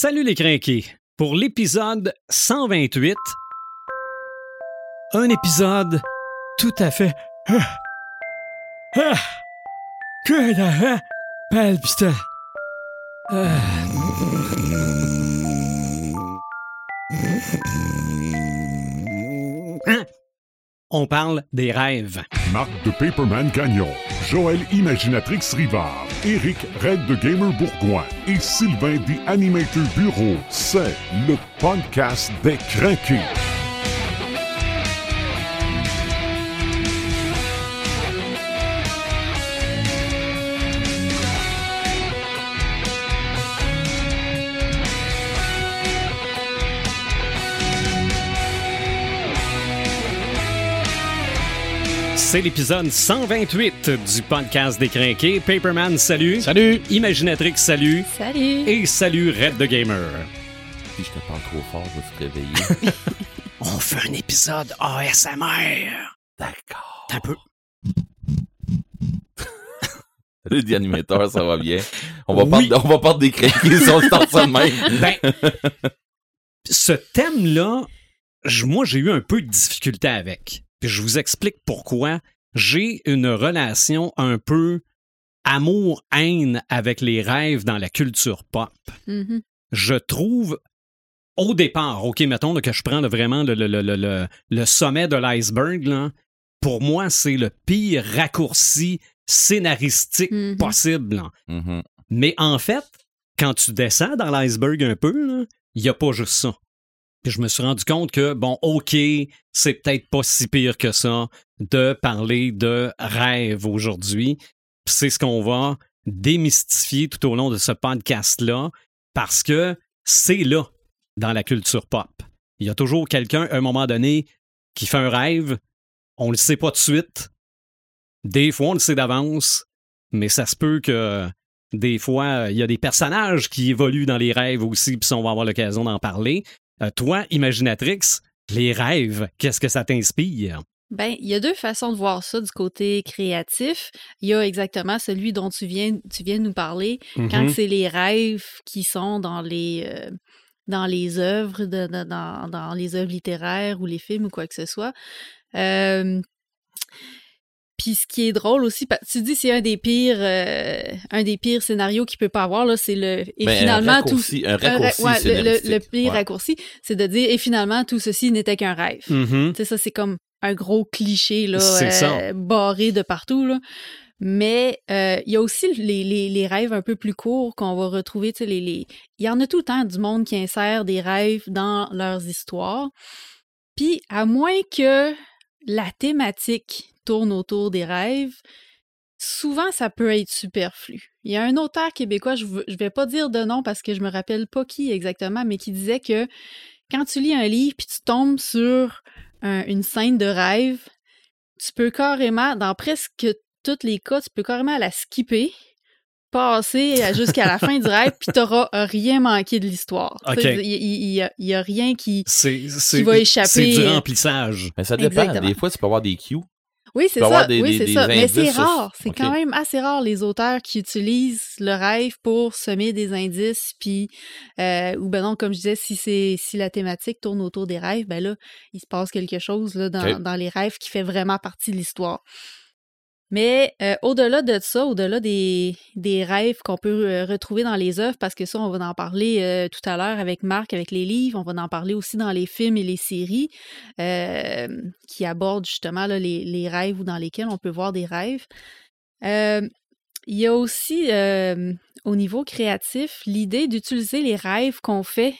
Salut les crinqués! Pour l'épisode 128, un épisode tout à fait... Ah, ah, que la palpitant. Ah. Hein? On parle des rêves. Marc de Paperman Gagnon, Joël Imaginatrix Rivard, Eric Red de Gamer Bourgoin et Sylvain des Animator Bureau. C'est le podcast des craqués. C'est l'épisode 128 du podcast des crinqués. Paperman, salut. Salut! Imaginatrix, salut. Salut! Et salut Red the Gamer. Si je te parle trop fort, je vais te réveiller. On fait un épisode ASMR. D'accord. Un peu. Salut, des animateurs, ça va bien. On va, Oui. parler, on va parler des craqués si on se tente ça de même. Ben, ce thème-là, moi, j'ai eu un peu de difficulté avec. Puis je vous explique pourquoi. J'ai une relation un peu amour-haine avec les rêves dans la culture pop. Mhm. Je trouve, au départ, OK, mettons là, que je prends là, vraiment le, le- le- le- le- le sommet de l'iceberg, pour moi, c'est le pire raccourci scénaristique Mhm. possible. là. Mhm. Mais en fait, quand tu descends dans l'iceberg un peu, il n'y a pas juste ça. Je me suis rendu compte que, bon, OK, c'est peut-être pas si pire que ça de parler de rêve aujourd'hui. C'est ce qu'on va démystifier tout au long de ce podcast-là parce que c'est là, dans la culture pop. Il y a toujours quelqu'un, à un moment donné, qui fait un rêve. On le sait pas de suite. Des fois, on le sait d'avance, mais ça se peut que des fois, il y a des personnages qui évoluent dans les rêves aussi, puis on va avoir l'occasion d'en parler. Euh, toi, Imaginatrix, les rêves, qu'est-ce que ça t'inspire? Ben, il y a deux façons de voir ça du côté créatif. Il y a exactement celui dont tu viens, tu viens de nous parler, quand Mhm. c'est les rêves qui sont dans les, euh, dans les œuvres, de- de- dans, dans les œuvres littéraires ou les films ou quoi que ce soit. Euh, puis ce qui est drôle aussi, tu dis c'est un des pires, euh, un des pires scénarios qu'il peut pas avoir là, c'est le et Ben, finalement un tout raccourci, un un ra- raccourci ouais, le- pire Ouais. raccourci, c'est de dire et finalement tout ceci n'était qu'un rêve. Mhm. Tu sais, ça, c'est comme un gros cliché, là, euh, barré de partout, là. Mais euh, il y a aussi les, les- les rêves un peu plus courts qu'on va retrouver, tu sais, les, les- Il y en a tout le temps du monde qui insère des rêves dans leurs histoires. Puis, à moins que la thématique tourne autour des rêves, souvent, ça peut être superflu. Il y a un auteur québécois, je ne vais pas dire de nom parce que je me rappelle pas qui exactement, mais qui disait que quand tu lis un livre puis tu tombes sur un- une scène de rêve, tu peux carrément, dans presque tous les cas, tu peux carrément la skipper, passer jusqu'à la fin du rêve, puis t'auras rien manqué de l'histoire. Il il y, a- il y a rien qui... Va échapper. c'est du remplissage. Mais ça dépend. Exactement. Des fois, tu peux avoir des cues. Oui, c'est ça. des- oui, c'est ça. Mais c'est rare. C'est quand même assez rare les auteurs qui utilisent le rêve pour semer des indices, puis euh, ou ben non, comme je disais, si c'est si la thématique tourne autour des rêves, ben là, il se passe quelque chose là, dans, dans les rêves qui fait vraiment partie de l'histoire. Mais euh, au-delà de ça, au-delà des, des rêves qu'on peut euh, retrouver dans les œuvres, parce que ça, on va en parler euh, tout à l'heure avec Marc, avec les livres, on va en parler aussi dans les films et les séries qui abordent justement là, les, les rêves ou dans lesquels on peut voir des rêves. Il y a aussi, au niveau créatif, l'idée d'utiliser les rêves qu'on fait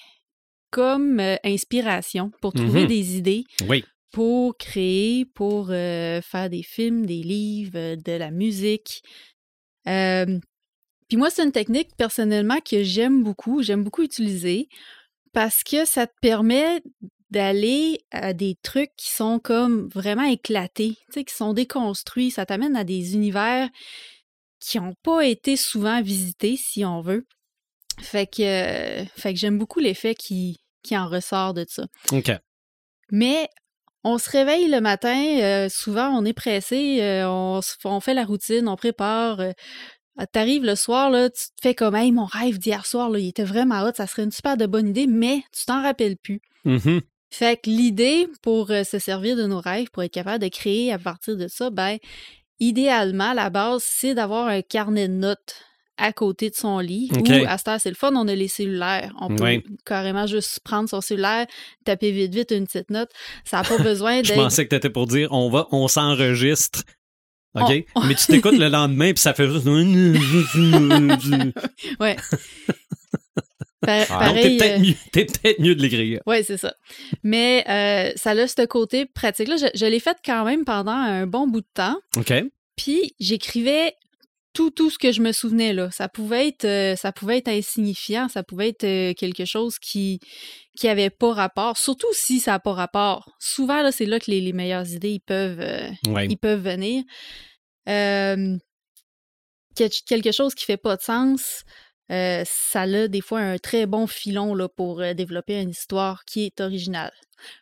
comme inspiration pour trouver Mhm. des idées Oui. Pour créer, pour euh, faire des films, des livres, euh, de la musique. Euh, puis moi, c'est une technique personnellement que j'aime beaucoup, j'aime beaucoup utiliser parce que ça te permet d'aller à des trucs qui sont comme vraiment éclatés, tu sais, qui sont déconstruits. Ça t'amène à des univers qui n'ont pas été souvent visités, si on veut. Fait que, euh, fait que j'aime beaucoup l'effet qui, qui en ressort de ça. OK. Mais on se réveille le matin, euh, souvent on est pressé, euh, on, fait la routine, on prépare. euh, Ah, T'arrives le soir, là, tu te fais comme, hey, mon rêve d'hier soir, là, il était vraiment hot, ça serait une super de bonne idée, mais tu t'en rappelles plus. Mhm. Fait que l'idée pour se servir de nos rêves, pour être capable de créer à partir de ça, ben, idéalement, la base, c'est d'avoir un carnet de notes à côté de son lit. Ou à cette heure, c'est le fun, on a les cellulaires. On peut Oui. carrément juste prendre son cellulaire, taper vite vite une petite note. Ça n'a pas besoin Je d'être. pensais que t'étais pour dire on va, on s'enregistre. OK? On- Mais tu t'écoutes le lendemain, puis ça fait juste. Ouais. Pa- Ah, Donc, t'es pareil. peut-être mieux, t'es peut-être mieux de l'écrire. Oui, c'est ça. Mais euh, ça a ce côté pratique-là. Je, je l'ai fait quand même pendant un bon bout de temps. OK? Puis j'écrivais tout, tout ce que je me souvenais là. Ça pouvait être, euh, ça pouvait être insignifiant, ça pouvait être euh, quelque chose qui qui avait pas rapport. Surtout si ça n'a pas rapport. Souvent là, c'est là que les, les meilleures idées ils peuvent euh, Ouais. ils peuvent venir. Quel- quelque chose qui fait pas de sens. ça a des fois un très bon filon là, pour développer une histoire qui est originale.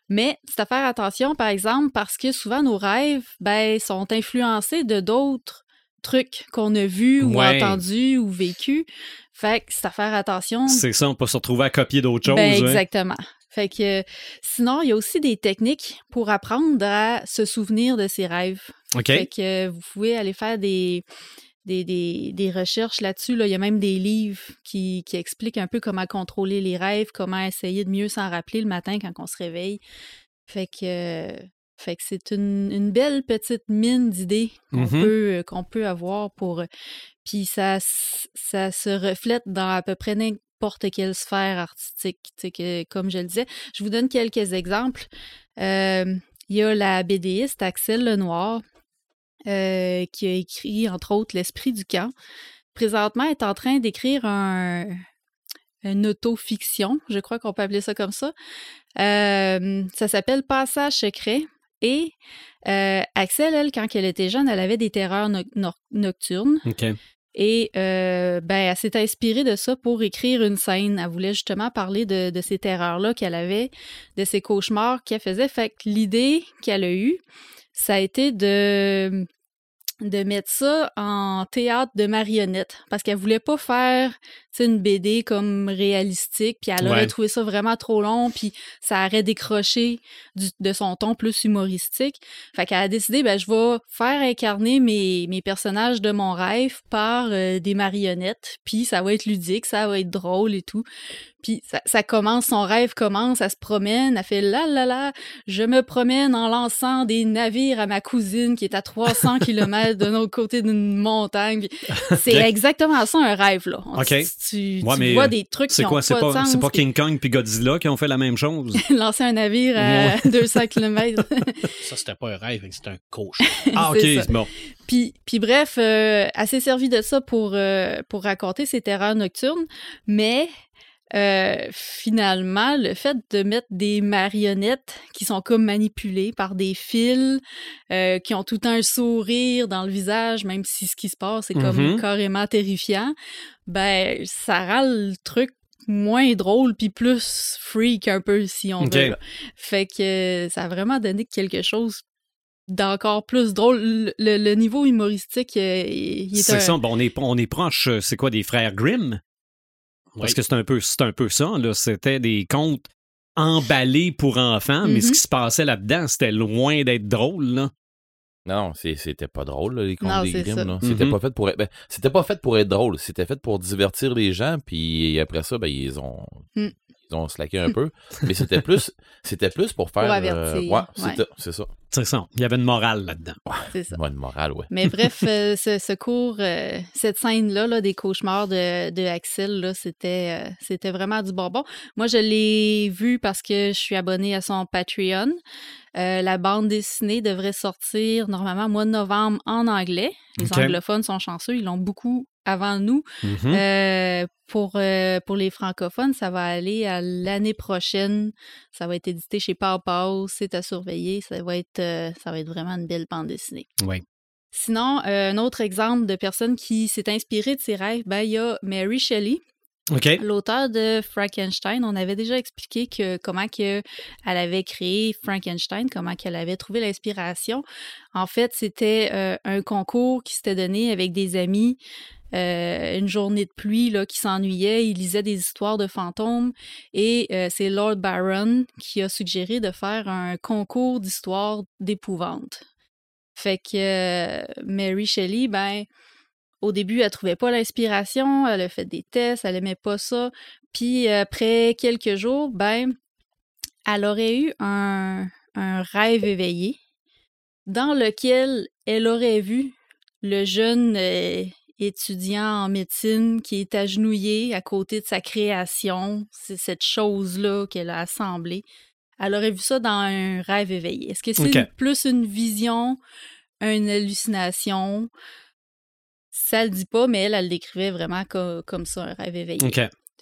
Mais c'est à faire attention, par exemple, parce que souvent nos rêves ben, sont influencés de d'autres trucs qu'on a vus ou Ouais. entendus ou vécus. Fait que c'est à faire attention. C'est ça, on peut se retrouver à copier d'autres choses. Ben, hein. exactement. Fait que sinon, il y a aussi des techniques pour apprendre à se souvenir de ses rêves. OK? Fait que vous pouvez aller faire des, des, des, des recherches là-dessus. Là. Il y a même des livres qui, qui expliquent un peu comment contrôler les rêves, comment essayer de mieux s'en rappeler le matin quand on se réveille. Fait que, fait que c'est une, une belle petite mine d'idées qu'on Mhm. peut, peut avoir pour. Puis ça, ça se reflète dans à peu près n'importe quelle sphère artistique. Que, comme je le disais, je vous donne quelques exemples. Euh, il y a la BDiste Axel Lenoir euh, qui a écrit, entre autres, L'Esprit du camp. Présentement, elle est en train d'écrire un, une autofiction, je crois qu'on peut appeler ça comme ça. Euh, ça s'appelle Passage secret. Et euh, Axel, elle, quand elle était jeune, elle avait des terreurs no- no- nocturnes. OK. Et euh, ben, elle s'est inspirée de ça pour écrire une scène. Elle voulait justement parler de, de ces terreurs-là qu'elle avait, de ces cauchemars qu'elle faisait. Fait que l'idée qu'elle a eue, ça a été de, de mettre ça en théâtre de marionnettes. Parce qu'elle voulait pas faire une BD comme réalistique, puis elle aurait Ouais. trouvé ça vraiment trop long, puis ça aurait décroché du- de son ton plus humoristique. Fait qu'elle a décidé, ben, je vais faire incarner mes, mes personnages de mon rêve par euh, des marionnettes, puis ça va être ludique, ça va être drôle et tout. Puis ça, ça commence, son rêve commence, elle se promène, elle fait là là là, je me promène en lançant des navires à ma cousine qui est à 300 km de l'autre côté d'une montagne. C'est exactement ça un rêve là. On-. Tu, tu Ouais, mais, vois des trucs C'est qui quoi? ont C'est pas, pas, c'est pas King Kong puis Godzilla qui ont fait la même chose? lancer un navire à 200 km. Ça, c'était pas un rêve, c'était un cauchemar. Ah, OK. C'est. Bon. Puis, puis bref, euh, elle s'est servie de ça pour, euh, pour raconter ses terreurs nocturnes, mais euh, finalement, le fait de mettre des marionnettes qui sont comme manipulées par des fils, euh, qui ont tout un sourire dans le visage, même si ce qui se passe est comme Mhm. carrément terrifiant, ben ça rend le truc moins drôle puis plus freak un peu si on veut. là. Fait que ça a vraiment donné quelque chose d'encore plus drôle. Le, le- niveau humoristique, euh, il est C'est un... ça. Bon, on est, on est proche, euh, c'est quoi, des frères Grimm? Parce Oui. que c'est un peu, c'est un peu ça, là. C'était des contes emballés pour enfants, mais ce Mhm. qui se passait là-dedans, c'était loin d'être drôle, là. Non, c'était pas drôle, là, les contes Non, des Grimm. C'était Mhm. pas fait pour être. ben, c'était pas fait pour être drôle. C'était fait pour divertir les gens, puis après ça, ben, ils ont. Mm. Ils ont slacké un peu. Mais c'était plus. C'était plus pour faire. Pour euh, ouais, c'est ça. C'est ça. Il y avait une morale là-dedans. C'est ça. Bonne morale, ouais. Mais bref, euh, ce, ce cours, euh, cette scène-là là, des cauchemars de, de Axel, là, c'était, euh, c'était vraiment du bonbon. Moi, je l'ai vu parce que je suis abonnée à son Patreon. Euh, la bande dessinée devrait sortir normalement au mois de novembre en anglais. Les anglophones sont chanceux, ils l'ont beaucoup avant nous. Mhm. Euh, pour, euh, pour les francophones, ça va aller à l'année prochaine. Ça va être édité chez Pau Pau, c'est à surveiller. Ça va être, euh, ça va être vraiment une belle bande dessinée. Oui. Sinon, euh, un autre exemple de personne qui s'est inspirée de ses rêves, ben, il y a Mary Shelley, l'auteur de Frankenstein. On avait déjà expliqué que comment que elle avait créé Frankenstein, comment qu'elle avait trouvé l'inspiration. En fait, c'était euh, un concours qui s'était donné avec des amis euh, une journée de pluie là, qui s'ennuyait. Il lisait des histoires de fantômes et euh, c'est Lord Byron qui a suggéré de faire un concours d'histoires d'épouvante. Fait que euh, Mary Shelley, ben, au début, elle trouvait pas l'inspiration, elle a fait des tests, elle aimait pas ça. Puis après quelques jours, ben, elle aurait eu un, rêve éveillé dans lequel elle aurait vu le jeune étudiant en médecine qui est agenouillé à côté de sa création, c'est cette chose-là qu'elle a assemblée. Elle aurait vu ça dans un rêve éveillé. Est-ce que c'est plus une vision, une hallucination? Ça le dit pas, mais elle, elle le décrivait vraiment co- comme, ça, un rêve éveillé.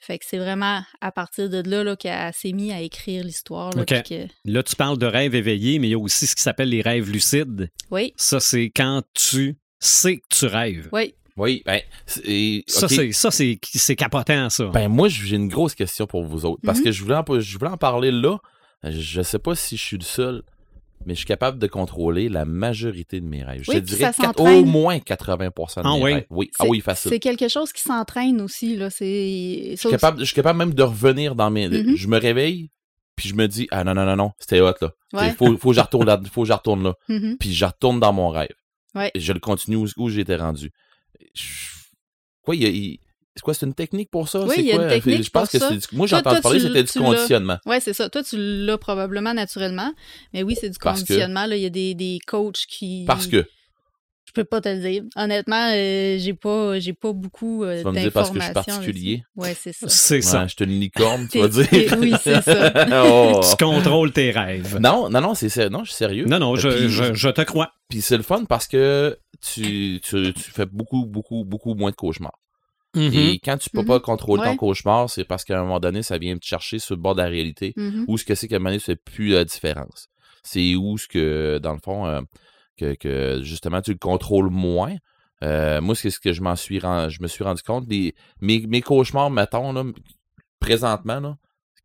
Fait que c'est vraiment à partir de là, là qu'elle s'est mise à écrire l'histoire. que- Là, tu parles de rêves éveillés, mais il y a aussi ce qui s'appelle les rêves lucides. Oui, Ça, c'est quand tu sais que tu rêves. oui. Oui, ben, c'est- Ça, c'est ça, c'est c'est capotant, ça. Ben, moi, j'ai une grosse question pour vous autres. Parce Mhm. que je voulais, en, je voulais en parler là. Je sais pas si je suis le seul, mais je suis capable de contrôler la majorité de mes rêves. Je Oui, te puis dirais ça quatre- au s'entraîne. moins 80% de Ah mes oui? rêves. Oui, ah C'est- oui, facile. C'est quelque chose qui s'entraîne aussi. Là. C'est... Je suis, capable, je suis capable même de revenir dans mes. Mhm. Je me réveille, puis je me dis, ah non, non, non, non, c'était hot là. Ouais. Il faut, faut que je retourne là, faut que je retourne là. Mhm. Puis je retourne dans mon rêve. Ouais. Et je le continue où, où j'étais rendu. Quoi, il y a. il- C'est quoi, c'est une technique pour ça? Oui, C'est il y a quoi? une technique Je pense pour que c'est du- Moi, j'ai Toi- entendu toi, parler, c'était du conditionnement. Oui, c'est ça. Toi, tu l'as probablement naturellement. Mais oui, c'est du Parce que- conditionnement. Là. Il y a des, des coachs qui. Parce que. Je peux pas te le dire. Honnêtement, euh, j'ai pas j'ai pas beaucoup euh, Tu vas me dire parce que je suis d'informations particulier. Ouais, c'est ça. C'est ça. Ouais, je te une licorne, tu vas dire. oui, c'est ça. Oh. Tu contrôles tes rêves. Non, non, non, c'est non, je suis sérieux. Non, non, je, Puis- je, je te crois. Puis c'est le fun parce que tu, tu, tu fais beaucoup, beaucoup, beaucoup moins de cauchemars. Mhm. Et quand tu peux pas contrôler ton cauchemar, c'est parce qu'à un moment donné, ça vient te chercher sur le bord de la réalité. Mhm. Où ce que c'est qu'à un moment donné, tu fais plus la différence. C'est où ce que, dans le fond, euh, que, justement, tu le contrôles moins. Euh, moi, c'est ce que je m'en suis ren- je me suis rendu compte. Mes, cauchemars, mettons, présentement,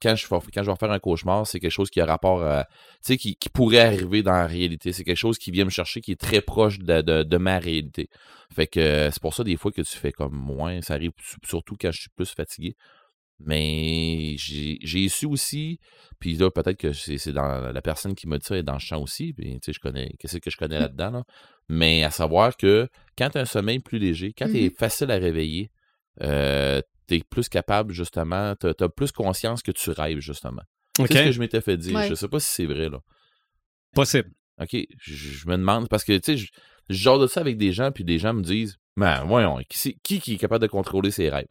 quand je, quand je vais faire un cauchemar, c'est quelque chose qui a rapport à. Tu sais, qui, pourrait arriver dans la réalité. C'est quelque chose qui vient me chercher, qui est très proche de, de, de ma réalité. Fait que c'est pour ça, des fois, que tu fais comme moins. Ça arrive surtout quand je suis plus fatigué. Mais j'ai su aussi, puis là, peut-être que c'est dans la personne qui m'a dit ça est dans le champ aussi, puis tu sais, je connais, qu'est-ce que je connais là-dedans, là? Mais à savoir que quand tu as un sommeil plus léger, quand tu es Mhm. facile à réveiller, euh, tu es plus capable, justement, tu as, plus conscience que tu rêves, justement. OK. C'est ce que je m'étais fait dire? Ouais. Je sais pas si c'est vrai, là. Possible. OK, je, je me demande, parce que, tu sais, je, je genre de ça avec des gens, puis des gens me disent, ben, voyons, qui qui est capable de contrôler ses rêves?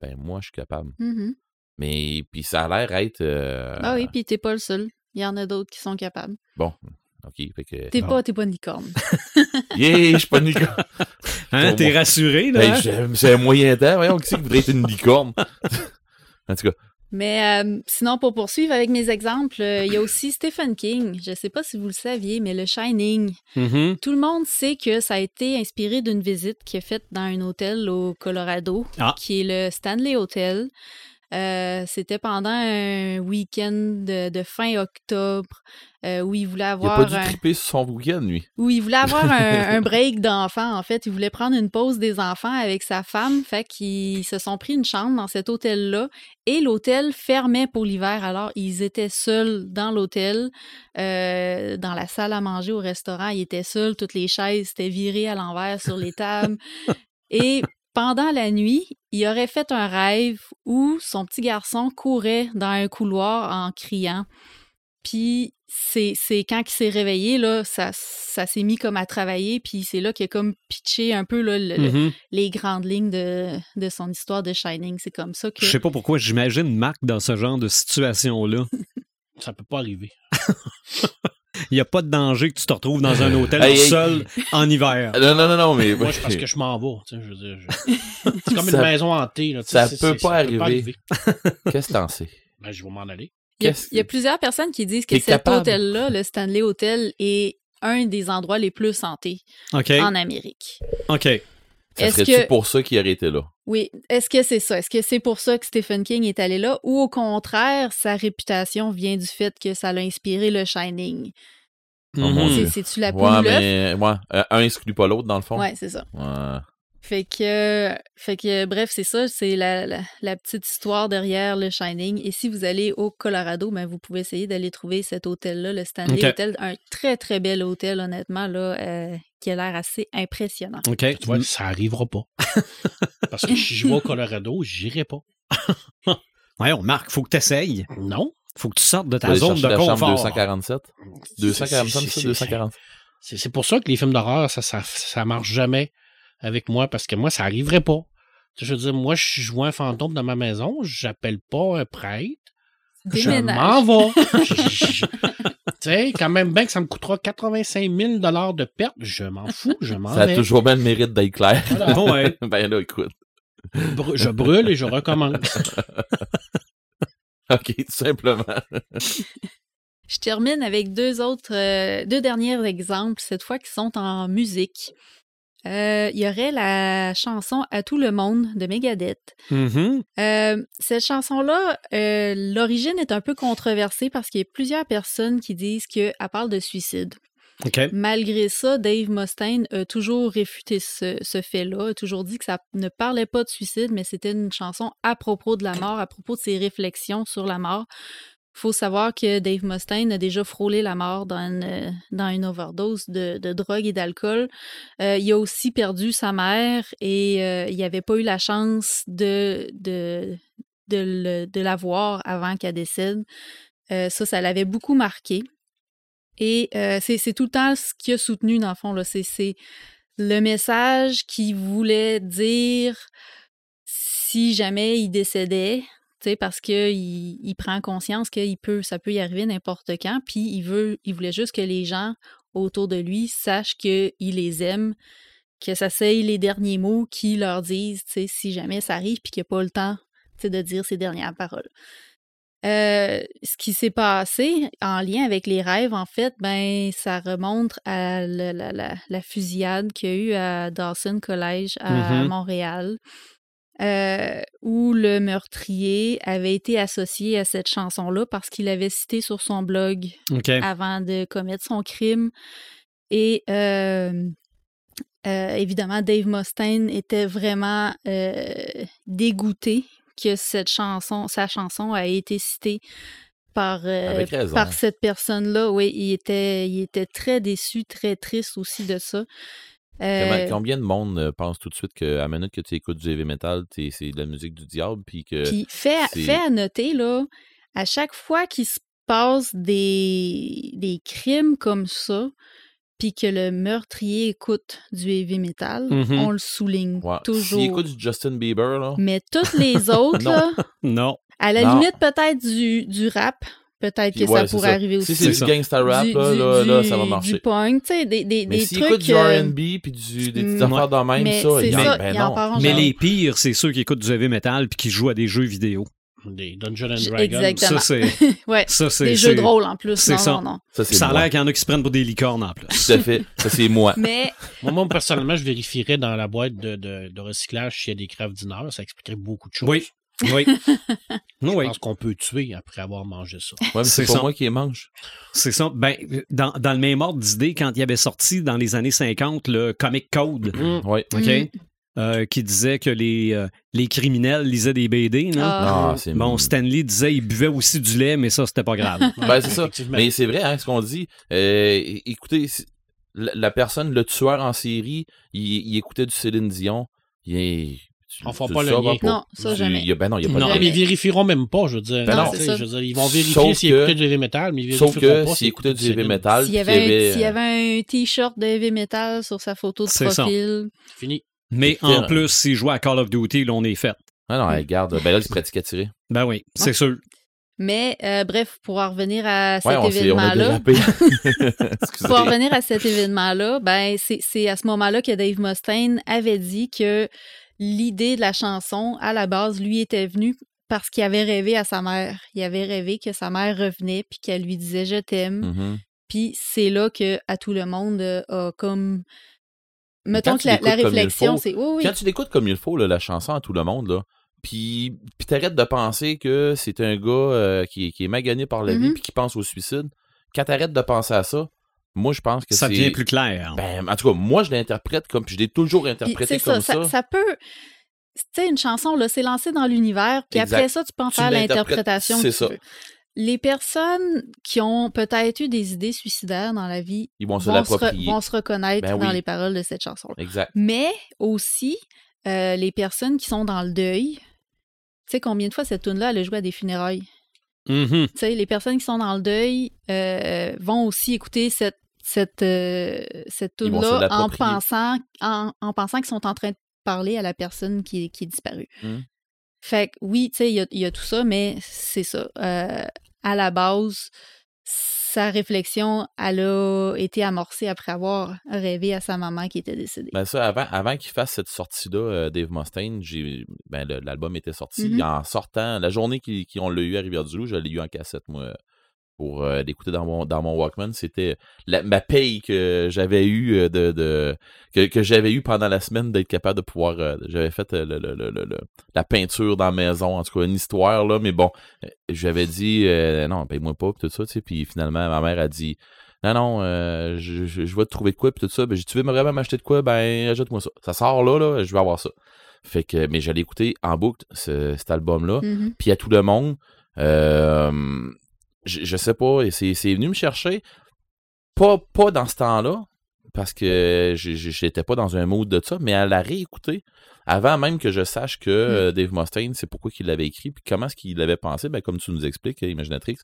Ben, moi, je suis capable. Mhm. Mais, puis ça a l'air être... euh, Ah oui, puis t'es pas le seul. Il y en a d'autres qui sont capables. Bon, OK, fait que... T'es pas, t'es pas une licorne. Yeah, je suis pas une licorne. Hein, T'es rassuré, là? Hey, hein? c'est un moyen temps, voyons, qui c'est qui voudrait être une licorne? en tout cas, Mais euh, sinon, pour poursuivre avec mes exemples, euh, il y a aussi Stephen King. Je sais pas si vous le saviez, mais le Shining. Mhm. Tout le monde sait que ça a été inspiré d'une visite qui est faite dans un hôtel au Colorado, Ah. qui est le Stanley Hotel. Euh, C'était pendant un week-end de, de fin octobre euh, où il voulait il a avoir pas dû un- sur son week-end, lui. où il voulait avoir un, un break d'enfants. En fait, il voulait prendre une pause des enfants avec sa femme. Fait qu'ils se sont pris une chambre dans cet hôtel-là. Et l'hôtel fermait pour l'hiver. Alors, ils étaient seuls dans l'hôtel, euh, dans la salle à manger au restaurant. Ils étaient seuls. Toutes les chaises étaient virées à l'envers sur les tables. Et pendant la nuit, il aurait fait un rêve où son petit garçon courait dans un couloir en criant. Puis c'est quand il s'est réveillé, là, ça, ça s'est mis comme à travailler, puis c'est là qu'il a comme pitché un peu là, le- le- Mhm. les grandes lignes de, de son histoire de Shining. C'est comme ça que... Je sais pas pourquoi j'imagine Marc dans ce genre de situation-là. Ça peut pas arriver. Il n'y a pas de danger que tu te retrouves dans un hôtel Hey, hey. seul en hiver. Non, non, non, non, mais... Moi, c'est parce que je m'en vais. tu sais, je veux dire, je- C'est comme Ça- une maison hantée. Là, tu sais, ça c'est- peut pas arriver. Qu'est-ce que t'en sais? Ben, je vais m'en aller. Il y, a, Qu'est-ce- il y a plusieurs personnes qui disent que cet hôtel-là, le Stanley Hotel, est un des endroits les plus santés OK. en Amérique. OK. Ça Est-ce serait-tu que- pour ça qu'il aurait été là? Oui, est-ce que c'est ça? Est-ce que c'est pour ça que Stephen King est allé là? Ou au contraire, sa réputation vient du fait que ça l'a inspiré le Shining? Dieu. C'est- C'est-tu la poule Ouais, mais ouais, euh, un exclut pas l'autre, dans le fond. Ouais, c'est ça. Ouais. Fait que, fait que bref, c'est ça, c'est la, la, la petite histoire derrière le Shining. Et si vous allez au Colorado, ben vous pouvez essayer d'aller trouver cet hôtel-là, le Stanley. Hotel, un très très bel hôtel, honnêtement, là, euh, qui a l'air assez impressionnant. OK. Tu vois, ça arrivera pas. Parce que si je vais au Colorado, j'irai pas. Ouais, on marque, faut que tu essayes. Non. Faut que tu sortes de ta zone de la chambre confort. 247. 247, C'est- ça, c'est- 240. C'est c'est pour ça que les films d'horreur, ça, ça, ça marche jamais avec moi parce que moi, ça arriverait pas. Je veux dire, moi, je vois un fantôme dans ma maison, j'appelle pas un prêtre, je m'en vais. Tu sais, quand même bien que ça me coûtera 85 000 de perte, je m'en fous, je m'en Ça a vais. toujours bien le mérite d'être clair. Voilà. Ouais. ben là, écoute. Je brûle et je recommence. OK, tout simplement. Je termine avec deux autres, euh, deux derniers exemples, cette fois qui sont en musique. Euh, Il y aurait la chanson À tout le monde de Megadeth. Mhm. Euh, cette chanson-là, euh, l'origine est un peu controversée parce qu'il y a plusieurs personnes qui disent qu'elle parle de suicide. Malgré ça, Dave Mustaine a toujours réfuté ce, ce fait-là, a toujours dit que ça ne parlait pas de suicide, mais c'était une chanson à propos de la mort, à propos de ses réflexions sur la mort. Faut savoir que Dave Mustaine a déjà frôlé la mort dans une, dans une overdose de, de drogue et d'alcool. Euh, il a aussi perdu sa mère et euh, il n'avait pas eu la chance de, de, de, la voir avant qu'elle décède. Euh, ça, ça l'avait beaucoup marqué. Et c'est tout le temps ce qu'il a soutenu, dans le fond. C'est le message qu'il voulait dire si jamais il décédait, parce qu'il il prend conscience qu'il peut, ça peut y arriver n'importe quand, puis il veut, il voulait juste que les gens autour de lui sachent qu'il les aime, que ça soit les derniers mots qui leur disent, si jamais ça arrive, puis qu'il n'a pas le temps, de dire ses dernières paroles. Euh, ce qui s'est passé en lien avec les rêves, en fait, ben, ça remonte à la, la- la- la fusillade qu'il y a eu à Dawson College à Mhm. Montréal, euh, où le meurtrier avait été associé à cette chanson-là parce qu'il avait cité sur son blog avant de commettre son crime. Et euh, euh, évidemment, Dave Mustaine était vraiment euh, dégoûté que cette chanson, sa chanson a été citée par, euh, par cette personne-là. Oui, il était, il était très déçu, très triste aussi de ça. Euh, Combien de monde euh, pense tout de suite qu'à la minute que tu écoutes du heavy metal, t'es- c'est de la musique du diable, puis que Puis fait, à- c'est- fait à noter, là, à chaque fois qu'il se passe des, des crimes comme ça, puis que le meurtrier écoute du heavy metal, Mhm. on le souligne ouais, toujours. s'il écoute du Justin Bieber, là, Mais toutes les autres, Non. là, Non. à la Non. limite peut-être du, du rap, peut-être que ouais, ça pourrait arriver Si aussi. c'est C'est du gangsta rap, du, là, du- là, là, du- ça va Du marcher. punk, tu sais, des, des, Mais des s'il trucs... écoute du R&B, puis du, des petites mm, affaires dans même, mais ça, c'est il y ça, a, ben non. en Mais genre. les pires, c'est ceux qui écoutent du heavy metal puis qui jouent à des jeux vidéo. Des Dungeons and Dragons. exactement. Ça, c'est. ouais, Ça, c'est. des jeux rôle en plus. c'est Non, ça. non, non. Ça, c'est Ça a l'air qu'il y en a qui se prennent pour des licornes en plus. Tout à fait. Ça, c'est moi. Mais Moi, moi, personnellement, je vérifierais dans la boîte de, de, de recyclage s'il y a des crèves d'humeur. Ça expliquerait beaucoup de choses. Oui. Oui. Je oui. pense qu'on peut tuer après avoir mangé ça. Ouais, mais c'est C'est pas ça. moi qui les mange. C'est ça. Ben, dans, dans le même ordre d'idée, quand il y avait sorti dans les années 50 le Comic Code, Mm. Ouais. OK? Mm. euh, qui disait que les, euh, les criminels lisaient des BD. là. Ah. Ah, c'est Bon, Stanley disait qu'il buvait aussi du lait, mais ça, c'était pas grave. Ben, c'est ça. Effectivement. Mais c'est vrai, hein, ce qu'on dit. Euh, écoutez, la, la personne, le tueur en série, il, il écoutait du Céline Dion. Il est. tu- On fera tu pas le lien. Non, ça, Tu- jamais. il y a- ben non, il n'y a pas Non, de Non, lien. mais ils vérifieront même pas, je veux dire. Ben non. Ça. je veux dire, ils vont vérifier Sauf s'ils écoutaient du heavy metal, mais ils Sauf vérifieront que pas s'il écoutait du heavy metal, S'il y avait, un- euh, avait un t-shirt de heavy metal sur sa photo de profil, Fini. Mais en euh, plus, s'il jouait à Call of Duty, là, on est fait. Ah non, regarde, ben là, il se pratique à tirer. Ben oui, c'est sûr. mais euh, bref, pour en revenir à cet Ouais, événement-là, pour en revenir à cet événement-là, ben c'est, c'est à ce moment-là que Dave Mustaine avait dit que l'idée de la chanson, à la base, lui était venue parce qu'il avait rêvé à sa mère. Il avait rêvé que sa mère revenait puis qu'elle lui disait je t'aime. Mhm. Puis c'est là que à tout le monde euh, a comme mettons que la, réflexion c'est oui oui Quand tu l'écoutes comme il faut, là, la chanson à tout le monde, là, puis, puis t'arrêtes de penser que c'est un gars euh, qui, est- qui est magané par la vie Mhm. puis qui pense au suicide, quand t'arrêtes de penser à ça, Moi, je pense que Ça devient plus clair. Ben, en tout cas, moi, je l'interprète comme, puis je l'ai toujours interprété comme ça, ça. ça, ça peut. Tu sais, une chanson, là, c'est lancé dans l'univers, puis Exact. après ça, tu peux en Tu faire l'interprétation c'est ça. veux. Les personnes qui ont peut-être eu des idées suicidaires dans la vie Ils vont se vont se, re- l'approprier. vont se reconnaître Ben dans les paroles de cette chanson-là. Exact. Mais aussi, euh, les personnes qui sont dans le deuil. Tu sais, combien de fois cette tune-là, elle a joué à des funérailles? Tu sais, les personnes qui sont dans le deuil euh, vont aussi écouter cette, cette, euh, cette tune-là en pensant, en, en pensant qu'ils sont en train de parler à la personne qui, est- qui est disparue. Mhm. Fait que oui, tu sais, il y a, il y a tout ça, mais c'est ça. Euh, à la base, sa réflexion, elle a été amorcée après avoir rêvé à sa maman qui était décédée. Ben ça, avant, avant qu'il fasse cette sortie-là, euh, Dave Mustaine, j'ai, ben, l'album était sorti. Mhm. En sortant, la journée ont l'a eu à Rivière-du-Loup, je l'ai eu en cassette, moi, pour euh, l'écouter dans mon, dans mon Walkman. C'était ma paye que j'avais eu euh, de, de que, que j'avais eu pendant la semaine d'être capable de pouvoir. euh, j'avais fait euh, le, le- le- la peinture dans la maison, en tout cas une histoire, là, mais bon, j'avais dit non, paye-moi pas, pis tout ça, tu sais, puis finalement, ma mère a dit non, non, je, je, je vais te trouver de quoi, puis tout ça. Ben, tu veux vraiment m'acheter de quoi? Ben, ajoute-moi ça. Ça sort là, là, je vais avoir ça. Fait que, mais j'allais écouter en boucle ce- cet album-là. Mhm. Puis à tout le monde, euh, je, je sais pas, et c'est c'est venu me chercher. Pas, pas dans ce temps-là, parce que j'étais pas dans un mood de ça, mais à la réécouter, avant même que je sache que euh, Dave Mustaine, c'est pourquoi qu'il l'avait écrit, puis comment est-ce qu'il l'avait pensé, ben, comme tu nous expliques, Imaginatrix,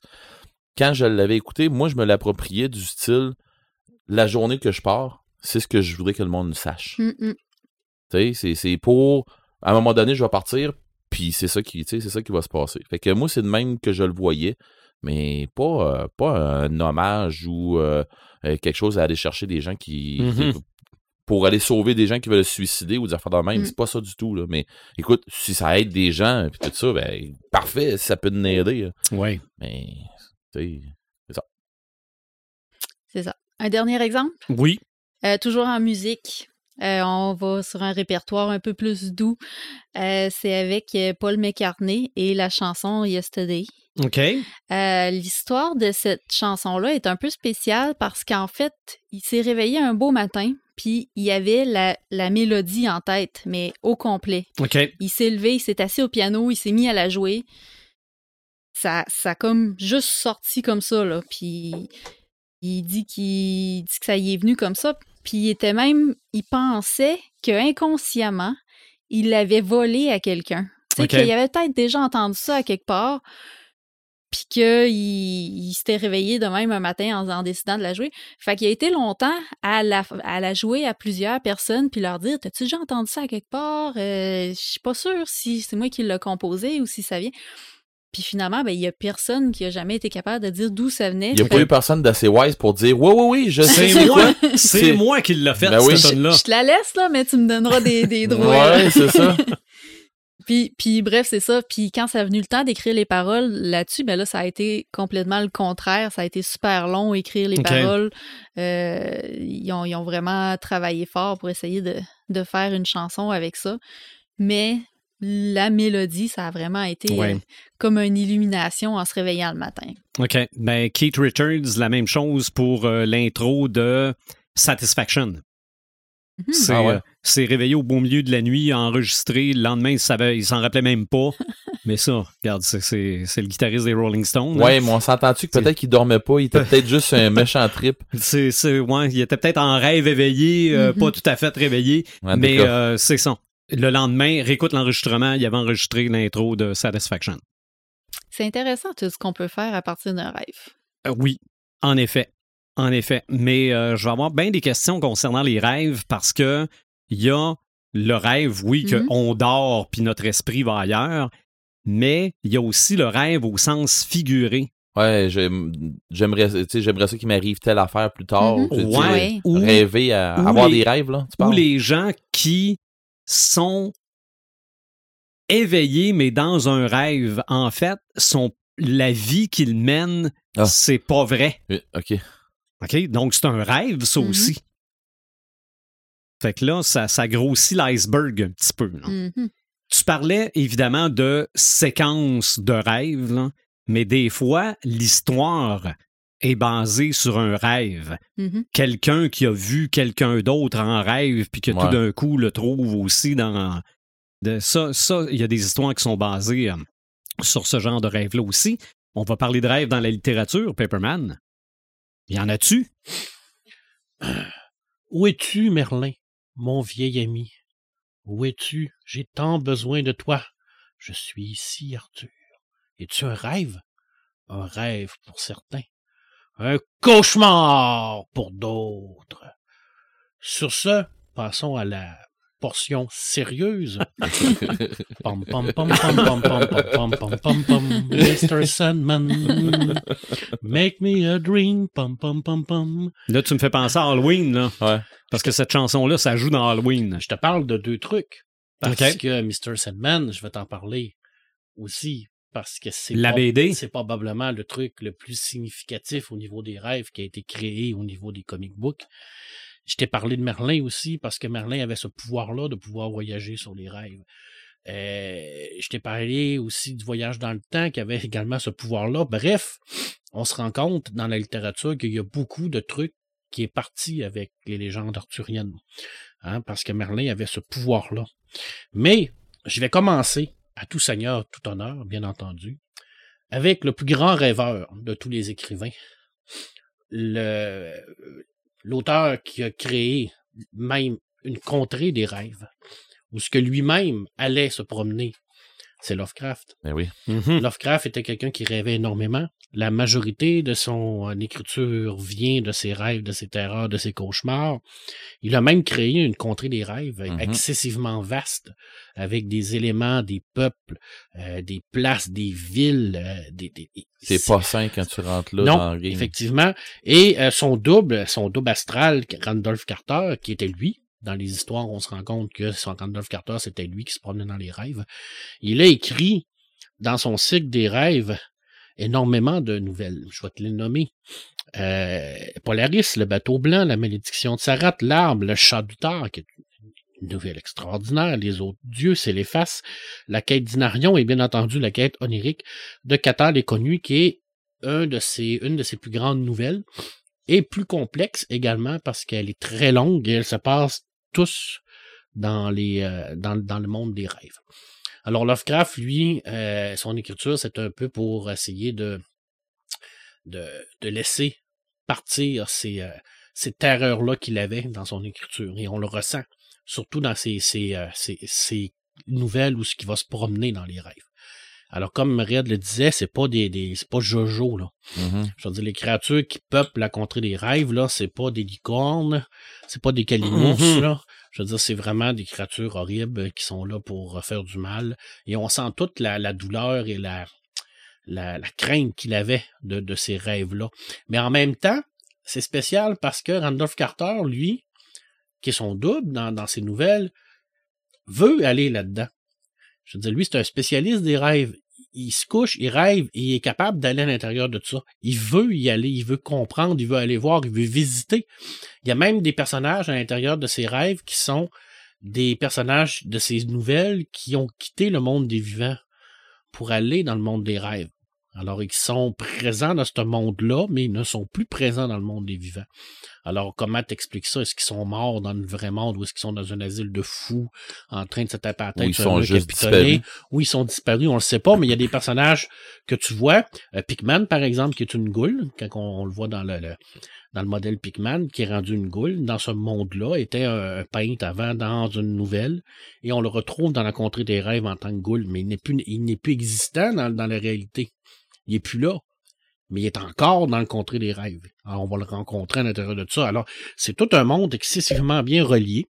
quand je l'avais écouté, moi, je me l'appropriais du style la journée que je pars, c'est ce que je voudrais que le monde sache. Mm, mm. Tu sais, c'est- pour. À un moment donné, je vais partir, puis c'est ça qui, c'est ça qui va se passer. Fait que moi, c'est de même que je le voyais, mais pas, euh, pas un hommage ou euh, euh, quelque chose à aller chercher des gens qui. Mhm. Pour aller sauver des gens qui veulent se suicider ou des affaires de même. Mm. C'est pas ça du tout, là. Mais écoute, si ça aide des gens, puis tout ça, ben, parfait, ça peut nous aider. là. Ouais. Mais, tu sais. C'est ça. Un dernier exemple? Oui. Euh, toujours en musique. Euh, on va sur un répertoire un peu plus doux. Euh, c'est avec Paul McCartney et la chanson Yesterday. OK. Euh, L'histoire de cette chanson-là est un peu spéciale parce qu'en fait, il s'est réveillé un beau matin, puis il avait la, la mélodie en tête, mais au complet. OK. Il s'est levé, il s'est assis au piano, il s'est mis à la jouer. Ça, ça a comme juste sorti comme ça, là. Puis il dit qu'il dit que ça y est venu comme ça. Puis il était même, il pensait que inconsciemment, il l'avait volé à quelqu'un. Tu sais, qu'il avait peut-être déjà entendu ça à quelque part, puis qu'il il s'était réveillé de même un matin en, en décidant de la jouer. Fait qu'il a été longtemps à la, à la jouer à plusieurs personnes, puis leur dire T'as-tu déjà entendu ça à quelque part? Euh, Je suis pas sûre si c'est moi qui l'ai composé ou si ça vient. Puis finalement, ben, il y a personne qui a jamais été capable de dire d'où ça venait. Il n'y a Fait pas eu personne d'assez wise pour dire Oui, oui, oui, je sais C'est moi, c'est qui l'a fait, Ben oui. je, te la laisse, là, mais tu me donneras des, des droits. Ouais, c'est ça. Puis, puis bref, c'est ça. Puis quand ça a venu le temps d'écrire les paroles là-dessus, ben là, ça a été complètement le contraire. Ça a été super long écrire les paroles. Euh, ils, ont, ils ont vraiment travaillé fort pour essayer de, de faire une chanson avec ça. Mais la mélodie, ça a vraiment été Ouais. euh, comme une illumination en se réveillant le matin. OK. Ben, Keith Richards, la même chose pour euh, l'intro de Satisfaction. Mhm. C'est Ah ouais. C'est réveillé au beau milieu de la nuit, enregistré. Le lendemain, il savait- il s'en rappelait même pas. Mais ça, regarde, c'est- c'est c'est le guitariste des Rolling Stones. hein. Ouais, mais on s'entend-tu que peut-être qu'il dormait pas, il était peut-être juste un méchant trip. C'est, c'est- ouais, il était peut-être en rêve éveillé, euh, Mhm. pas tout à fait réveillé, mais euh, c'est ça. Le lendemain, réécoute l'enregistrement, il avait enregistré l'intro de Satisfaction. C'est intéressant tout ce qu'on peut faire à partir d'un rêve. Euh, oui, en effet. En effet. Mais euh, je vais avoir bien des questions concernant les rêves parce que il y a le rêve, oui, qu'on dort puis notre esprit va ailleurs, mais il y a aussi le rêve au sens figuré. Ouais, j'aime- j'aimerais tu sais, j'aimerais ça qu'il m'arrive telle affaire plus tard. Ouais. Ou, Rêver à ou avoir les- des rêves, là, tu ou les gens qui sont éveillés, mais dans un rêve, en fait, sont la vie qu'ils mènent, Ah. c'est pas vrai. Oui, OK. OK? Donc, c'est un rêve, ça Mhm. aussi. Fait que là, ça, ça grossit l'iceberg un petit peu. là. Mhm. Tu parlais évidemment de séquences de rêves, là, mais des fois, l'histoire est basé sur un rêve. Mhm. Quelqu'un qui a vu quelqu'un d'autre en rêve, puis que Ouais. tout d'un coup le trouve aussi dans. De ça, ça, il y a des histoires qui sont basées euh, sur ce genre de rêve-là aussi. On va parler de rêve dans la littérature, Paperman. Y en a-tu? Où es-tu, Merlin, mon vieil ami? Où es-tu? J'ai tant besoin de toi. Je suis ici, Arthur. Es-tu un rêve? Un rêve pour certains. Un cauchemar pour d'autres. Sur ce, passons à la portion sérieuse. Pom, pom, pom, pom, pom, pom, pom, pom, pom. Mr. Sandman, make me a dream. Pom, pom, pom, pom. Là, tu me fais penser à Halloween, là. Ouais. Parce que cette chanson-là, ça joue dans Halloween. Je te parle de deux trucs. Parce que Mr. Sandman, je vais t'en parler aussi. Parce que c'est La BD? c'est probablement le truc le plus significatif au niveau des rêves qui a été créé au niveau des comic books. Je t'ai parlé de Merlin aussi parce que Merlin avait ce pouvoir-là de pouvoir voyager sur les rêves. Euh, je t'ai parlé aussi du voyage dans le temps qui avait également ce pouvoir-là. Bref, on se rend compte dans la littérature qu'il y a beaucoup de trucs qui est parti avec les légendes arthuriennes. Hein, parce que Merlin avait ce pouvoir-là. Mais je vais commencer, à tout seigneur, tout honneur, bien entendu, avec le plus grand rêveur de tous les écrivains, le l'auteur qui a créé même une contrée des rêves, où ce que lui-même allait se promener, c'est Lovecraft. Ben oui. Mhm. Lovecraft était quelqu'un qui rêvait énormément. La majorité de son euh, écriture vient de ses rêves, de ses terreurs, de ses cauchemars. Il a même créé une contrée des rêves Mhm. excessivement vaste, avec des éléments, des peuples, euh, des places, des villes. euh, des, des- C'est pas sain quand tu rentres là non, dans le game. effectivement. Et euh, son double, son double astral, Randolph Carter, qui était lui, dans les histoires, on se rend compte que son Randolph Carter, c'était lui qui se promenait dans les rêves. Il a écrit dans son cycle des rêves énormément de nouvelles. Je vais te les nommer. Euh, Polaris, le bateau blanc, la malédiction de Sarat, l'arbre, le chat du tard, qui est une nouvelle extraordinaire, les autres dieux, c'est les faces, la quête d'Inarion et bien entendu la quête onirique de Qatar les connus, qui est une de ses plus grandes nouvelles et plus complexe également parce qu'elle est très longue et elle se passe tous euh, dans, le monde des rêves. Alors Lovecraft, lui, euh, son écriture, c'est un peu pour essayer de, de, laisser partir ces, euh, ces terreurs-là qu'il avait dans son écriture. Et on le ressent, surtout dans ces, ces, euh, ces, ces nouvelles où ce qui va se promener dans les rêves. Alors, comme Red le disait, c'est pas des, des c'est pas Jojo, là. Mhm. Je veux dire, les créatures qui peuplent la contrée des rêves, là, c'est pas des licornes, c'est pas des calinours, Mhm. là. Je veux dire, c'est vraiment des créatures horribles qui sont là pour euh, faire du mal. Et on sent toute la, la douleur et la, la, la crainte qu'il avait de, de ces rêves-là. Mais en même temps, c'est spécial parce que Randolph Carter, lui, qui est son double dans, dans ses nouvelles, veut aller là-dedans. Je veux dire, lui, c'est un spécialiste des rêves. Il se couche, il rêve il est capable d'aller à l'intérieur de tout ça. Il veut y aller, il veut comprendre, il veut aller voir, il veut visiter. Il y a même des personnages à l'intérieur de ses rêves qui sont des personnages de ses nouvelles qui ont quitté le monde des vivants pour aller dans le monde des rêves. Alors, ils sont présents dans ce monde-là, mais ils ne sont plus présents dans le monde des vivants. Alors, comment t'expliques ça? Est-ce qu'ils sont morts dans le vrai monde ou est-ce qu'ils sont dans un asile de fous en train de se taper à la tête Ou ils sont juste disparus. Ou ils sont disparus, on le sait pas, mais il y a des personnages que tu vois. Euh, Pikman, par exemple, qui est une goule, quand on, on le voit dans le, le- dans le modèle Pikman, qui est rendu une goule, dans ce monde-là, était un, un peintre avant dans une nouvelle, et on le retrouve dans la contrée des rêves en tant que goule, mais il n'est plus, il n'est plus existant dans, dans la réalité. Il est plus là. Mais il est encore dans le contrée des rêves. Alors, on va le rencontrer à l'intérieur de ça. Alors, c'est tout un monde excessivement bien relié.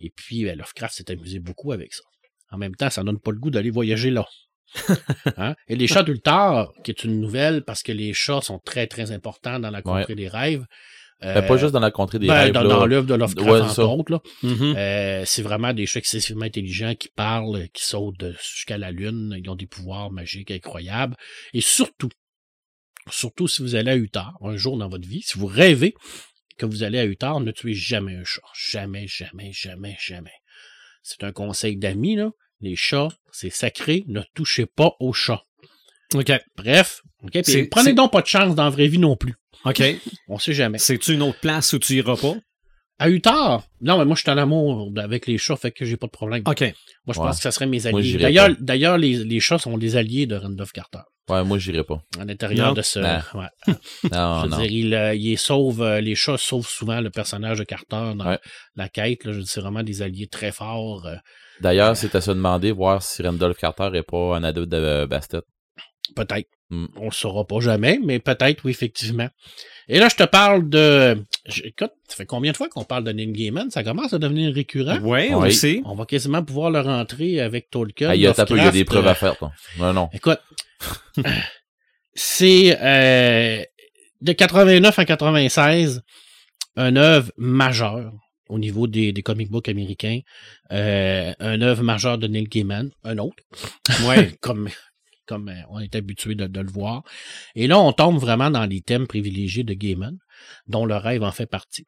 Et puis, ben, Lovecraft s'est amusé beaucoup avec ça. En même temps, ça donne pas le goût d'aller voyager là. Hein? Et les chats d'Ultar, qui est une nouvelle parce que les chats sont très, très importants dans la contrée des rêves. Ben, pas Euh, juste dans la contrée des ben, rêves. dans, l'œuvre de Lovecraft, Ouais, entre autres. Là. Mhm. Euh, c'est vraiment des chats excessivement intelligents qui parlent, qui sautent jusqu'à la Lune. Ils ont des pouvoirs magiques incroyables. Et surtout, surtout si vous allez à Utah un jour dans votre vie, si vous rêvez que vous allez à Utah, ne tuez jamais un chat. Jamais, jamais, jamais, jamais. C'est un conseil d'amis, là. Les chats, c'est sacré. Ne touchez pas aux chats. OK. Bref. ok, puis prenez donc pas de chance dans la vraie vie non plus. OK. On sait jamais. C'est-tu une autre place où tu iras pas? À Utah, non, mais moi, je suis en amour avec les chats, fait que j'ai pas de problème. OK. Moi, je Ouais. pense que ça serait mes alliés. D'ailleurs, les, les chats sont des alliés de Randolph Carter. Ouais, moi, j'irai pas. À l'intérieur de ce. Ouais. Non, je veux non. dire, il, euh, il sauve, euh, les chats sauvent souvent le personnage de Carter dans Ouais. la quête. Là, je veux dire, c'est vraiment des alliés très forts. euh, D'ailleurs, c'est à se demander, voir si Randolph Carter est pas un adulte de euh, Bastet. Peut-être. Hmm. On le saura pas jamais, mais peut-être, oui, effectivement. Et là, je te parle de. Écoute, ça fait combien de fois qu'on parle de Neil Gaiman? Ça commence à devenir récurrent. Ouais, Oui. aussi. On va quasiment pouvoir le rentrer avec Tolkien. Ah, il y a t'as peu, il y a des preuves euh, à faire, toi. Non, non. Écoute, c'est euh, de 89 à 96 un œuvre majeure au niveau des, des comic books américains, euh, un œuvre majeure de Neil Gaiman, un autre, Ouais. comme comme euh, on est habitué de, de le voir. Et là, on tombe vraiment dans les thèmes privilégiés de Gaiman, dont le rêve en fait partie.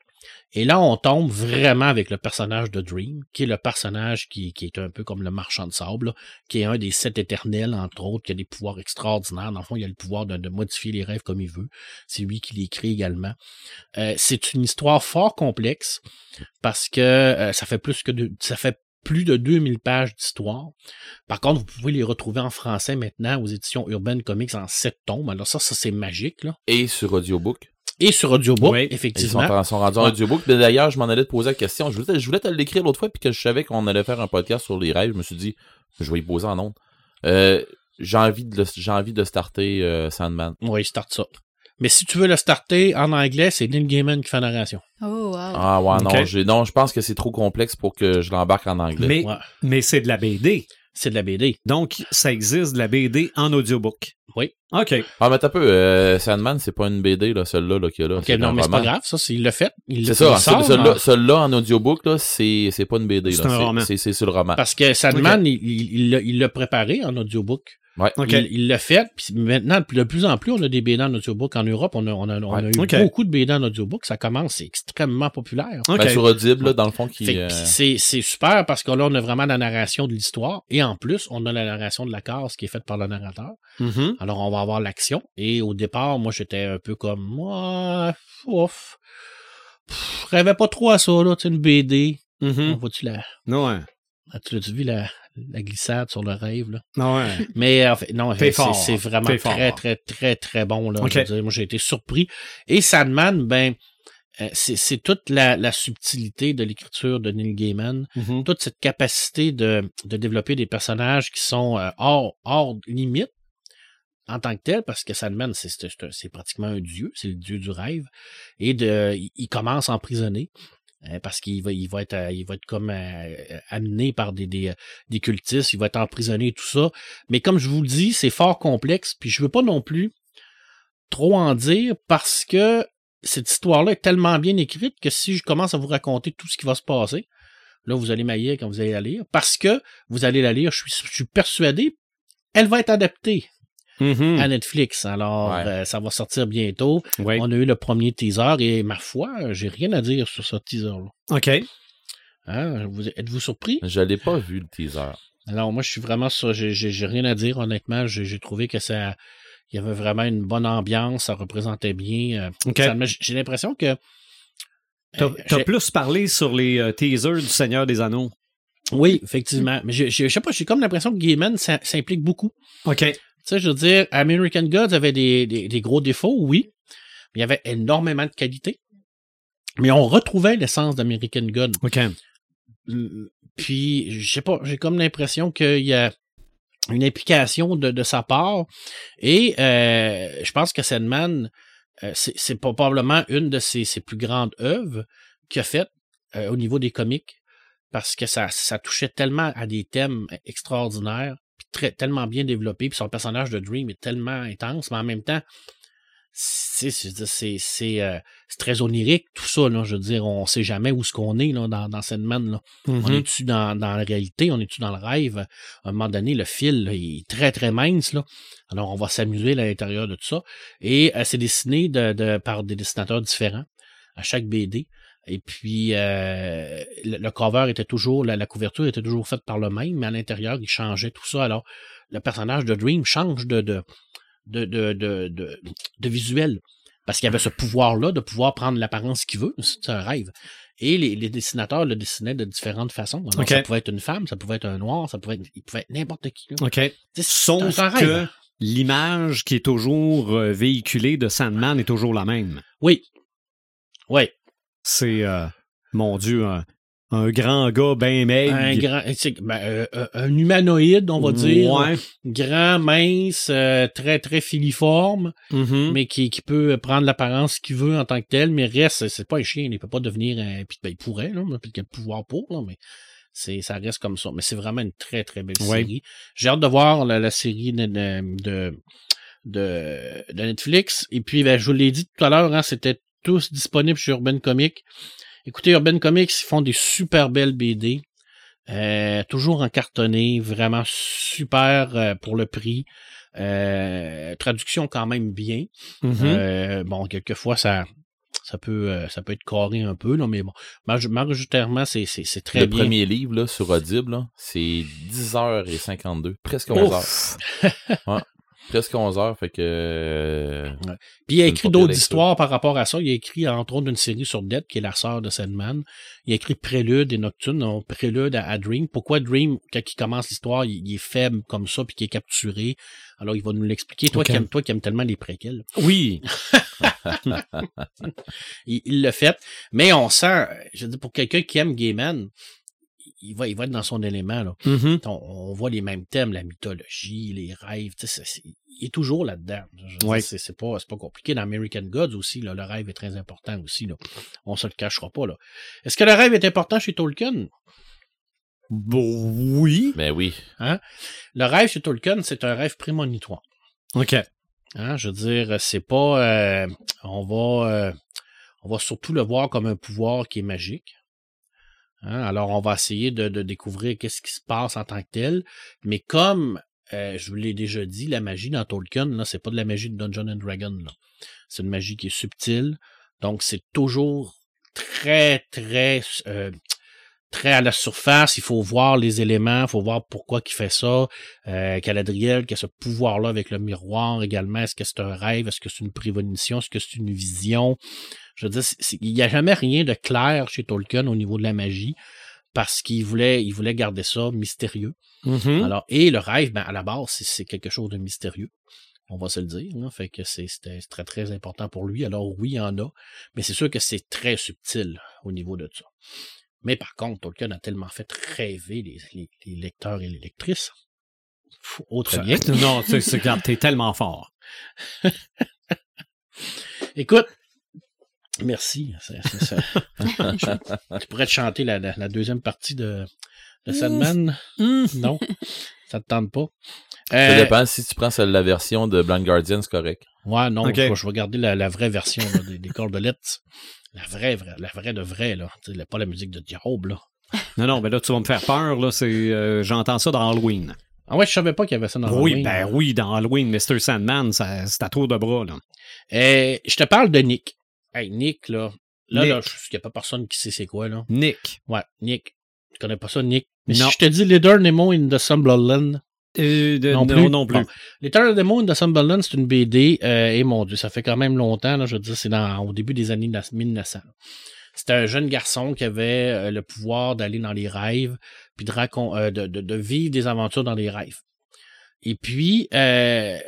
Et là, on tombe vraiment avec le personnage de Dream, qui est le personnage qui, qui est un peu comme le marchand de sable, qui est un des sept éternels, entre autres, qui a des pouvoirs extraordinaires. Dans le fond, il a le pouvoir de, modifier les rêves comme il veut. C'est lui qui l'écrit également. Euh, c'est une histoire fort complexe parce que euh, ça fait plus que de, ça fait plus de 2000 pages d'histoire. Par contre, vous pouvez les retrouver en français maintenant aux éditions Urban Comics en sept tomes. Alors ça, ça c'est magique. Là. Et sur audiobook. Et sur audiobook, Oui, Ils sont, effectivement. sont rendus en Ouais. audiobook. Mais D'ailleurs, je m'en allais te poser la question. Je voulais, je voulais te l'écrire l'autre fois, puis que je savais qu'on allait faire un podcast sur les rêves. Je me suis dit, je vais y poser en ondes. Euh, j'ai envie de j'ai envie de starter euh, Sandman. Oui, start ça. Mais si tu veux le starter en anglais, c'est Neil Gaiman qui fait la narration. Oh, wow. Ah ouais, non, non, je pense que c'est trop complexe pour que je l'embarque en anglais. Mais, Ouais. mais c'est de la BD. C'est de la BD. Donc, ça existe de la BD en audiobook. Oui. OK. Ah, mais t'as peu, euh, Sandman, c'est pas une BD, là, celle-là, là, qu'il y a là. Ok, non, mais c'est pas grave, ça, c'est- il l'a fait. Il C'est ça, il sort, celui- celui-là en audiobook, là, c'est c'est pas une BD, C'est là. un roman. C'est c'est sur le roman. Parce que Sandman, il- il il l'a il l'a préparé en audiobook. Ouais. OK. Il l'a fait, puis maintenant, de plus en plus, on a des BD en audiobook. En Europe, on a, on a, on a eu beaucoup de BD en audiobook. Ça commence, c'est extrêmement populaire. OK. Ben, sur Audible, là, dans le fond, qui. Euh, c'est, c'est super parce que là, on a vraiment la narration de l'histoire. Et en plus, on a la narration de la case qui est faite par le narrateur. Mhm. Alors, on va avoir l'action. Et au départ, moi, j'étais un peu comme, moi, ouf. Pff, Je rêvais pas trop à ça, là, tu sais, une BD. Mhm. Vois-tu la, Ouais. As-tu as-tu vu la, la glissade sur le rêve, là? Ouais. Mais en fait, non, c'est, vraiment très, très, très, très bon. Là, Ok. Je veux dire, moi, j'ai été surpris. Et Sandman, ben, euh, c'est, toute la, la subtilité de l'écriture de Neil Gaiman, Mhm. toute cette capacité de, de développer des personnages qui sont euh, hors, hors limite en tant que tel, parce que Sandman, c'est, c'est, c'est- c'est pratiquement un dieu, c'est le dieu du rêve, et de, il, il commence emprisonné. Euh, parce qu'il va, il euh, être comme euh, amené par des, des, des cultistes, il va être emprisonné tout ça. Mais comme je vous le dis, c'est fort complexe, puis je veux pas non plus trop en dire parce que cette histoire-là est tellement bien écrite que si je commence à vous raconter tout ce qui va se passer, là, vous allez mailler quand vous allez la lire. Parce que vous allez la lire, je suis persuadé, elle va être adaptée Mhm. à Netflix. Alors, Ouais. euh, ça va sortir bientôt. Ouais. On a eu le premier teaser et ma foi, j'ai rien à dire sur ce teaser-là. OK. Hein? Vous- Êtes-vous surpris? Je l'ai pas vu, le teaser. Alors, moi, je suis vraiment sur. J'ai j'ai- j'ai rien à dire, honnêtement. J'ai j'ai trouvé que ça. Il y avait vraiment une bonne ambiance, ça représentait bien. euh, OK. ça me- J'ai l'impression que. T'as euh, plus parlé sur les euh, teasers du Seigneur des Anneaux. Oui, effectivement. Mais j'ai- j'ai- je sais pas, j'ai comme l'impression que Gaiman ça- s'implique beaucoup. OK. Sais, je veux dire, American Gods avait des, des, des gros défauts, oui. Mais il y avait énormément de qualité. Mais on retrouvait l'essence d'American Gods. OK. Puis, je sais pas, j'ai comme l'impression qu'il y a une implication de, de sa part. Et euh, je pense que Sandman, euh, c'est probablement une de ses, ses plus grandes œuvres qu'il a faites euh, au niveau des comiques. Parce que ça, ça touchait tellement à des thèmes extraordinaires, puis très, tellement bien développés, puis son personnage de Dream est tellement intense, mais en même temps, c'est c'est c'est c'est, euh, c'est très onirique tout ça là je veux dire on sait jamais où ce qu'on est là dans dans Sandman là. On Mhm. est-tu dans, dans la réalité on est-tu dans le rêve? À un moment donné le fil là, il est très très mince là. Alors on va s'amuser à l'intérieur de tout ça. Et euh, c'est dessiné de, de par des dessinateurs différents à chaque BD et puis euh, le, le cover était toujours la, la couverture était toujours faite par le même mais à l'intérieur il changeait tout ça alors le personnage de Dream change de de de, de, de, visuel. Parce qu'il avait ce pouvoir-là de pouvoir prendre l'apparence qu'il veut. C'est un rêve. Et les, les dessinateurs le dessinaient de différentes façons. Alors. Ça pouvait être une femme, ça pouvait être un noir, ça pouvait être, il pouvait être n'importe qui. là. OK. Sauf que l'image qui est toujours euh, véhiculée de Sandman est toujours la même. Oui. Oui. C'est, euh, mon Dieu, un, un grand gars bien maigre. Un grand, ben, euh, euh, un humanoïde, on va dire. Ouais. Grand, mince, euh, très, très filiforme, Mhm. mais qui, qui peut prendre l'apparence qu'il veut en tant que tel, mais reste, c'est pas un chien, il peut pas devenir un, puis ben, il pourrait, là, peut-être qu'il a le pouvoir pour, là, mais c'est, ça reste comme ça. Mais c'est vraiment une très, très belle Ouais. série. J'ai hâte de voir la, la série de, de, de, de- de Netflix. Et puis, ben, je vous l'ai dit tout à l'heure, hein, c'était tous disponibles chez Urban Comics. Écoutez, Urban Comics, ils font des super belles BD. Euh, toujours en cartonné, vraiment super euh, pour le prix. Euh, traduction quand même bien. Mhm. Euh, bon, quelquefois ça ça peut ça peut être carré un peu là, mais bon, maj- majoritairement c'est c'est très le bien. premier livre là, sur Audible, c'est 10h52, presque 11h. Ouf. Presque 11h, fait que. euh, Puis il a écrit d'autres histoires par rapport à ça. Il a écrit entre autres une série sur Death qui est la sœur de Sandman. Il a écrit Prélude et Nocturne, non, Prélude à, à Dream. Pourquoi Dream, quand il commence l'histoire, il, il est faible comme ça puis qu'il est capturé? Alors il va nous l'expliquer. Toi qui aimes toi qui aimes tellement les préquels. Oui. il, il l'a fait. Mais on sent, je veux dire, pour quelqu'un qui aime Gaiman, il va, il va être dans son élément. Là. Mhm. On, on voit les mêmes thèmes, la mythologie, les rêves. tu sais, c'est- c'est- il est toujours là-dedans. Ouais. C'est, c'est pas, c'est pas compliqué. Dans American Gods aussi, là, le rêve est très important aussi. Là. On se le cachera pas. Là. Est-ce que le rêve est important chez Tolkien? Bon, oui. Ben oui. Le rêve chez Tolkien, c'est un rêve prémonitoire. OK. Hein, je veux dire, c'est pas. euh, on va. euh, on va surtout le voir comme un pouvoir qui est magique. Hein, alors, on va essayer de, de découvrir qu'est-ce qui se passe en tant que tel. Mais comme euh, je vous l'ai déjà dit, la magie dans Tolkien, là, c'est pas de la magie de Dungeon Dragon. C'est une magie qui est subtile. Donc, c'est toujours très, très, euh, très à la surface. Il faut voir les éléments, il faut voir pourquoi il fait ça. Euh, Caladriel, qui a ce pouvoir-là avec le miroir également. Est-ce que c'est un rêve? Est-ce que c'est une prémonition? Est-ce que c'est une vision? Je veux dire, il n'y a jamais rien de clair chez Tolkien au niveau de la magie parce qu'il voulait, il voulait garder ça mystérieux. Mhm. Alors, et le rêve, ben, à la base, c'est- quelque chose de mystérieux. On va se le dire. Là, fait que c'est c'était très, très important pour lui. Alors oui, il y en a. Mais c'est sûr que c'est très subtil au niveau de ça. Mais par contre, Tolkien a tellement fait rêver les, les- les lecteurs et les lectrices. Fou- Autre Ça- lien. non, t'es tellement fort. Écoute, merci. Ça. je pourrais te chanter la, la- la deuxième partie de, de Sandman? Non, ça te tente pas? Ça Euh, dépend si tu prends celle- la version de Blind Guardian, c'est correct. Ouais, non, je, vais- je vais garder la, la vraie version là, des, des cordelettes. La vraie, vraie, la vraie de vraie, là. Tu sais, pas la musique de diable, là. Non, non, mais là, tu vas me faire peur. Là, c'est, euh, j'entends ça dans Halloween. Ah ouais, je savais pas qu'il y avait ça dans oui, Halloween. ben oui, dans Halloween, Mr. Sandman, c'est à tour de bras. Là. Euh, je te parle de Nick. Hey, Nick, là. Là, Nick. là, il n'y a pas personne qui sait c'est quoi, là. Nick. Ouais, Nick. Tu connais pas ça, Nick? Mais Non. si je te dis Leader Nemo in the Sunderland, Euh, de- Non non, plus. non plus. Bon. Leader Nemo in the Sunderland, c'est une BD, euh, et mon Dieu, ça fait quand même longtemps, là, je veux dire, c'est dans, au début des années 1900. C'était un jeune garçon qui avait euh, le pouvoir d'aller dans les rêves, puis de, racon- euh, de, de, de vivre des aventures dans les rêves. Et puis, euh,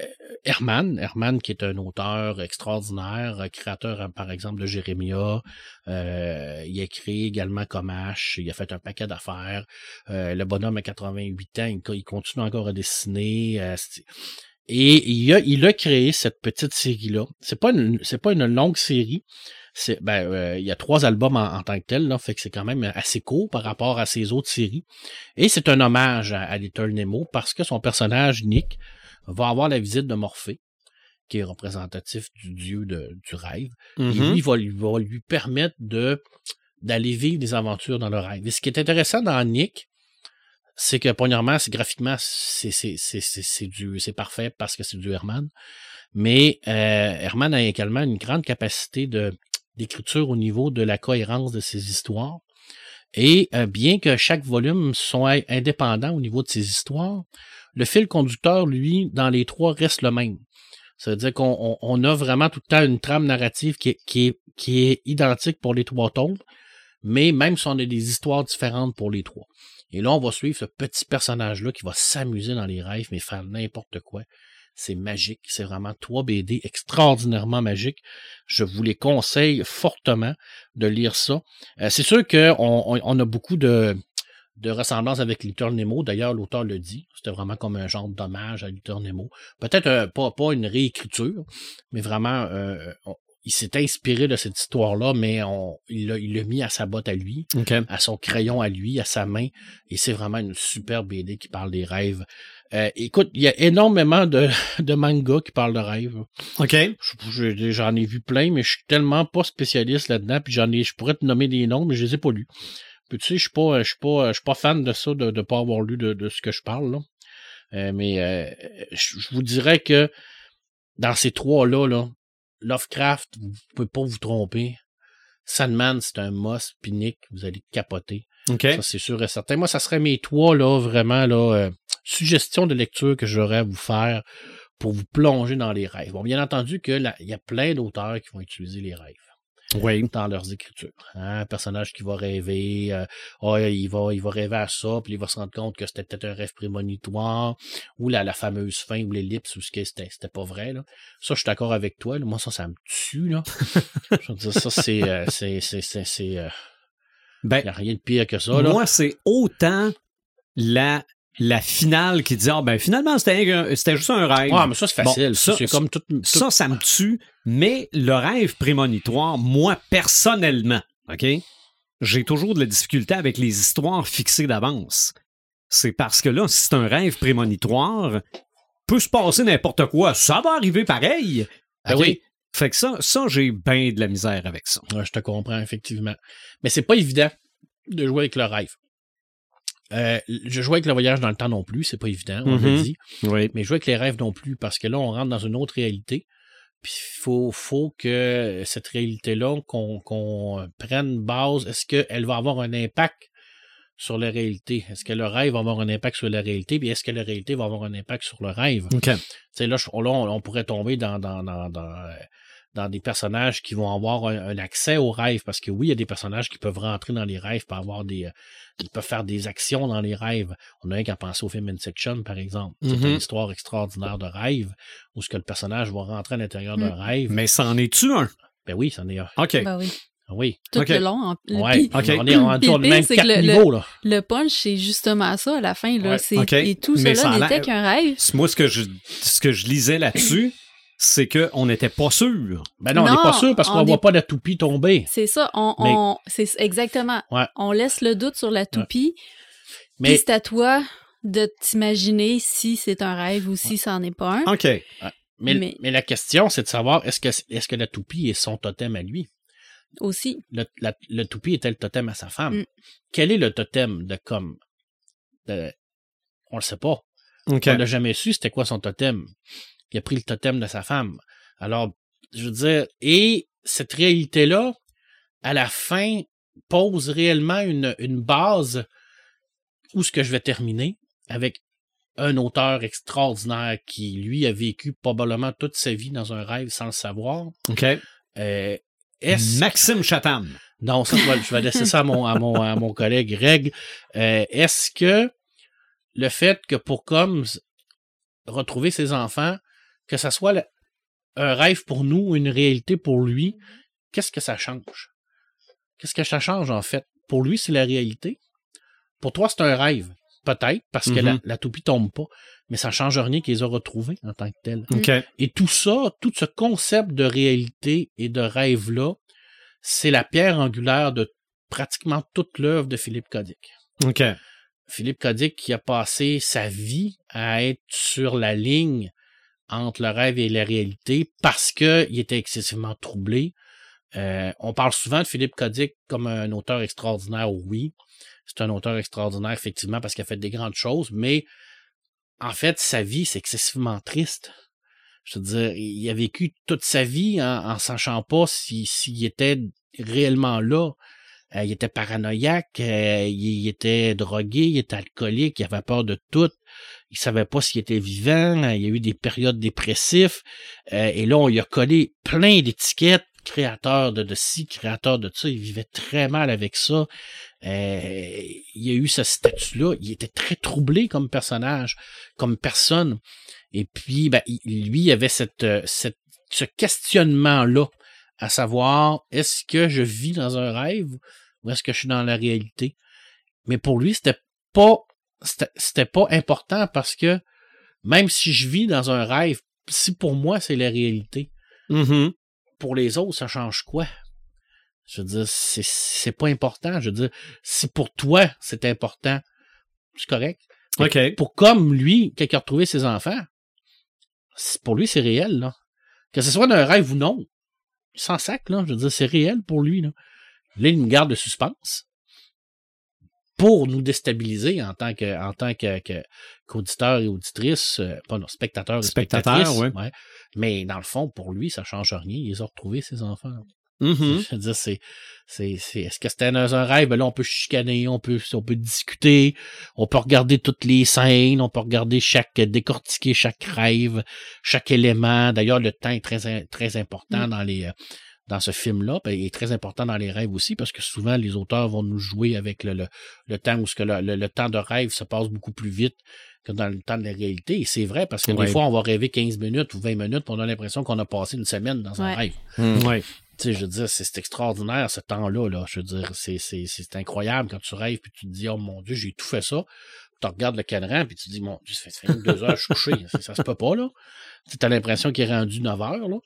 Herman, Herman qui est un auteur extraordinaire, euh, créateur, euh, par exemple, de Jérémia, euh, il a créé également Comache, il a fait un paquet d'affaires. Euh, le bonhomme a 88 ans, il, continue encore à dessiner. euh, et il a, il a créé cette petite série-là. C'est pas c'est pas une longue série. C'est, ben, euh, il y a trois albums en, en tant que tel, là, fait que c'est quand même assez court par rapport à ses autres séries. Et c'est un hommage à, à Little Nemo parce que son personnage, Nick, va avoir la visite de Morphée, qui est représentatif du dieu de- du rêve. Et Mhm. lui va, lui va lui permettre de d'aller vivre des aventures dans le rêve. Et ce qui est intéressant dans Nick, c'est que premièrement, c'est graphiquement, c'est c'est c'est c'est c'est du c'est parfait parce que c'est du Herman. Mais euh, Herman a également une grande capacité de d'écriture au niveau de la cohérence de ses histoires. Et euh, bien que chaque volume soit indépendant au niveau de ses histoires, le fil conducteur, lui, dans les trois, reste le même. Ça veut dire qu'on on- a vraiment tout le temps une trame narrative qui est identique pour les trois tomes, mais même si on a des histoires différentes pour les trois. Et là, on va suivre ce petit personnage-là qui va s'amuser dans les rêves, mais faire n'importe quoi. C'est magique. C'est vraiment trois BD extraordinairement magiques. Je vous les conseille fortement de lire ça. Euh, c'est sûr qu'on on, on a beaucoup de, de ressemblances avec Little Nemo. D'ailleurs, l'auteur le dit. C'était vraiment comme un genre d'hommage à Little Nemo. Peut-être euh, pas, pas une réécriture, mais vraiment, euh, on- il s'est inspiré de cette histoire-là, mais on, il l'a mis à sa botte à lui OK. à son crayon à lui, à sa main. Et c'est vraiment une super BD qui parle des rêves. Euh, écoute, il y a énormément de, de mangas qui parlent de rêves. OK. Je- je- J'en ai vu plein, mais je suis tellement pas spécialiste là-dedans. Puis j'en ai, je pourrais te nommer des noms, mais je les ai pas lus. Puis tu sais, je suis pas, je suis pas, je suis pas fan de ça, de ne pas avoir lu de, de ce que je parle là. Euh, mais euh, je, vous dirais que dans ces trois-là, là, Lovecraft, vous pouvez pas vous tromper. Sandman, c'est un must, Nick, vous allez capoter. OK. Ça, c'est sûr et certain. Moi, ça serait mes trois, là, vraiment, là, euh, suggestions de lecture que j'aurais à vous faire pour vous plonger dans les rêves. Bon, bien entendu que là, il y a plein d'auteurs qui vont utiliser les rêves Oui. dans leurs écritures. Hein, Un personnage qui va rêver, euh, ah, il, va, il va rêver à ça, puis il va se rendre compte que c'était peut-être un rêve prémonitoire, ou la, la fameuse fin ou l'ellipse, ou ce que c'était, c'était pas vrai. Là. Ça, je suis d'accord avec toi. là. Moi, ça, ça me tue. Là. je veux dire, ça, c'est... euh, c'est, c'est, c'est, c'est, euh, Ben, y a rien de pire que ça. Là. moi, c'est autant la, la finale qui dit, ah, ben, finalement, c'était juste un rêve. Ouais, mais ça, c'est Bon, facile. ça- c'est comme tout, tout- Ça, ça me tue, mais le rêve prémonitoire, moi, personnellement, OK? J'ai toujours de la difficulté avec les histoires fixées d'avance. C'est parce que là, si c'est un rêve prémonitoire, peut se passer n'importe quoi. Ça va arriver pareil. Ben OK? oui. Fait que ça, ça j'ai bien de la misère avec ça. Ouais, je te comprends, effectivement. Mais c'est pas évident de jouer avec le rêve. Euh, je joue avec le voyage dans le temps non plus, c'est pas évident, on l'a Mhm. dit. Oui. Mais jouer avec les rêves non plus, parce que là, on rentre dans une autre réalité. Puis il faut, faut que cette réalité-là, qu'on qu'on prenne base, est-ce qu'elle va avoir un impact sur la réalité? Est-ce que le rêve va avoir un impact sur la réalité? Puis est-ce que la réalité va avoir un impact sur le rêve? OK. Tu sais, là, je- là, on, on pourrait tomber dans, dans, dans, dans, euh, dans des personnages qui vont avoir un, un accès aux rêves. Parce que oui, il y a des personnages qui peuvent rentrer dans les rêves pour avoir des. euh, ils peuvent faire des actions dans les rêves. On a un qui a pensé au film Insection, par exemple. C'est Mhm. une histoire extraordinaire de rêve où ce que le personnage va rentrer à l'intérieur d'un Mm. rêve. Mais c'en est-tu un? Ben oui, c'en est un. OK. Ben oui. Oui. Tout le long. en- Ouais. puis- On est le au pire, même quatre le- le- niveaux, là. Le punch, c'est justement ça à la fin. Là. Ouais. Et tout Mais cela n'était qu'un rêve. Moi, ce que je, ce que je lisais là-dessus, c'est qu'on n'était pas sûr. Ben non, on n'est pas sûr parce on qu'on est- voit pas la toupie tomber. C'est ça. On, Mais- on- c'est exactement. Ouais. On laisse le doute sur la toupie. Mais Puis c'est à toi de t'imaginer si c'est un rêve ou si ça n'en est pas un. OK. Mais, Mais- mais la question, c'est de savoir est-ce que, est-ce que la toupie est son totem à lui? Aussi. Le, la- le toupie était le totem à sa femme? Mm. Quel est le totem de comme? de- on le sait pas. On l'a jamais su c'était quoi son totem? Il a pris le totem de sa femme. Alors, je veux dire, et cette réalité-là, à la fin, pose réellement une, une base où ce que je vais terminer avec un auteur extraordinaire qui, lui, a vécu probablement toute sa vie dans un rêve sans le savoir. OK. Euh, Maxime Chatham. non, ça, je vais, laisser ça à mon, à mon, à mon collègue Reg. Euh, Est-ce que le fait que pour Combs retrouver ses enfants, que ça soit le- un rêve pour nous ou une réalité pour lui, qu'est-ce que ça change? Qu'est-ce que ça change en fait? Pour lui, c'est la réalité. Pour toi, c'est un rêve. Peut-être, parce que la, Mhm. la toupie tombe pas, mais ça change rien qu'ils les a retrouvés en tant que tel. Et tout ça, tout ce concept de réalité et de rêve-là, c'est la pierre angulaire de pratiquement toute l'œuvre de Philippe Codic. OK. Philippe Codic qui a passé sa vie à être sur la ligne entre le rêve et la réalité parce qu'il était excessivement troublé. Euh, on parle souvent de Philippe Codic comme un auteur extraordinaire, oui. C'est un auteur extraordinaire, effectivement, parce qu'il a fait des grandes choses, mais en fait, sa vie, c'est excessivement triste. Je veux dire, il a vécu toute sa vie en, en sachant pas si- s'il était réellement là. Euh, il était paranoïaque, euh, il, était drogué, il était alcoolique, il avait peur de tout. Il savait pas s'il était vivant, euh, il y a eu des périodes dépressives. euh, et là, on lui a collé plein d'étiquettes, créateur de, de ci, créateur de ça. Il vivait très mal avec ça. Il y a eu ce statut-là. Il était très troublé comme personnage, comme personne. Et puis, ben, lui, il avait cette, ce questionnement-là, à savoir, est-ce que je vis dans un rêve ou est-ce que je suis dans la réalité? Mais pour lui, c'était pas, c'était pas important parce que même si je vis dans un rêve, si pour moi c'est la réalité, Mhm. pour les autres, ça change quoi? Je veux dire, c'est, pas important. Je veux dire, si pour toi c'est important, c'est correct. OK. Pour comme lui, il a retrouvé ses enfants, pour lui, c'est réel, là. Que ce soit d'un rêve ou non, s'en sac, là. Je veux dire, c'est réel pour lui, là. Là, il nous garde le suspense pour nous déstabiliser en tant que, en tant que, que- qu'auditeur et auditrice, euh, pas non, spectateur et Spectateur, spectatrice, ouais. Mais dans le fond, pour lui, ça change rien. Il a retrouvé ses enfants. Mhm. Je veux dire, c'est, c'est, c'est, est-ce que c'était dans un rêve? Ben là, on peut chicaner, on peut, on peut discuter, on peut regarder toutes les scènes, on peut regarder chaque, décortiquer chaque rêve, chaque élément. D'ailleurs, le temps est très, très important dans les, euh, dans ce film-là, ben, il est très important dans les rêves aussi, parce que souvent, les auteurs vont nous jouer avec le, le, le temps où ce que le, le, le temps de rêve se passe beaucoup plus vite que dans le temps de la réalité. Et c'est vrai, parce que Ouais. des fois, on va rêver 15 minutes ou 20 minutes, puis on a l'impression qu'on a passé une semaine dans un Ouais. rêve. Ouais. Tu sais, je veux dire, c'est extraordinaire ce temps-là. Là. Je veux dire, c'est- c'est c'est incroyable quand tu rêves puis tu te dis, oh mon Dieu, j'ai tout fait ça. Tu regardes le cadran puis tu te dis, mon Dieu, ça fait, ça fait deux heures, je suis couché. Ça, ça se peut pas, là. Tu as l'impression qu'il est rendu 9 heures, là.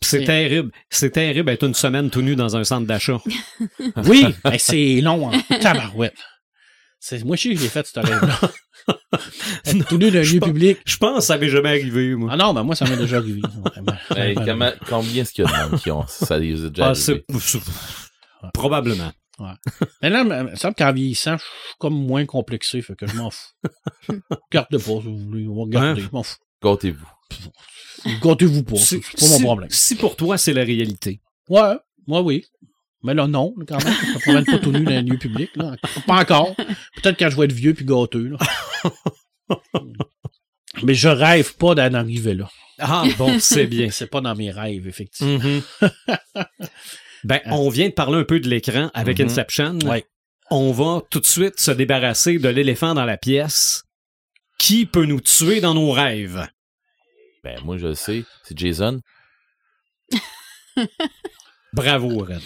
C'est C'est- terrible. C'est terrible être une semaine tout nu dans un centre d'achat. Oui, mais c'est long, hein. Tabarouette. C'est- Moi, je sais que j'ai fait ce rêve-là. Être tout nu d'un lieu pense- public. Je pense que ça m'est jamais arrivé, moi. Ah non, ben moi, ça m'est déjà arrivé. Vraiment. Hey, comment- combien est-ce qu'il y a de monde qui ont ça les a déjà Ah, arrivé? Probablement. Mais là, il me semble qu'en vieillissant, je suis comme moins complexé, fait que je m'en fous. Regardez pas, si vous voulez, on va regarder, je m'en fous. Gâtez-vous. Gâtez-vous pas, c'est pas mon si- problème. Si pour toi, c'est la réalité. Ouais, moi oui. Mais là, non, quand même. Je me promène pas tout nu dans un lieu public. Là. Pas encore. Peut-être quand je vais être vieux puis gâteux. Là. Mais je rêve pas d'en arriver là. Ah, bon, c'est bien. C'est pas dans mes rêves, effectivement. Mhm. ben, on vient de parler un peu de l'écran avec Mhm. Inception. Ouais. On va tout de suite se débarrasser de l'éléphant dans la pièce. Qui peut nous tuer dans nos rêves? Ben, moi, je le sais. C'est Jason. Bravo, Red.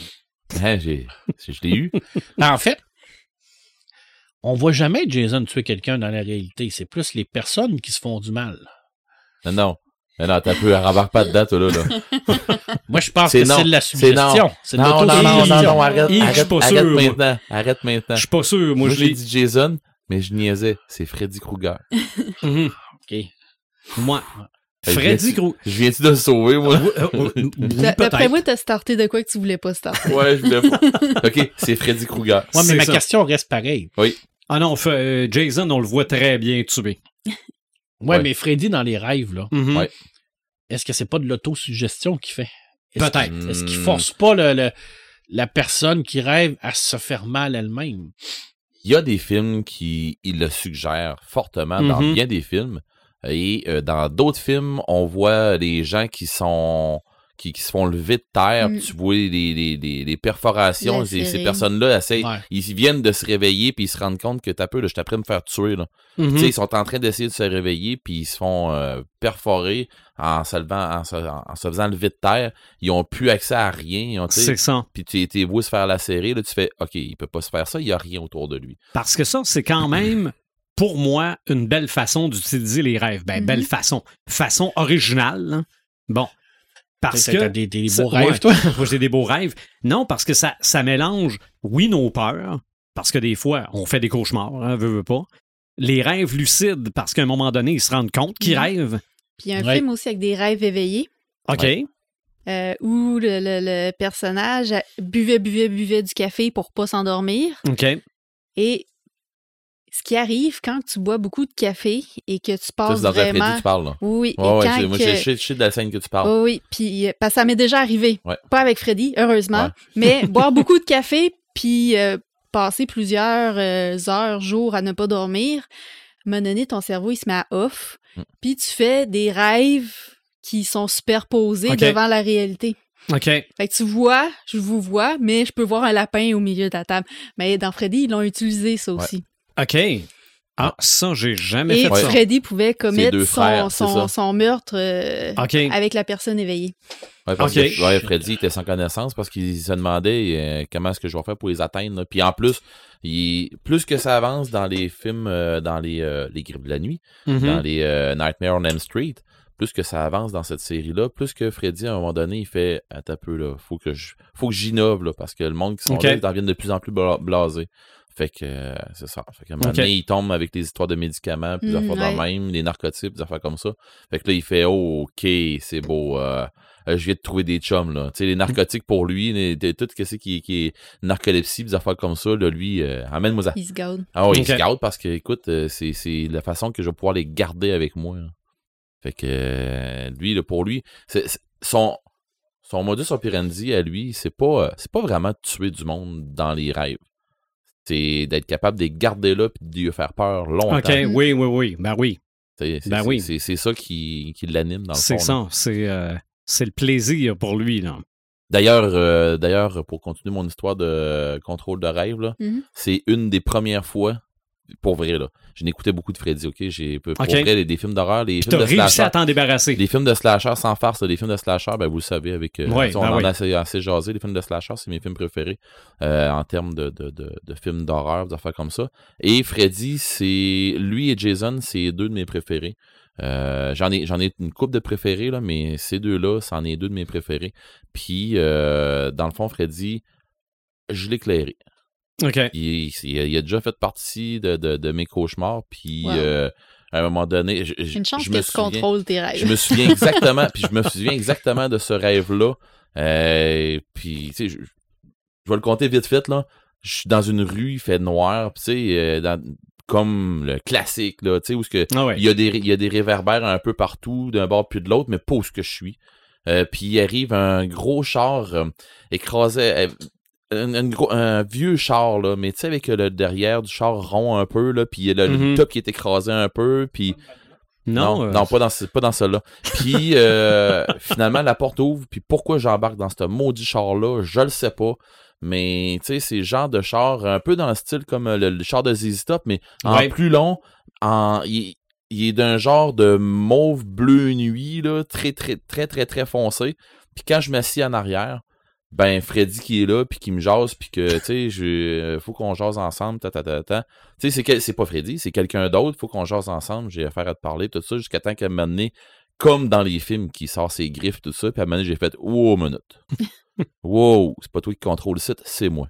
Hein, j'ai, je l'ai eu. En fait, on voit jamais Jason tuer quelqu'un dans la réalité. C'est plus les personnes qui se font du mal. Non, non. Non, non, t'as peu, rembarque pas dedans, toi, là. là. Moi, je pense que non. c'est de la non. suggestion. C'est de Non, non, non, non, l'autosuggestion. non, arrête, arrête, sûr, moi. maintenant. Arrête maintenant. Je suis pas sûr. Moi, Moi, je l'ai dit Jason, mais je niaisais. C'est Freddy Krueger. OK. Moi. Freddy je viens- Gros. Je viens-tu de le sauver, moi? oui, D'après moi, t'as starté de quoi que tu voulais pas starter. Ouais, je voulais pas. OK, c'est Freddy Krueger. Ouais, mais ma ça. question reste pareille. Ah non, euh, Jason, on le voit très bien tuer. Ouais, Ouais. mais Freddy dans les rêves, là, Mhm. Ouais. est-ce que c'est pas de l'autosuggestion qu'il fait? Peut-être. Est-ce qu'il Hmm. force pas le, le- la personne qui rêve à se faire mal elle-même? Il y a des films qui ils le suggèrent fortement dans Mhm. bien des films. Et euh, dans d'autres films, on voit des gens qui sont qui, qui se font lever de terre. Mm. Tu vois les, les, les, les perforations. Ces, ces personnes-là, essayent- Ouais. ils viennent de se réveiller puis ils se rendent compte que t'as peu, je t'apprends à me faire tuer. Là. Tu sais, ils sont en train d'essayer de se réveiller, puis ils se font euh, perforer en se, levant, en, se, en se faisant lever de terre. Ils ont plus accès à rien. C'est ça. puis tu t'es voué se faire lacérer, là, tu fais OK, il peut pas se faire ça, il y a rien autour de lui. Parce que ça, c'est quand même, pour moi, une belle façon d'utiliser les rêves. Ben, Mhm. belle façon. Façon originale. hein. Bon. Parce que. t'as des, des ça- beaux rêves, ouais. toi? Moi, j'ai des beaux rêves. Non, parce que ça, ça mélange, oui, nos peurs, parce que des fois, on fait des cauchemars, hein, veut, veut pas. Les rêves lucides, parce qu'à un moment donné, ils se rendent compte qu'ils Mhm. rêvent. Puis il y a un Ouais. film aussi avec des rêves éveillés. OK. Ouais. euh, où le, le- le personnage buvait, buvait, buvait du café pour pas s'endormir. OK. Et ce qui arrive quand tu bois beaucoup de café et que tu passes c'est dans Freddy vraiment... que tu parles. Là. Oui, Ouais, et ouais, quand moi, que- je sais de la scène que tu parles. Oh oui, puis euh, parce que ça m'est déjà arrivé. Ouais. Pas avec Freddy, heureusement, Ouais. mais boire beaucoup de café puis euh, passer plusieurs euh, heures, jours à ne pas dormir, à un moment donné, ton cerveau, il se met à off, Mm. puis tu fais des rêves qui sont superposés devant la réalité. OK. Fait que tu vois, je vous vois, mais je peux voir un lapin au milieu de la table. Mais dans Freddy, ils l'ont utilisé, ça Ouais. aussi. OK. Ah, ça, j'ai jamais Et fait ça. Freddy pouvait commettre son, son, meurtre euh, OK. avec la personne éveillée. Ouais, parce Ok. que ouais, Freddy était sans connaissance parce qu'il se demandait euh, comment est-ce que je vais faire pour les atteindre. là. Puis en plus, il, plus que ça avance dans les films, euh, dans les, euh, les Griffes de la nuit, Mhm. dans les euh, Nightmare on Elm Street, plus que ça avance dans cette série-là, plus que Freddy, à un moment donné, il fait Attends un peu, là, faut que je faut que j'innove, là, parce que le monde qui sont Ok. là, ils deviennent de plus en plus bla- blasés. Fait que euh, c'est ça. Fait qu'à un moment donné, il tombe avec des histoires de médicaments, puis des Mm, affaires de ouais. même, des narcotiques, des affaires comme ça. Fait que là, il fait oh, OK, c'est beau. euh, euh, je viens de trouver des chums, là. Tu sais, les narcotiques pour lui, les- de- tout ce qui, qui est narcolepsie, des affaires comme ça, là, lui, euh, amène-moi ça. Il se garde. Ah oui, il se garde parce que, écoute, euh, c'est, c'est la façon que je vais pouvoir les garder avec moi. là. Fait que, euh, lui, là, pour lui, c'est, c'est- son, son modus operandi à lui, c'est pas, c'est pas vraiment tuer du monde dans les rêves. C'est d'être capable de les garder là puis de lui faire peur longtemps. OK, oui, oui, oui. Ben oui. C'est, c'est- Ben c'est- oui. c'est, c'est ça qui, qui l'anime dans le C'est ça. C'est euh, c'est le plaisir pour lui, là. D'ailleurs, euh, d'ailleurs, pour continuer mon histoire de contrôle de rêve, là, Mhm. c'est une des premières fois, pour vrai, là. Je n'écoutais beaucoup de Freddy, ok? J'ai, pour Ok. vrai, les, des films d'horreur, les Puis films de réussi slasher. à t'en débarrasser. Les films de slasher sans farce, les films de slasher, ben vous le savez, avec euh, Ouais, on ben en oui. a assez, assez jasé. Les films de slasher, c'est mes films préférés euh, en termes de, de, de, de films d'horreur, des affaires comme ça. Et Freddy, c'est lui et Jason, c'est deux de mes préférés. Euh, j'en ai j'en ai une coupe de préférés là, mais ces deux-là, c'en est deux de mes préférés. Puis euh, dans le fond, Freddy, je l'ai éclairé. OK. Il, il- il a déjà fait partie de, de, de mes cauchemars. Puis Wow. euh, à un moment donné, je, je- Une chance je que me tu souviens- contrôles tes rêves. je me souviens exactement, puis je me souviens exactement de ce rêve-là. Euh, puis, tu sais, je, je vais le compter vite fait, là. Je suis dans une rue, il fait noir, puis tu sais, euh, dans- comme le classique, là, tu sais, où ce que Ah ouais. il y, a des, il y a des réverbères un peu partout, d'un bord puis de l'autre, mais pas où ce que je suis. Euh, puis il arrive un gros char euh, écrasé, euh, un, un gros, un vieux char, là, mais tu sais, avec le derrière du char rond un peu, là, puis il y a le, le Mhm. top qui est écrasé un peu, puis Non, non, euh, non, pas dans ce, pas dans celle-là. Puis euh, finalement la porte ouvre, puis pourquoi j'embarque dans ce maudit char là, je le sais pas. Mais tu sais, c'est le genre de char un peu dans le style comme euh, le, le char de ZZ Top, mais en Ouais. plus long, en il, il est d'un genre de mauve bleu nuit là, très très très très très foncé. Puis quand je m'assieds en arrière, ben Freddy qui est là puis qui me jase puis que tu sais, euh, faut qu'on jase ensemble, ta ta ta ta. Tu sais, c'est c'est pas Freddy, c'est quelqu'un d'autre, faut qu'on jase ensemble, j'ai affaire à te parler, tout ça, jusqu'à temps qu'elle m'a donné, comme dans les films, qui sort ses griffes, tout ça, puis à un moment donné, j'ai fait, wow, minute. wow, c'est pas toi qui contrôle le site, c'est moi.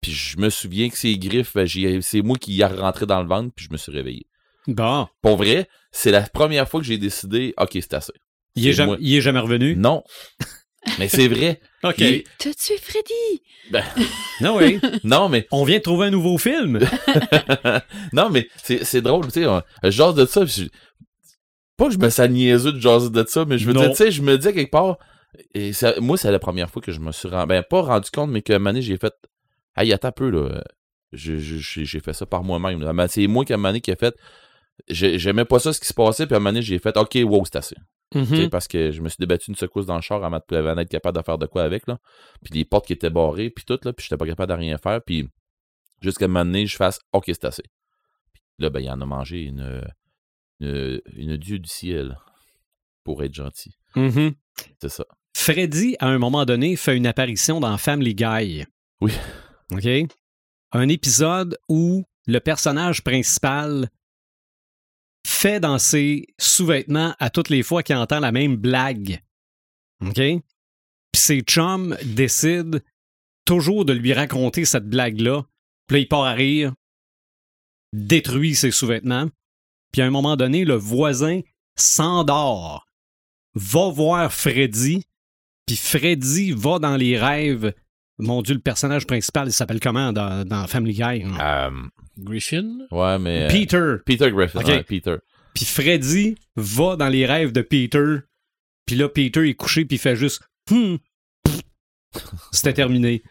Puis je me souviens que ces griffes, ben, j'ai- c'est moi qui y a rentré dans le ventre, puis je me suis réveillé. Bon. Pour vrai, c'est la première fois que j'ai décidé, ok, c'est assez. Il est, jamais, il est jamais revenu? Non. Mais c'est vrai. OK. Il- T'as tué Freddy! Non, oui. Non, mais On vient de trouver un nouveau film. non, mais c'est c'est drôle, tu sais, je jase de ça, je- pas que je me sens niaiseux de jaser de ça, mais je veux Non. dire, tu sais, je me dis à quelque part, et ça- moi, c'est la première fois que je me suis rendu, ben, pas rendu compte, mais que un moment donné, j'ai fait, hey, attends un peu, là, j'ai fait ça par moi-même, c'est moi qui, à un moment donné, qui a fait, j'ai- j'aimais pas ça, ce qui se passait, puis à un moment donné, j'ai fait, ok, wow, c'est assez. Mhm. parce que je me suis débattu une secousse dans le char avant de- d'être capable de faire de quoi avec, là. Puis les portes qui étaient barrées, puis tout, là, puis j'étais pas capable de rien faire, puis jusqu'à un moment donné, je fasse « OK, c'est assez ». Puis là, ben, il en a mangé une, une, une dieu du ciel, pour être gentil. Mhm. C'est ça. Freddy, à un moment donné, fait une apparition dans Family Guy. Oui. OK? Un épisode où le personnage principal fait dans ses sous-vêtements à toutes les fois qu'il entend la même blague. OK? Puis ses chums décident toujours de lui raconter cette blague-là. Puis là, il part à rire, détruit ses sous-vêtements. Puis à un moment donné, le voisin s'endort, va voir Freddy, puis Freddy va dans les rêves. Mon Dieu, le personnage principal, il s'appelle comment dans, dans Family Guy? hein? Euh, Griffin? ouais, mais... euh, Peter. Peter Griffin, Ok. ouais, Peter. Puis Freddy va dans les rêves de Peter. Puis là, Peter est couché, puis il fait juste... Hmm. C'était terminé.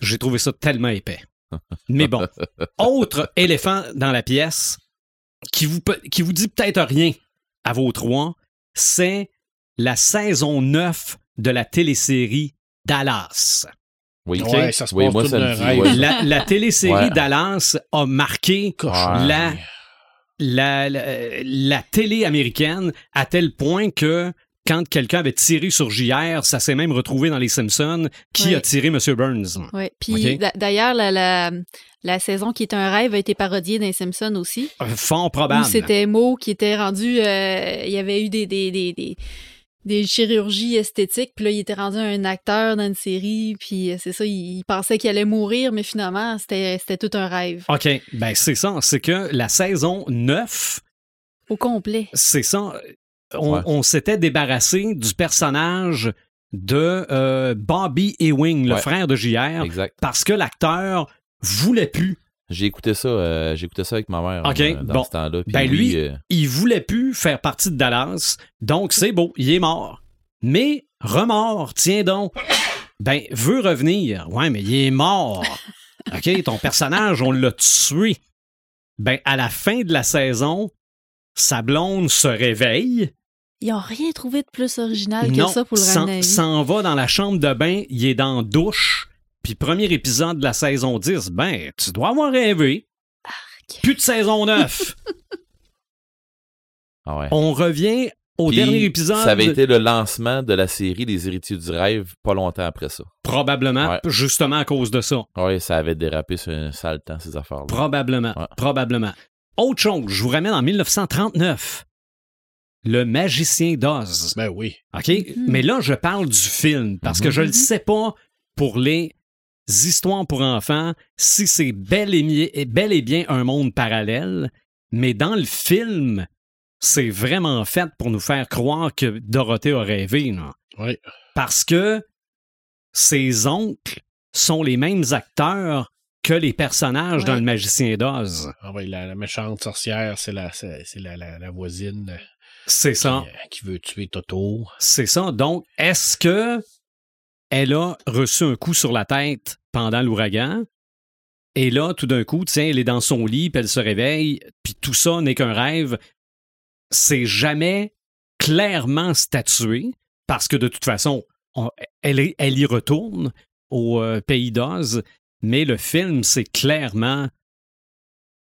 J'ai trouvé ça tellement épais. Mais bon, autre éléphant dans la pièce qui vous, qui vous dit peut-être rien à vos trois, c'est la saison 9 de la télésérie Dallas. Oui, Ouais, ça se oui, passe moi, tout ça dit, rêve. ouais. La, la télésérie Ouais. Dallas a marqué la, la, la, la télé américaine à tel point que quand quelqu'un avait tiré sur JR, ça s'est même retrouvé dans les Simpsons. Qui Ouais. a tiré M. Burns? Ouais. Puis d'ailleurs, la, la, la saison qui est un rêve a été parodiée dans les Simpsons aussi. Fort Où probable. c'était Mo qui était rendu. euh, il y avait eu des, des, des, des, des chirurgies esthétiques, puis là, il était rendu un acteur dans une série, puis euh, c'est ça, il, il pensait qu'il allait mourir, mais finalement, c'était c'était tout un rêve. OK, ben c'est ça. C'est que la saison 9, Au complet. c'est ça. On, Ouais. on s'était débarrassé du personnage de euh, Bobby Ewing, le Ouais. frère de JR, Exact. parce que l'acteur voulait plus. J'ai écouté ça, euh, j'ai écouté ça avec ma mère Ok, euh, dans bon. ce temps-là. Puis Ben, lui- euh, Il voulait plus faire partie de Dallas, donc c'est beau, il est mort. Mais remort, tiens donc. Ben, veut revenir. Ouais, mais il est mort. OK, ton personnage, on l'a tué. Ben, à la fin de la saison, sa blonde se réveille. Ils n'ont rien trouvé de plus original que ça pour le s'en- ramener s'en va dans la chambre de bain, il est dans la douche. Puis premier épisode de la saison 10, ben, tu dois avoir rêvé. Plus de saison 9. ah ouais. On revient au Puis, dernier épisode. Ça avait été le lancement de la série Les Héritiers du Rêve pas longtemps après ça. Probablement, Ouais. justement à cause de ça. Oui, ça avait dérapé sur un sale temps, ces affaires-là. Probablement, Ouais. probablement. Autre chose, je vous ramène en 1939. Le magicien d'Oz. Ben oui. OK? Mais là, je parle du film parce que Mhm. je ne Mhm. sais pas pour les histoires pour enfants si c'est bel et, mi- bel et bien un monde parallèle, mais dans le film, c'est vraiment fait pour nous faire croire que Dorothée a rêvé. là. Oui. Parce que ses oncles sont les mêmes acteurs que les personnages dans. Le Magicien d'Oz. Ah oui, la, la méchante sorcière, c'est la, la, voisine C'est ça. euh, qui veut tuer Toto. C'est ça. Donc, est-ce que elle a reçu un coup sur la tête pendant l'ouragan? Et là, tout d'un coup, tiens, elle est dans son lit, puis elle se réveille, puis tout ça n'est qu'un rêve. C'est jamais clairement statué, parce que de toute façon, elle y retourne au euh, pays d'Oz, mais le film, c'est clairement.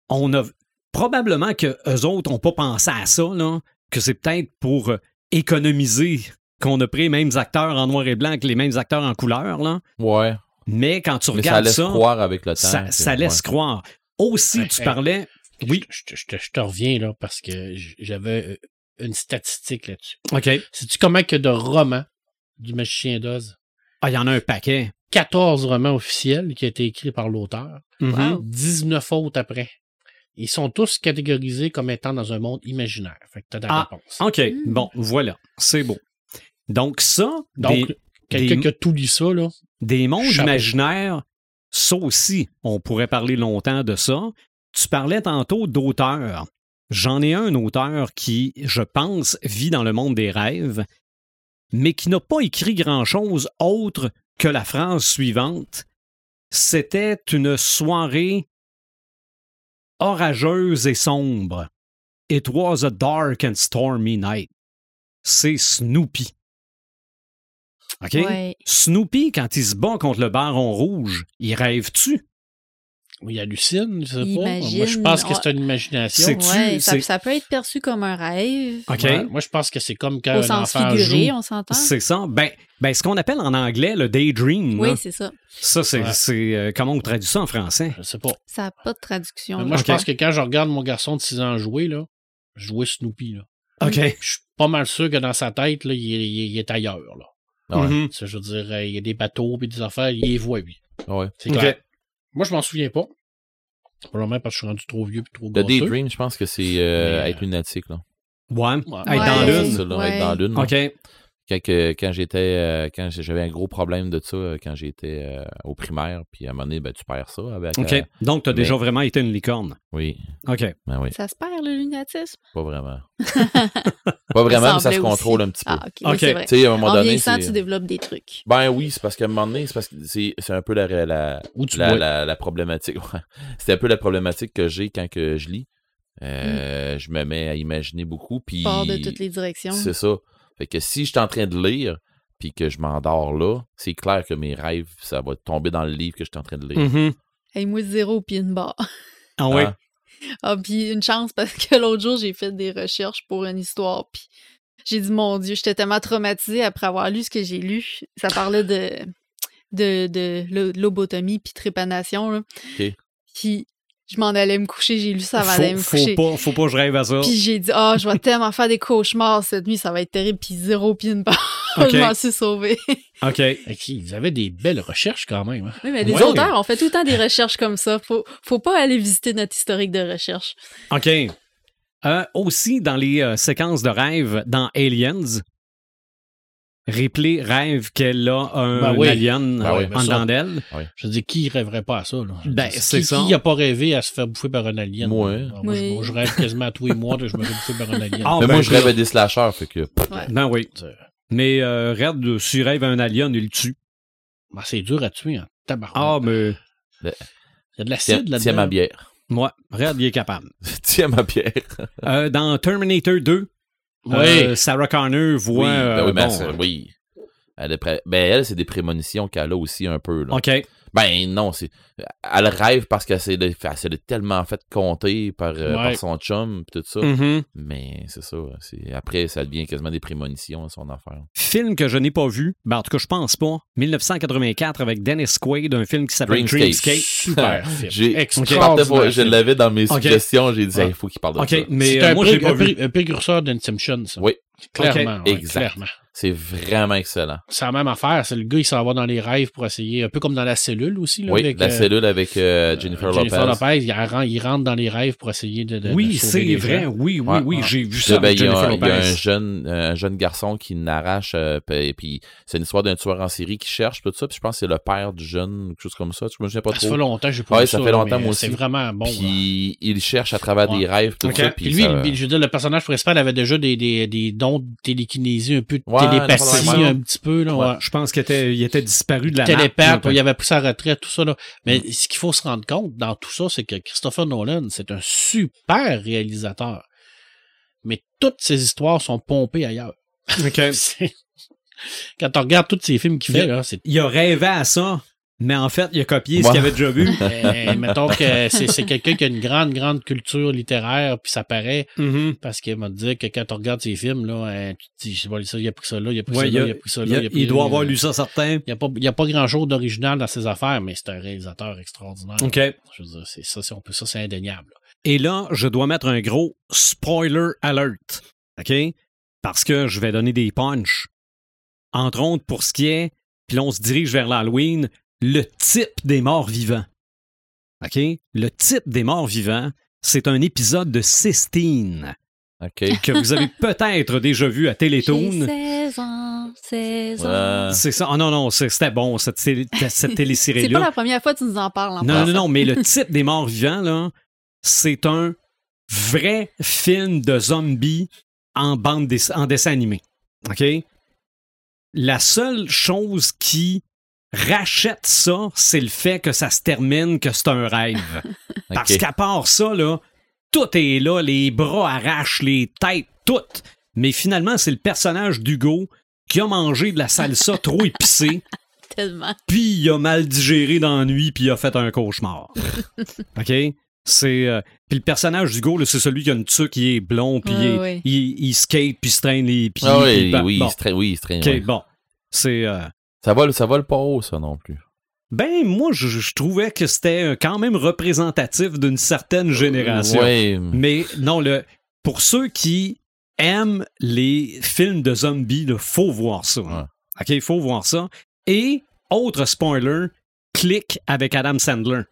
On a. Probablement que eux autres n'ont pas pensé à ça, là, que c'est peut-être pour euh, économiser qu'on a pris les mêmes acteurs en noir et blanc que les mêmes acteurs en couleur, là. Ouais. Mais quand tu Mais ça regardes laisse ça, croire avec le temps. ça, laisse ouais. croire. Aussi, Hey, tu hey. parlais. Oui, Je, je- je te- je te reviens là parce que j'avais euh, une statistique là-dessus. OK. Sais-tu comment que de romans du magicien d'Oz? Ah, il y en a un paquet. 14 romans officiels qui ont été écrits par l'auteur. Wow. 19 autres après. Ils sont tous catégorisés comme étant dans un monde imaginaire. Fait que t'as ta Ah, réponse. OK. Mm. Bon, voilà. C'est beau. Donc, ça, Donc, quelqu'un qui a tout lu ça, là, des mondes Chapeau. imaginaires, ça aussi, on pourrait parler longtemps de ça. Tu parlais tantôt d'auteur. J'en ai un auteur qui, je pense, vit dans le monde des rêves, mais qui n'a pas écrit grand-chose autre que la phrase suivante. C'était une soirée orageuse et sombre. It was a dark and stormy night. C'est Snoopy. OK? Ouais. Snoopy, quand il se bat contre le baron rouge, il rêve-tu? il hallucine, je sais pas. Imagine, Moi, je pense que c'est une imagination. C'est- tu- Ouais, ça, ça peut être perçu comme un rêve. OK? Ouais, moi, je pense que c'est comme quand Au un sens enfant figuré, joue. on s'entend? C'est ça. Ben, ben, ce qu'on appelle en anglais le daydream. Oui, c'est ça. ça, c'est. Ouais. euh, comment on traduit ça en français? Je sais pas. Ça n'a pas de traduction. Mais là. moi, je pense que quand je regarde mon garçon de 6 ans jouer, là, jouer Snoopy, là, OK. je suis pas mal sûr que dans sa tête, là, il, est, il est- il est ailleurs. Là. Ah ouais. Mhm. Ça, je veux dire, euh, il y a des bateaux et des affaires, il les voit, lui. Ah ouais. C'est. Moi, je m'en souviens pas. Probablement parce que je suis rendu trop vieux et trop Le gosseux. Daydream, je pense que c'est euh, Mais, être lunatique. Là. Ouais. Ouais. Être dans l'une. être dans l'une. OK. Quand, j'étais. euh, quand j'avais un gros problème de ça euh, quand j'étais euh, au primaire, puis à un moment donné, ben, tu perds ça avec. OK. euh, Donc, tu as mais- déjà vraiment été une licorne? oui, OK. ben oui, Ça se perd, le lunatisme? pas vraiment. pas vraiment, mais ça se contrôle aussi. un petit peu. Ah, OK. oui, OK. c'est vrai. Tu sais, à un moment En donné. vieillissant, tu développes des trucs. Ben oui, c'est parce qu'à un moment donné, c'est parce que c'est un peu la, la, tu la, bois. la, la problématique. C'est un peu la problématique que j'ai quand que je lis. Euh, Je me mets à imaginer beaucoup. Puis Part de toutes les directions. C'est ça. Fait que si je suis en train de lire, puis que je m'endors là, c'est clair que mes rêves, ça va tomber dans le livre que je suis en train de lire. Hey, moi, zéro pied une barre. Ah oui. Ah. Ah, puis une chance parce que l'autre jour, j'ai fait des recherches pour une histoire, puis j'ai dit, mon Dieu, j'étais tellement traumatisée après avoir lu ce que j'ai lu. Ça parlait de, de, de lo- lobotomie puis trépanation, là. Ok. Puis je m'en allais me coucher, j'ai lu ça avant faut, d'aller me faut coucher. pas, faut pas que je rêve à ça. Puis j'ai dit, ah, je vais tellement faire des cauchemars cette nuit, ça va être terrible, puis zéro pied une. Ok. je m'en suis sauvée. OK. Vous avez des belles recherches quand même. hein. Oui, mais les Ouais. auteurs, on fait tout le temps des recherches comme ça. Faut, faut pas aller visiter notre historique de recherche. OK. Euh, aussi, dans les euh, séquences de rêve dans Aliens, Ripley rêve qu'elle a un Ben oui. alien Ben oui, euh, en dedans d'elle. Je veux dire, qui rêverait pas à ça? Là? Je Ben, c'est qui, ça. Qui n'a pas rêvé à se faire bouffer par un alien? Moi. Moi, je, Oui. moi, je rêve quasiment à tous les mois que je me fais bouffer par un alien. Ah, Mais ben, moi, je je- rêve à des slashers, fait que. Ouais. Ben oui. Mais euh, Red, s'il rêve un alien, il le tue. ben, c'est dur à tuer, hein. Tabarnak. Ah, mais Il y a de l'acide là-dedans. tiens ma bière. moi, Red, il est capable. tiens ma bière. Euh, dans Terminator 2, Oui. euh, Sarah Connor oui, voit... ben euh, oui, ben, bon, c'est- oui. Elle, est pré- ben, elle, c'est des prémonitions qu'elle a aussi un peu. Là. OK. Ben non, c'est. Elle rêve parce qu'elle s'est elle s'est tellement fait compter par, euh, Ouais. par son chum pis tout ça. Mhm. Mais c'est ça. Après, ça devient quasiment des prémonitions, son affaire. Film que je n'ai pas vu, ben, en tout cas, je pense pas. 1984 avec Dennis Quaid, un film qui s'appelle Dreamscape. Dreamscape. Super film. J'ai- Je, l'avais dans mes suggestions, j'ai dit, il faut qu'il parle de OK, ça. mais C'est euh, un, un précurseur d'Inception, ça. Oui. Clairement. ouais, exact. clairement. C'est vraiment excellent. C'est la même affaire. C'est le gars, il s'en va dans les rêves pour essayer, un peu comme dans la cellule aussi. Là, oui, avec, la euh, cellule avec euh, Jennifer, Jennifer Lopez. Lopez, il, rentre, il rentre dans les rêves pour essayer de. de- de Oui, c'est les vrai. gens. Oui, oui, Ouais. oui, Ouais. j'ai vu ça ben, avec il y, a, il y a un Lopez. jeune, un jeune garçon qui n'arrache, euh, puis puis c'est une histoire d'un tueur en série qui cherche tout ça, puis je pense que c'est le père du jeune, quelque chose comme ça, je me souviens pas Ça fait trop. longtemps que j'ai pas Ouais, vu ça ça. fait longtemps, moi C'est aussi. vraiment bon. Puis il cherche à travers Ouais. des rêves, tout Ok. ça. Puis lui, ça- je veux dire, le personnage principal avait déjà des dons de télékinésie, un peu Ouais, télépathie, quoi. un petit peu. Là, Ouais. ouais. Je pense qu'il était, il était disparu de la Télépathe, map. il avait pris sa retraite, tout ça. Là. Mais Mm. ce qu'il faut se rendre compte dans tout ça, c'est que Christopher Nolan, c'est un super réalisateur. Mais toutes ses histoires sont pompées ailleurs. Quand on regarde tous ces films qu'il fait, Il- là, c'est Il a rêvé à ça, mais en fait, il a copié ce qu'il avait déjà vu. Euh, mettons que c'est c'est quelqu'un qui a une grande, grande culture littéraire, puis ça paraît, Mhm. parce qu'il m'a dit que quand on regarde ses films, là, euh, tu te dis, je sais pas, ça, il a pris ça là, il a pris Ouais, ça il, là, a- il a pris ça il là. il doit avoir lu ça, certain. Il n'y a pas, il y a pas grand chose d'original dans ses affaires, mais c'est un réalisateur extraordinaire. OK. Je veux dire, c'est ça, c'est- on peut, ça, c'est indéniable. Et là, je dois mettre un gros spoiler alert. OK? Parce que je vais donner des punchs. Entre autres, pour ce qui est, puis là, on se dirige vers l'Halloween, le type des morts vivants. OK? Le type des morts vivants, c'est un épisode de Sistine OK. que vous avez peut-être déjà vu à Télétoon. 16 ans, 16 ans. Ouais. C'est ça. Ah non, non, c'est- c'était bon, cette, télé- cette C'est télésérie-là. pas la première fois que tu nous en parles. En Non, non, non, mais le type des morts vivants, là, c'est un vrai film de zombies en bande dess- en dessin animé. OK? La seule chose qui rachète ça, c'est le fait que ça se termine, que c'est un rêve. Parce qu'à part ça, là, tout est là, les bras arrachent, les têtes, tout. Mais finalement, c'est le personnage d'Hugo qui a mangé de la salsa trop épicée Tellement. puis il a mal digéré dans la nuit, puis il a fait un cauchemar. OK? C'est. euh, puis le personnage d'Hugo, c'est celui qui a une tuque, qui est blond, puis il, ouais. il, il skate, puis il se traîne les pieds. Ah oui, il pa- oui, bon. il se traîne- oui, il se traîne, ouais. bon. C'est. euh, Ça vole, ça vole pas haut, ça non plus. ben, moi, je, je trouvais que c'était euh, quand même représentatif d'une certaine génération. Ouais. Mais non, le, pour ceux qui aiment les films de zombies, il faut voir ça. OK, il faut voir ça. Et, autre spoiler, clique avec Adam Sandler.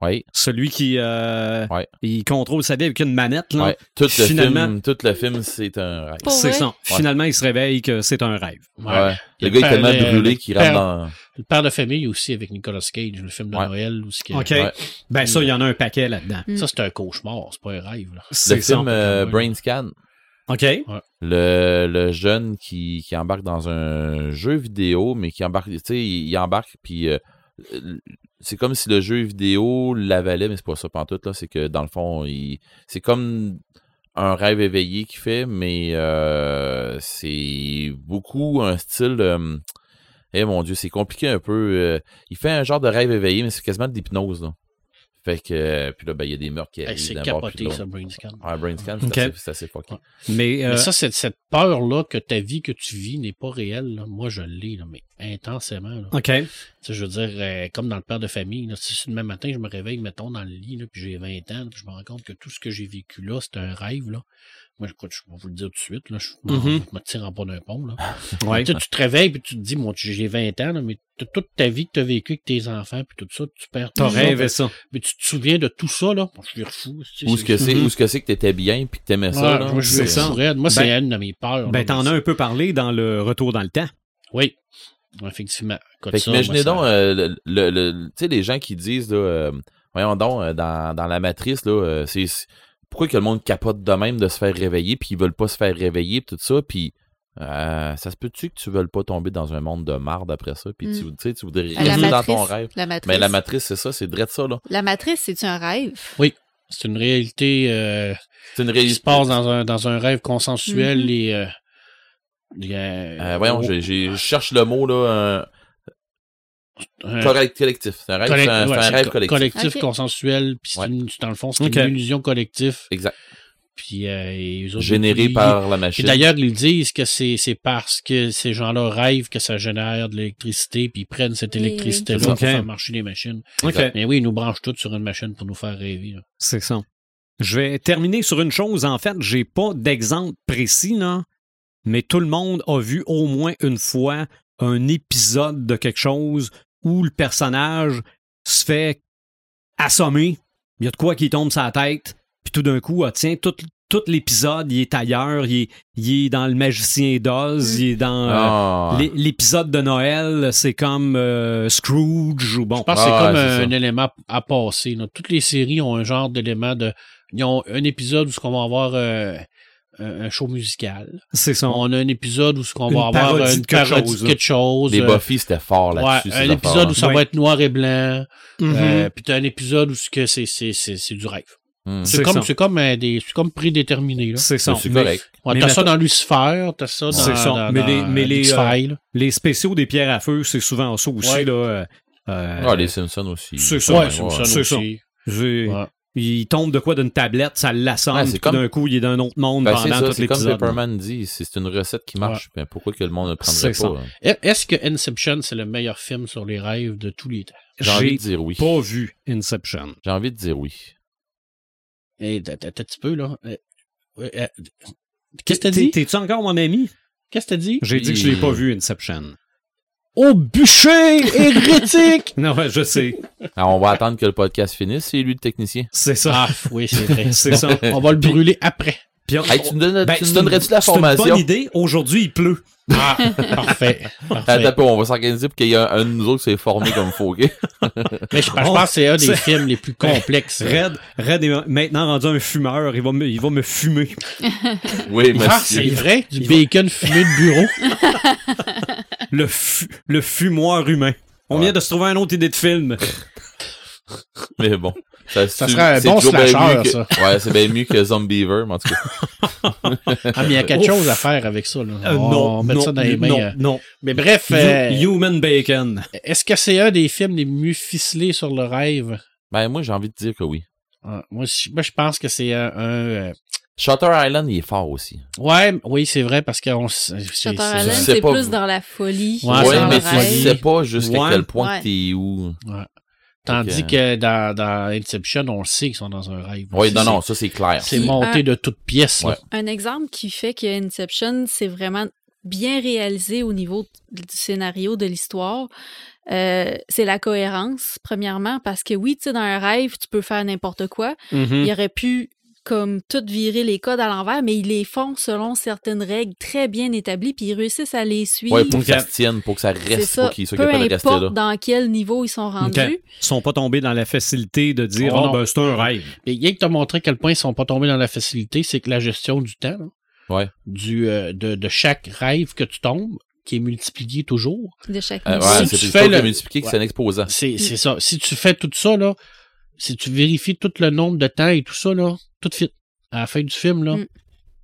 Oui, Celui qui euh, Ouais. il contrôle sa vie avec une manette. Là. ouais. Tout le Finalement- film, tout le film, c'est un rêve. C'est ça. Finalement, il se réveille que c'est un rêve. Ouais. Le gars est tellement le- brûlé le qu'il rentre dans. Le père de famille aussi avec Nicolas Cage, le film de Ouais. Noël. Où ce qui- OK. Ouais. Ben ça, il y en a un paquet là-dedans. Mm. Ça, c'est un cauchemar, c'est pas un rêve. Là. C'est Le ça. film euh, ouais. Brain Scan. OK. Le, le jeune qui, qui embarque dans un jeu vidéo, mais qui embarque, tu sais, il, il embarque, puis euh, euh, c'est comme si le jeu vidéo l'avalait, mais c'est pas ça pantoute, là. C'est que dans le fond, il, c'est comme un rêve éveillé qu'il fait, mais euh, c'est beaucoup un style. eh mon Dieu, c'est compliqué un peu. euh, il fait un genre de rêve éveillé, mais c'est quasiment de l'hypnose. Fait que, euh, puis là, ben, il y a des meurtres qui Hey, arrivent c'est d'un bord puis capoté, de ça. Brain Scan. Ouais, Brain Scan, c'est Ok. assez, c'est assez fucké. Ouais. Mais, euh, Mais ça, cette, cette peur-là que ta vie que tu vis n'est pas réelle, là, moi, je l'ai, là, mais intensément. Là. OK. Tu sais, je veux dire, euh, comme dans le père de famille, là, si le même matin, je me réveille, mettons, dans le lit, là, puis j'ai 20 ans, puis je me rends compte que tout ce que j'ai vécu là, c'est un rêve. Là. Moi, écoute, je vais vous le dire tout de suite, là, je Mhm. je me tire en bas d'un pont. Là. Ouais. Tu sais, tu te réveilles, puis tu te dis, moi, j'ai 20 ans, là, mais toute ta vie que tu as vécu avec tes enfants, puis tout ça, tu perds T'as tout ça, ça. Mais tu te souviens de tout ça, là? Bon, je suis fou. tu sais, Où est-ce que c'est, que c'est que t'étais bien puis que t'aimais ça, Ouais, là? moi, je ça. Moi, c'est Ben- une de mes peurs. Ben, t'en as un peu parlé dans le retour dans le temps. Oui, effectivement. Fait ça, moi, donc, ça- euh, le, le- le- tu sais, les gens qui disent, là, euh, voyons donc, euh, dans, dans la matrice, là, euh, c'est- pourquoi que le monde capote de même de se faire réveiller, puis ils veulent pas se faire réveiller, puis tout ça, puis euh, ça se peut-tu que tu veuilles pas tomber dans un monde de marde après ça, puis tu, Mm. tu sais, tu voudrais rester dans matrice. ton rêve? La matrice. Mais la matrice, c'est ça, c'est drôle ça, là. La matrice, c'est-tu un rêve? C'est une réalité C'est euh, une qui réalité. se passe dans un, dans un rêve consensuel Mhm. et... euh, Euh, voyons, j'ai- je cherche le mot, là, collectif. C'est un rêve, collect- c'est un, ouais, rêve co- collectif. Ok. consensuel, puis Ouais. dans le fond, c'est une illusion collective. Exact. Puis, euh, Généré ils- par la machine. d'ailleurs, ils disent que c'est c'est parce que ces gens-là rêvent que ça génère de l'électricité, puis ils prennent cette électricité-là pour faire marcher les machines. Mais oui, ils nous branchent toutes sur une machine pour nous faire rêver. C'est ça. Je vais terminer sur une chose. En fait, j'ai pas d'exemple précis, là, mais tout le monde a vu au moins une fois un épisode de quelque chose où le personnage se fait assommer. Il y a de quoi qui tombe sa tête, puis tout d'un coup, ah, tiens, tout, tout l'épisode, il est ailleurs. Il est, il est dans Le Magicien d'Oz, il est dans. euh, Ah. l'é- L'épisode de Noël, c'est comme euh, Scrooge ou bon. Je pense Ah, que c'est comme c'est un, élément à passer. là. Toutes les séries ont un genre d'élément de. Ils ont un épisode où ce qu'on va avoir euh, un show musical. C'est ça. On a un épisode où ce qu'on va avoir parodie une de quelque parodie chose, de quelque chose. Les euh, Buffy, c'était fort là-dessus. un épisode où ça Ouais. va être noir et blanc. Euh, puis t'as un épisode où ce que c'est c'est c'est c'est du rêve. Hmm. C'est C'est comme c'est comme euh, des c'est comme prédéterminé là. c'est ça. C'est correct. T'as ça dans Lucifer, t'as ça dans, C'est ça. dans, Mais les- dans, mais euh, les, X-Files. Les spéciaux des pierres à feu, c'est souvent ça aussi. Ouais. Là, Ah, les Simpsons aussi. c'est ça. Ouais, ouais, Simpson c'est ça. aussi. Il tombe de quoi d'une tablette, ça l'assomme, Ouais, comme- d'un coup, il est dans un autre monde Ben, c'est pendant tout c'est comme l'épisode. Pepperman dit, c'est une recette qui marche. Ben, pourquoi que le monde ne prendrait pas? hein? Est- Est-ce que Inception, c'est le meilleur film sur les rêves de tous les temps? J'ai envie de dire oui. pas vu Inception. J'ai envie de dire oui. Et t'as t'as- t'as un petit peu, là. Ouais, euh, Qu'est-ce que t'as dit? T'es-tu encore mon ami? Qu'est-ce que t'as dit? J'ai dit que je l'ai pas vu Inception. Au bûcher hérétique! Non, ouais, je sais. Alors, on va attendre que le podcast finisse. C'est lui le technicien. C'est ça. ah, oui, c'est vrai. C'est ça. On va le brûler après. Puis on- Hey, tu me, donnes- ben, tu me c'est donnerais-tu une- la C'est une formation? bonne idée. Aujourd'hui, il pleut. Ah, parfait. parfait. Attends un peu, on va s'organiser pour qu'il y ait un, un de nous autres qui s'est formé comme faut, ok? Mais je, je pense que c'est un des C'est- films les plus complexes. Red, Red est maintenant rendu un fumeur. Il va me, il va me fumer. Oui, Ah, c'est monsieur. vrai? Du bacon fumé de bureau? Le, fu- le fumoir humain. On Ouais. vient de se trouver une autre idée de film. Mais bon. Ça, serait un bon slasher, que- ça. Ouais, c'est bien mieux que Zombiever, mais en tout cas. Ah, mais il y a quelque Ouf. chose à faire avec ça. Là. Euh, on non, va mettre non, ça dans les mains. non, euh. non. Mais bref, euh, Human Bacon. est-ce que c'est un des films les mieux ficelés sur le rêve? Ben, moi, j'ai envie de dire que oui. Ah, moi, je, moi, je pense que c'est un... un, euh, Shutter Island, il est fort aussi. Ouais, oui, c'est vrai, parce s- c'est- Shutter Island, c'est plus dans la folie. Ouais, Ouais, c'est mais tu sais pas jusqu'à Ouais. quel point Ouais. que t'es où. Tandis Ok. que dans, dans Inception, on le sait qu'ils sont dans un rêve. Oui, non, non, ça, c'est clair. C'est monté un- de toutes pièces. Ouais. Un exemple qui fait que Inception, c'est vraiment bien réalisé au niveau du scénario de l'histoire, euh, c'est la cohérence, premièrement, parce que oui, tu sais, dans un rêve, tu peux faire n'importe quoi. Mhm. Il aurait pu comme tout virer les codes à l'envers, mais ils les font selon certaines règles très bien établies, puis ils réussissent à les suivre. Ouais, pour que ça se tienne, pour que ça reste, ça. pour qu'ils soient Peu capables de rester importe là. dans quel niveau ils sont rendus. Ok. Ils sont pas tombés dans la facilité de dire Oh oh, non. ben c'est un rêve. Et rien que t'as montré à quel point ils sont pas tombés dans la facilité, c'est que la gestion du temps, Ouais. du, euh, de, de chaque rêve que tu tombes, qui est multiplié toujours, de chaque Euh, ouais, Si c'est le- Ouais. c'est un exposant. c'est c'est ça. Si tu fais tout ça, là, si tu vérifies tout le nombre de temps et tout ça, là, tout fit. À la fin du film, là, Mm.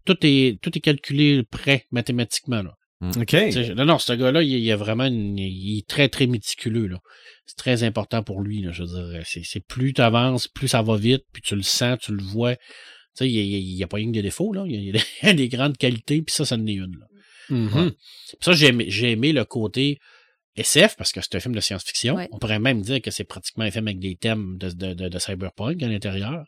tout, est, tout est calculé prêt mathématiquement. Là. OK. Tu sais, Non, non, ce gars-là, il, il a vraiment une- il est très, très méticuleux. là. C'est très important pour lui, là, je veux dire. C'est, c'est plus tu avances, plus ça va vite, puis tu le sens, tu le vois. Tu sais, il n'y a, pas rien que des défauts, là. Il y a, des, grandes qualités, puis ça, ça en est une. Là. Mhm. Ouais. Puis ça, j'ai aimé, j'ai aimé le côté SF, parce que c'est un film de science-fiction. Ouais. On pourrait même dire que c'est pratiquement un film avec des thèmes de, de, de, de cyberpunk à l'intérieur.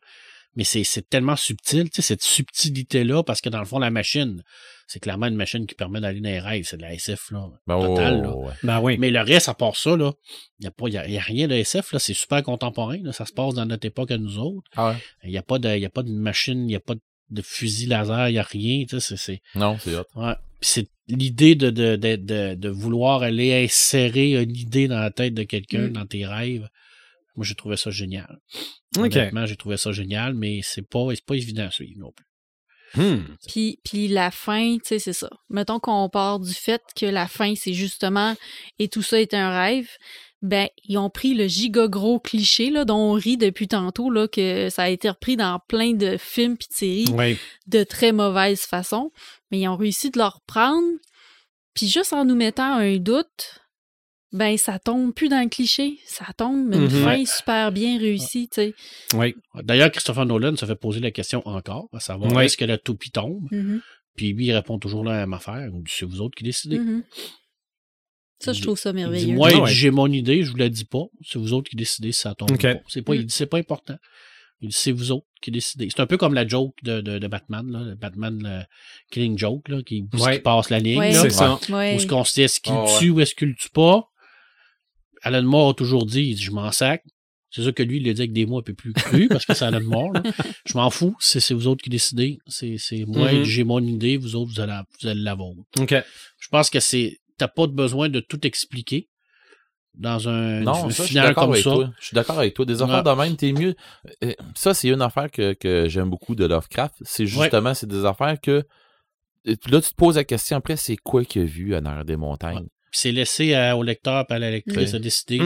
Mais c'est, c'est tellement subtil, tu sais, cette subtilité-là, parce que dans le fond, la machine, c'est clairement une machine qui permet d'aller dans les rêves. C'est de la SF, là. Ben, Total, oh, là. ouais. Ben oui. Mais le reste, à part ça, là, il n'y a, pas- y a, y a rien de SF, là. C'est super contemporain, là. Ça se passe dans notre époque à nous autres. Ah ouais? Il n'y a pas de, y a pas de machine, il n'y a pas de fusil laser, il n'y a rien, tu sais, c'est, Non, c'est hot. Ouais. C'est l'idée de, de, de, de, de vouloir aller insérer une idée dans la tête de quelqu'un Mm. dans tes rêves. Moi, j'ai trouvé ça génial. OK. Honnêtement, j'ai trouvé ça génial, mais c'est pas, c'est pas évident à suivre non plus. Hmm. Puis, puis la fin, tu sais, c'est ça. Mettons qu'on part du fait que la fin, c'est justement et tout ça est un rêve. Ben, ils ont pris le giga gros cliché là, dont on rit depuis tantôt, là, que ça a été repris dans plein de films puis de séries Oui. de très mauvaise façon. Mais ils ont réussi de le reprendre. Puis juste en nous mettant un doute, ben ça tombe plus dans le cliché. Ça tombe une Mhm. fin super bien réussie, tu sais. Oui. D'ailleurs, Christopher Nolan se fait poser la question encore, à savoir est-ce que la toupie tombe? Mhm, Puis lui, il répond toujours la même affaire. C'est vous autres qui décidez. mhm. Ça, je trouve ça merveilleux. moi, Ah ouais. j'ai mon idée, je vous la dis pas. C'est vous autres qui décidez si ça tombe Ok. ou pas. C'est pas, Mm. il dit, c'est pas important. Il dit, c'est vous autres qui décidez. C'est un peu comme la joke de, de, de Batman, là. Le Batman le Killing Joke, là, qui, Ouais. passe la ligne. Ouais. là. C'est ça. Ouais. Où est-ce qu'on se dit, est-ce qu'il le ouais. tue ou est-ce qu'il le tue pas? Alan Moore a toujours dit, il dit, je m'en sac. C'est sûr que lui, il l'a dit avec des mots un peu plus crus, parce que c'est Alan Moore, là. Je m'en fous, c'est, c'est vous autres qui décidez. C'est, c'est moi, Mhm. j'ai mon idée, vous autres, vous allez, vous allez la vôtre. OK. Je pense que c'est. T'as pas de besoin de tout expliquer dans un, Non, un ça, je suis final d'accord comme avec ça. toi. Je suis d'accord avec toi. Des affaires de même, t'es mieux. Euh, Ça, c'est une affaire que, que j'aime beaucoup de Lovecraft. C'est justement, c'est des affaires que. Là, tu te poses la question après, c'est quoi qu'il a vu en arrière des montagnes? Puis c'est laissé à- au lecteur et à la lectrice Ouais. de décider.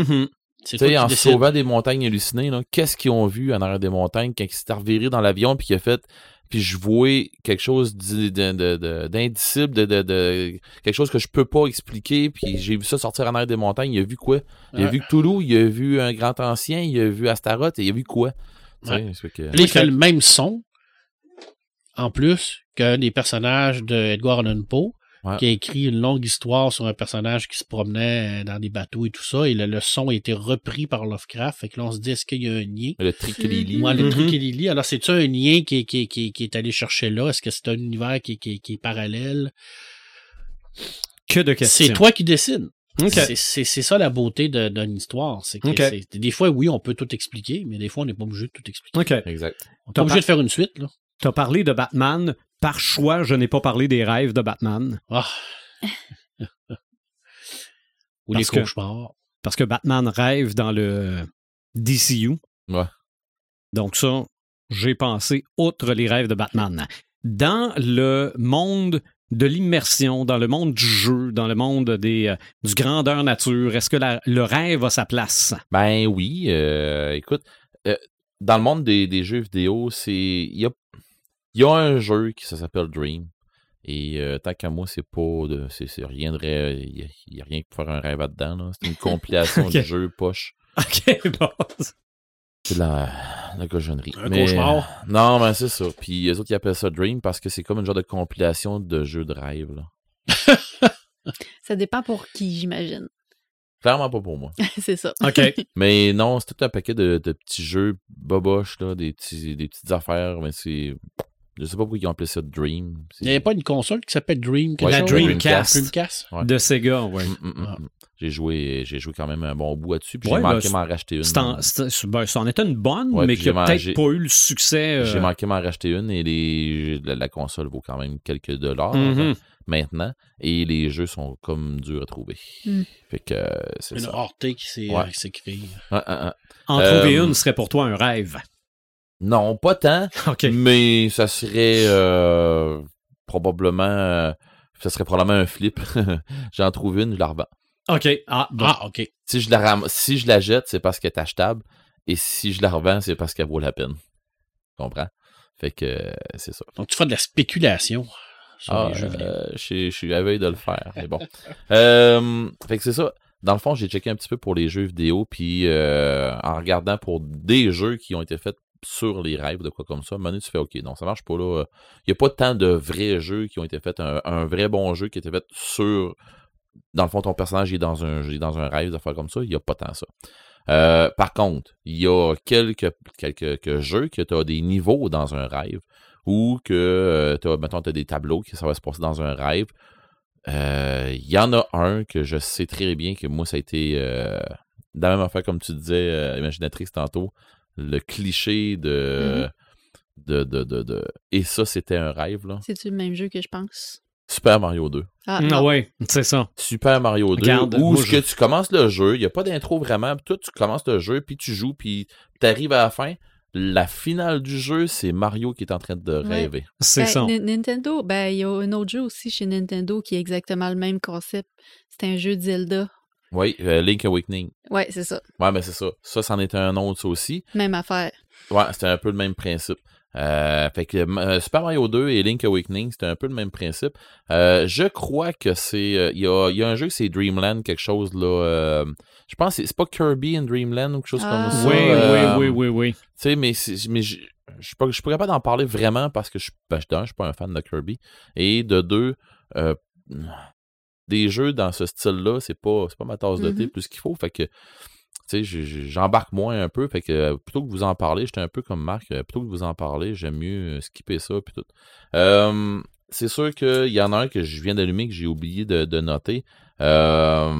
C'est Tu sais, en décides. sauvant des montagnes hallucinées, qu'est-ce qu'ils ont vu en arrière des montagnes quand il s'est reviré dans l'avion puis qu'il a fait puis je voyais quelque chose d'i- de- de- de- d'indicible, de, de, de- quelque chose que je peux pas expliquer, puis j'ai vu ça sortir en arrière des montagnes, il a vu quoi? Il a vu Cthulhu, il a vu un grand ancien, il a vu Astaroth, et il a vu quoi? Tu sais, Ouais. que- là, il fait le même son, en plus, que des personnages de Edgar Allan Poe, Ouais. qui a écrit une longue histoire sur un personnage qui se promenait euh, dans des bateaux et tout ça, et le, le son a été repris par Lovecraft. Fait que là, on se dit, est-ce qu'il y a un lien? Le Triclili. Moi, le truc et Lily. Alors, c'est-tu un lien qui est, qui, est- qui est- qui est allé chercher là? Est-ce que c'est un univers qui est, qui qui est parallèle? Que de questions. C'est toi qui décides. OK. C'est- ça la beauté d'une histoire. Que des fois, oui, on peut tout expliquer, mais des fois, on n'est pas obligé de tout expliquer. OK. Exact. On n'est pas obligé de faire une suite, là. T'as parlé de Batman. Par choix, je n'ai pas parlé des rêves de Batman. Ah. Ou les Parce que- cauchemars. Parce que Batman rêve dans le DCU. Ouais. Donc ça, j'ai pensé outre les rêves de Batman. Dans le monde de l'immersion, dans le monde du jeu, dans le monde des, euh, du grandeur nature, est-ce que la- le rêve a sa place? Ben oui, euh, écoute, euh, dans le monde des, des jeux vidéo, c'est il y a, il y a un jeu qui ça s'appelle Dream. Et euh, tant qu'à moi, c'est pas de. C'est c'est rien de rêve. Il y a, a rien pour faire un rêve là-dedans. là. C'est une compilation de jeux poche. OK, bon. C'est de la, de la cochonnerie. Un Mais, cauchemar. non, mais c'est ça. Puis les autres, ils appellent ça Dream parce que c'est comme une genre de compilation de jeux de rêve. Là. Ça dépend pour qui, j'imagine. Clairement pas pour moi. c'est ça. OK. Mais non, c'est tout un paquet de, de petits jeux boboches, là, des, petits, des petites affaires. Mais c'est. Je sais pas pourquoi ils ont appelé ça Dream. Il n'y avait pas une console qui s'appelle Dream Ouais, La chose? Dreamcast. Dreamcast? Ouais. de Sega, ouais. Mm, mm, mm, Ah. J'ai joué, j'ai joué quand même un bon bout là-dessus, puis Ouais, j'ai ben, manqué m'en racheter une. Ben, ça en était une bonne, Ouais, mais qui a j'ai man- peut-être pas eu le succès. euh, J'ai manqué m'en racheter une et les, la, la console vaut quand même quelques dollars mhm. maintenant et les jeux sont comme durs à trouver. Mm. Fait que euh, c'est Une ça. qui s'est Ouais. qui s'est créée. Ah, ah, ah. En Euh, trouver une serait pour toi un rêve. Non, pas tant, mais ça serait euh, probablement euh, ça serait probablement un flip. J'en trouve une, je la revends. OK. Ah. Ah, OK. Si je la ram- si je la jette, c'est parce qu'elle est achetable et si je la revends, c'est parce qu'elle vaut la peine. Tu comprends? Fait que euh, c'est ça. Donc, tu fais de la spéculation sur Ah, les jeux vidéo. euh, je suis- je suis à veille de le faire, mais bon. Fait que c'est ça. Dans le fond, j'ai checké un petit peu pour les jeux vidéo, puis euh, en regardant pour des jeux qui ont été faits sur les rêves, de quoi comme ça, à tu fais OK, non, ça marche pas là. Il n'y a pas tant de vrais jeux qui ont été faits, un, vrai bon jeu qui a été fait sur. Dans le fond, ton personnage est dans un, est dans un rêve, des affaires comme ça, il n'y a pas tant ça. Euh, par contre, il y a quelques, quelques, jeux que tu as des niveaux dans un rêve ou que, tu as, mettons, des tableaux que ça va se passer dans un rêve. Euh, Il y en a un que je sais très bien que moi, ça a été euh, dans la même affaire comme tu disais, euh, Imaginatrix tantôt, le cliché de, de, de, de, de- Et ça, c'était un rêve, là. C'est-tu le même jeu que je pense? Super Mario 2. Ah, Ah non. ouais, c'est ça. Super Mario 2, Regarde, où moi, ce je- que tu commences le jeu, il n'y a pas d'intro vraiment, toi tu commences le jeu, puis tu joues, puis tu arrives à la fin. La finale du jeu, c'est Mario qui est en train de Ouais. rêver. C'est Ben, ça. Ni- Nintendo, ben, il y a un autre jeu aussi chez Nintendo qui est exactement le même concept. C'est un jeu de Zelda. Oui, euh, Link Awakening. Ouais, c'est ça. Ouais, mais c'est ça. Ça, c'en était un autre ça aussi. Même affaire. Ouais, c'était un peu le même principe. Euh, fait que euh, Super Mario 2 et Link Awakening, c'était un peu le même principe. Euh, je crois que c'est. euh, Il y, a, il y a un jeu que c'est Dreamland, quelque chose là. euh, je pense que c'est c'est pas Kirby in Dreamland ou quelque chose Ah. comme ça. Oui, euh, oui, oui, oui, oui. Tu sais, mais, c'est- mais je je suis pas, suis pas capable d'en parler vraiment parce que je, ben, d'un, je suis pas un fan de Kirby. Et de deux, euh, des jeux dans ce style-là, c'est pas, c'est pas ma tasse de thé Mhm. plus qu'il faut. Fait que, j'embarque moins un peu. Fait que euh, plutôt que vous en parler, j'étais un peu comme Marc, euh, plutôt que vous en parler, j'aime mieux euh, skipper ça. Puis tout. Euh, c'est sûr qu'il y en a un que je viens d'allumer que j'ai oublié de, de noter. Euh,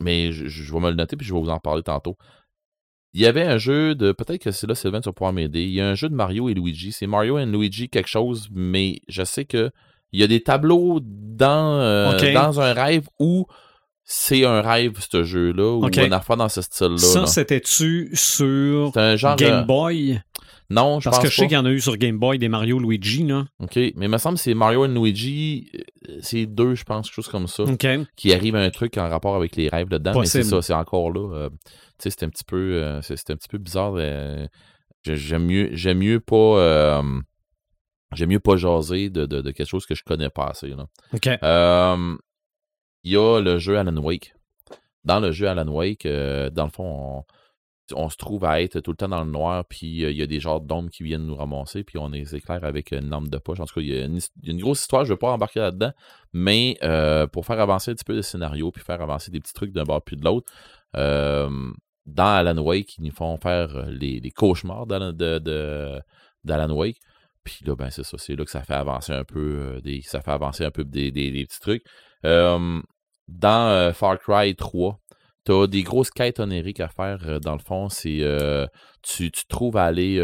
mais je, je vais me le noter puis je vais vous en parler tantôt. Il y avait un jeu de. Peut-être que c'est là, Sylvain, tu vas pouvoir m'aider. Il y a un jeu de Mario et Luigi. C'est Mario et Luigi quelque chose, mais je sais que il y a des tableaux dans, euh, dans un rêve où c'est un rêve, ce jeu-là, ou Ok. une affaire dans ce style-là. Ça, c'était-tu sur C'est un genre Game de... Boy? Non, je Parce pense que je sais qu'il y en a eu sur Game Boy des Mario Luigi, là. OK, mais il me semble que c'est Mario et Luigi, euh, c'est deux, je pense, quelque chose comme ça, OK. qui arrive à un truc en rapport avec les rêves dedans, mais c'est ça, c'est encore là. euh, tu sais, c'est un petit peu, euh, c'est un petit peu bizarre. euh, j'ai- j'aime mieux, j'aime mieux pas, euh, j'aime mieux pas jaser de, de, de quelque chose que je connais pas assez. Là. OK. Euh, Il y a le jeu Alan Wake. Dans le jeu Alan Wake, euh, dans le fond, on, on se trouve à être tout le temps dans le noir, puis euh, il y a des genres d'ombres qui viennent nous ramasser, puis on les éclaire avec une lampe de poche. En tout cas, il y a une, grosse histoire, je ne veux pas embarquer là-dedans, mais euh, pour faire avancer un petit peu le scénario, puis faire avancer des petits trucs d'un bord puis de l'autre, dans Alan Wake, ils nous font faire les, les cauchemars d'Alan, de, Wake. Puis là, ben c'est ça, c'est là que ça fait avancer un peu euh, des. Ça fait avancer un peu des, des- des petits trucs. Dans euh, Far Cry 3, tu as des grosses quêtes onériques à faire. euh, dans le fond, c'est tu, tu trouves à aller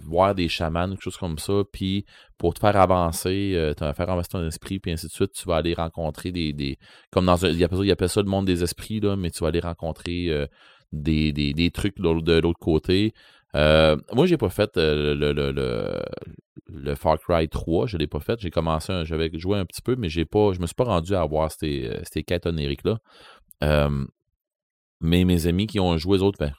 voir des chamans, quelque chose comme ça, puis pour te faire avancer, euh, te faire avancer ton esprit, puis ainsi de suite, tu vas aller rencontrer des. des comme dans un. Ça, ils appellent ça le monde des esprits, là, mais tu vas aller rencontrer des, des, des trucs de l'autre côté. Euh, moi, j'ai pas fait euh, le, Far Cry 3, je l'ai pas fait. J'ai commencé, j'avais joué un petit peu, mais j'ai pas, je me suis pas rendu à voir ces, euh, ces quêtes onériques-là. Euh, mais mes amis qui ont joué, eux autres, ben,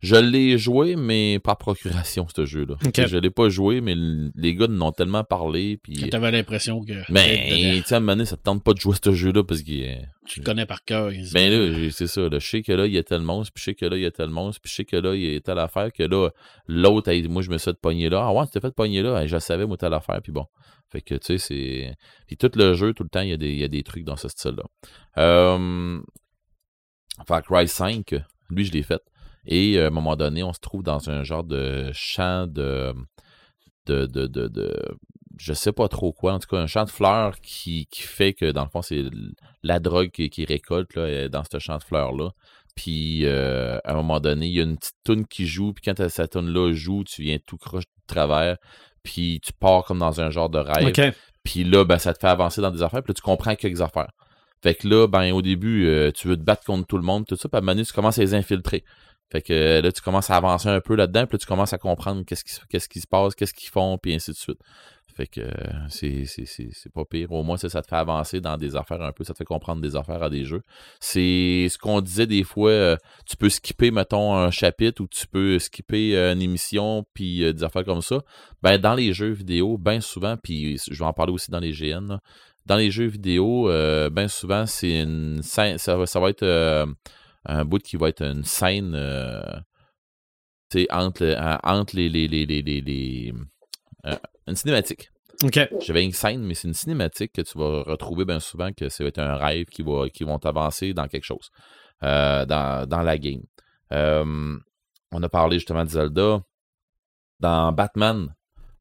je l'ai joué, mais par procuration, ce jeu-là. Ok. Je l'ai pas joué, mais les gars en ont tellement parlé. Puis, Tu avais l'impression que mais, tu sais, à un moment donné, ça te tente pas de jouer ce jeu-là parce que. tu le connais par cœur. ben là, c'est ça. Là, je sais que là, il y a tel monstre, puis je sais que là, il y a tel monstre, puis je sais que là, il y a telle affaire, que là, l'autre, moi, je me suis fait pogner là. Ah ouais, tu t'es fait pogner là, je savais, moi, telle affaire, puis bon. Fait que, tu sais, c'est. Puis tout le jeu, tout le temps, il y a des, il y a des trucs dans ce style-là. Euh... Far Cry 5, lui, je l'ai fait. Et euh, à un moment donné, on se trouve dans un genre de champ de. de, de, de, de- je sais pas trop quoi, en tout cas un champ de fleurs qui, qui fait que dans le fond c'est la drogue qui, qui récolte là, dans ce champ de fleurs là. Puis euh, à un moment donné, il y a une petite toune qui joue, puis quand cette toune là joue, tu viens tout croche de travers, puis tu pars comme dans un genre de rêve. Puis là, ben, ça te fait avancer dans des affaires, puis là, tu comprends quelques affaires. Fait que là, ben, au début, euh, tu veux te battre contre tout le monde, tout ça, puis à un moment donné, tu commences à les infiltrer. Fait que euh, là, tu commences à avancer un peu là-dedans, puis là, tu commences à comprendre qu'est-ce qui, qu'est-ce qui se passe, qu'est-ce qu'ils font, puis ainsi de suite. Fait que euh, c'est, c'est, c'est, c'est pas pire. Au moins, ça, ça te fait avancer dans des affaires un peu, ça te fait comprendre des affaires à des jeux. C'est ce qu'on disait des fois, euh, tu peux skipper, mettons, un chapitre ou tu peux skipper une émission, puis des affaires comme ça. Ben, dans les jeux vidéo, bien souvent, puis je vais en parler aussi dans les GN, là, dans les jeux vidéo, bien souvent, c'est une ça va, ça va être un bout qui va être une scène euh, tu entre, en- entre les, les, les, les, les- les- euh, une cinématique. OK. J'avais une scène, mais c'est une cinématique que tu vas retrouver bien souvent que ça va être un rêve qui, va, qui vont t'avancer dans quelque chose, euh, dans, dans la game. Euh, on a parlé justement de Zelda. Dans Batman,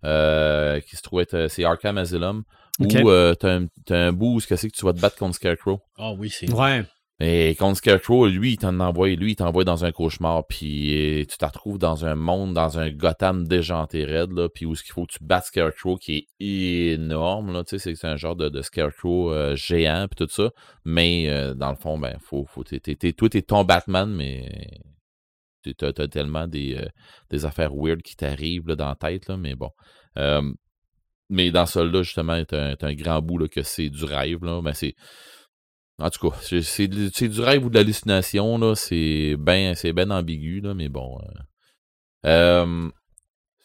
euh, qui se trouve être, c'est Arkham Asylum, Ok. où euh, t'as un, t'as un bout où ce que c'est que tu vas te battre contre Scarecrow. Ah oui, c'est. Ouais. Et contre Scarecrow, lui, il t'en envoie, lui, il t'envoie dans un cauchemar, puis euh, tu te retrouves dans un monde, dans un Gotham déjanté raide, là, puis où ce qu'il faut que tu battes Scarecrow, qui est énorme, là, tu sais, c'est- un genre de, Scarecrow euh, géant, puis tout ça, mais euh, dans le fond, ben, faut, faut, t'es, t'es- toi, t'es ton Batman, mais t'as, tellement des, euh, des affaires weird qui t'arrivent là, dans la tête, là, mais bon. Euh, mais dans celui-là, justement, t'as un, un grand bout là, que c'est du rêve, là, ben, c'est... En tout cas, c'est, du- rêve ou de l'hallucination, là. C'est bien c'est ben ambigu, là, mais bon. euh. Euh,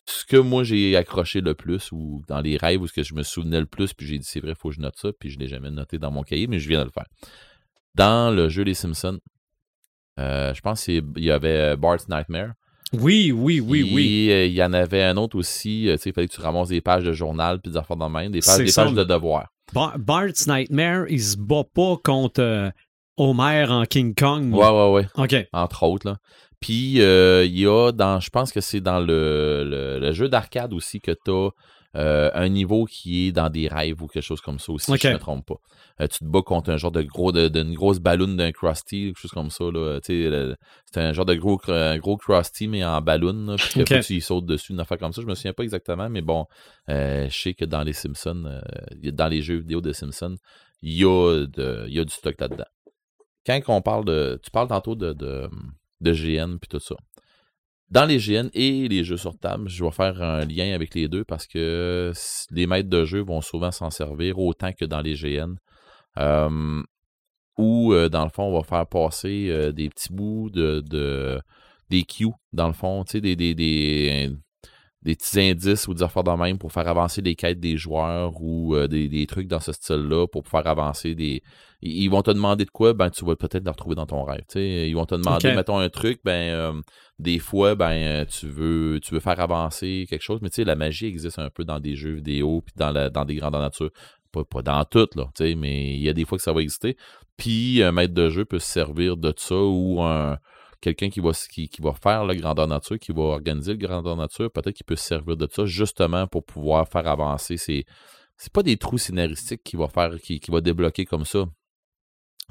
ce que moi j'ai accroché le plus, ou dans les rêves, ou ce que je me souvenais le plus, puis j'ai dit c'est vrai, il faut que je note ça, puis je l'ai jamais noté dans mon cahier, mais je viens de le faire. Dans le jeu Les Simpsons, euh, je pense qu'il y avait Bart's Nightmare. Oui, oui, oui, oui. euh, Il y en avait un autre aussi, tu sais, il fallait que tu ramasses des pages de journal, puis des affaires de même, des pages, des pages de devoirs. Bar- Bart's Nightmare, il se bat pas contre euh, Homer en King Kong. Ouais, ouais, ouais. OK. entre autres. Là. Puis euh, il y a dans, je pense que c'est dans le, le, le jeu d'arcade aussi que tu as un niveau qui est dans des rêves ou quelque chose comme ça aussi, si je ne me trompe pas. Euh, tu te bats contre un genre de gros, de- d'une grosse ballon d'un Krusty, quelque chose comme ça. Le- C'est un genre de gros, un gros Krusty, mais en ballon. Puis que Ok. faut que tu y sautes dessus, une affaire comme ça. Je me souviens pas exactement, mais bon, euh, je sais que dans les Simpsons, euh, dans les jeux vidéo de Simpsons, il y, a de- il y a du stock là-dedans. Quand on parle de. Tu parles tantôt de, de, de GN puis tout ça. Dans les GN et les jeux sur table, je vais faire un lien avec les deux parce que les maîtres de jeu vont souvent s'en servir autant que dans les GN. Où, euh, dans le fond, on va faire passer euh, des petits bouts de, de des cues, dans le fond, tu sais, des, des petits indices ou des affaires de même pour faire avancer les quêtes des joueurs ou euh, des, des trucs dans ce style-là pour faire avancer des. Ils vont te demander de quoi, ben tu vas peut-être le retrouver dans ton rêve. tu sais. Ils vont te demander, mettons, un truc, ben euh, des fois, ben euh, tu veux tu veux faire avancer quelque chose, mais tu sais, la magie existe un peu dans des jeux vidéo puis dans, la, dans des grandeurs nature. Pas, pas dans toutes, là, tu sais, mais il y a des fois que ça va exister. Puis un maître de jeu peut se servir de ça ou un quelqu'un qui va, qui, qui va faire le grandeur nature, qui va organiser le grandeur nature, peut-être qu'il peut se servir de ça justement pour pouvoir faire avancer ces. C'est pas des trous scénaristiques qui va faire, qui, qui va débloquer comme ça.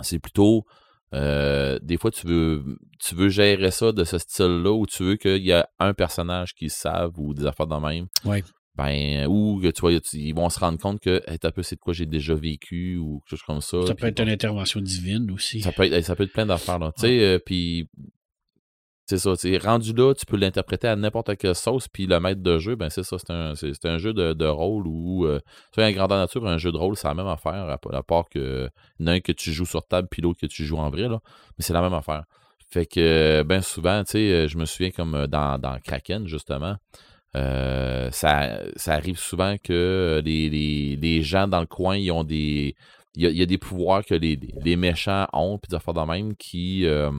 C'est plutôt euh, des fois tu veux tu veux gérer ça de ce style-là ou tu veux qu'il y a un personnage qui le savent ou des affaires de même. Ouais. Ben, ou que tu vois, ils vont se rendre compte que hey, un peu c'est de quoi j'ai déjà vécu ou quelque chose comme ça. Ça peut être une intervention divine aussi. Ça peut être, ça peut être plein d'affaires, là. Tu sais, euh, puis c'est ça, tu sais, rendu là, tu peux l'interpréter à n'importe quelle sauce, puis le maître de jeu, ben c'est ça, c'est un, c'est, c'est jeu de, rôle ou, euh, soit un grandeur nature, un jeu de rôle, c'est la même affaire, à, à part que, il y en a un que tu joues sur table, puis l'autre que tu joues en vrai, là, mais c'est la même affaire. Fait que, ben souvent, tu sais, je me souviens comme dans, Kraken, justement, euh, ça, arrive souvent que les, gens dans le coin, ils ont des. Il y a, des pouvoirs que les, les méchants ont, puis des affaires de même qui, euh,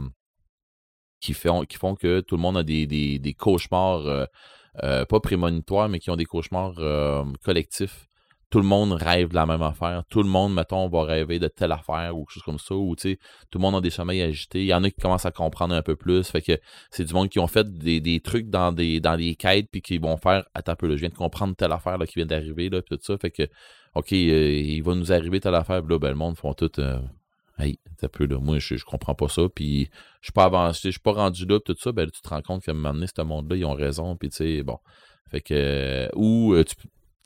qui, font, que tout le monde a des, des, cauchemars, euh, euh, pas prémonitoires, mais qui ont des cauchemars euh, collectifs. tout le monde rêve de la même affaire. Tout le monde, mettons, va rêver de telle affaire ou quelque chose comme ça. Ou, tu sais, tout le monde a des sommeils agités. Il y en a qui commencent à comprendre un peu plus. Fait que c'est du monde qui ont fait des, des trucs dans des, dans des quêtes puis qui vont faire, attends un peu, je viens de comprendre telle affaire là, qui vient d'arriver, là, puis tout ça. Fait que, OK, il va nous arriver telle affaire. Là, ben, le monde font tout, hey, un peu, là, moi, je, comprends pas ça. Puis je suis pas je suis pas rendu là, tout ça. Ben, tu te rends compte qu'à un ce monde-là, ils ont raison. Puis, tu sais, bon. Fait que, ou, euh, tu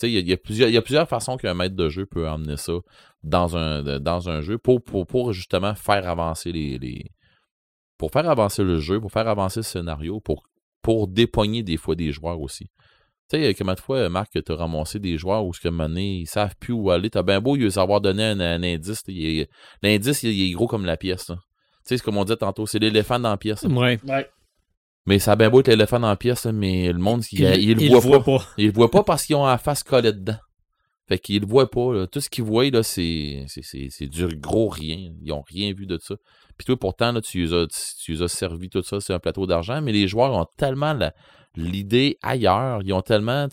il y, y y a plusieurs façons qu'un maître de jeu peut emmener ça dans un, dans un jeu pour, pour, pour justement faire avancer les, les- Pour faire avancer le jeu, pour faire avancer le scénario, pour, pour dépogner des fois des joueurs aussi. Tu sais, combien de fois, Marc, tu as ramassé des joueurs où, ce que, donné, ils savent plus où aller. T'as bien beau lui avoir donné un, un indice. il L'indice, il, il est gros comme la pièce. Tu sais, c'est comme on disait tantôt, c'est l'éléphant dans la pièce. Ouais. Ouais. Mais ça a bien beau être l'éléphant dans la pièce, mais le monde, il, il, le il voit, le voit pas. pas. Ils le voient pas parce qu'ils ont la face collée dedans. Fait qu'ils le voient pas. là. Tout ce qu'ils voient, là, c'est, c'est, c'est, c'est du gros rien. Ils ont rien vu de ça. Puis toi, pourtant, là, tu les as, tu les as servi tout ça, c'est un plateau d'argent, mais les joueurs ont tellement la- l'idée ailleurs. Ils ont tellement,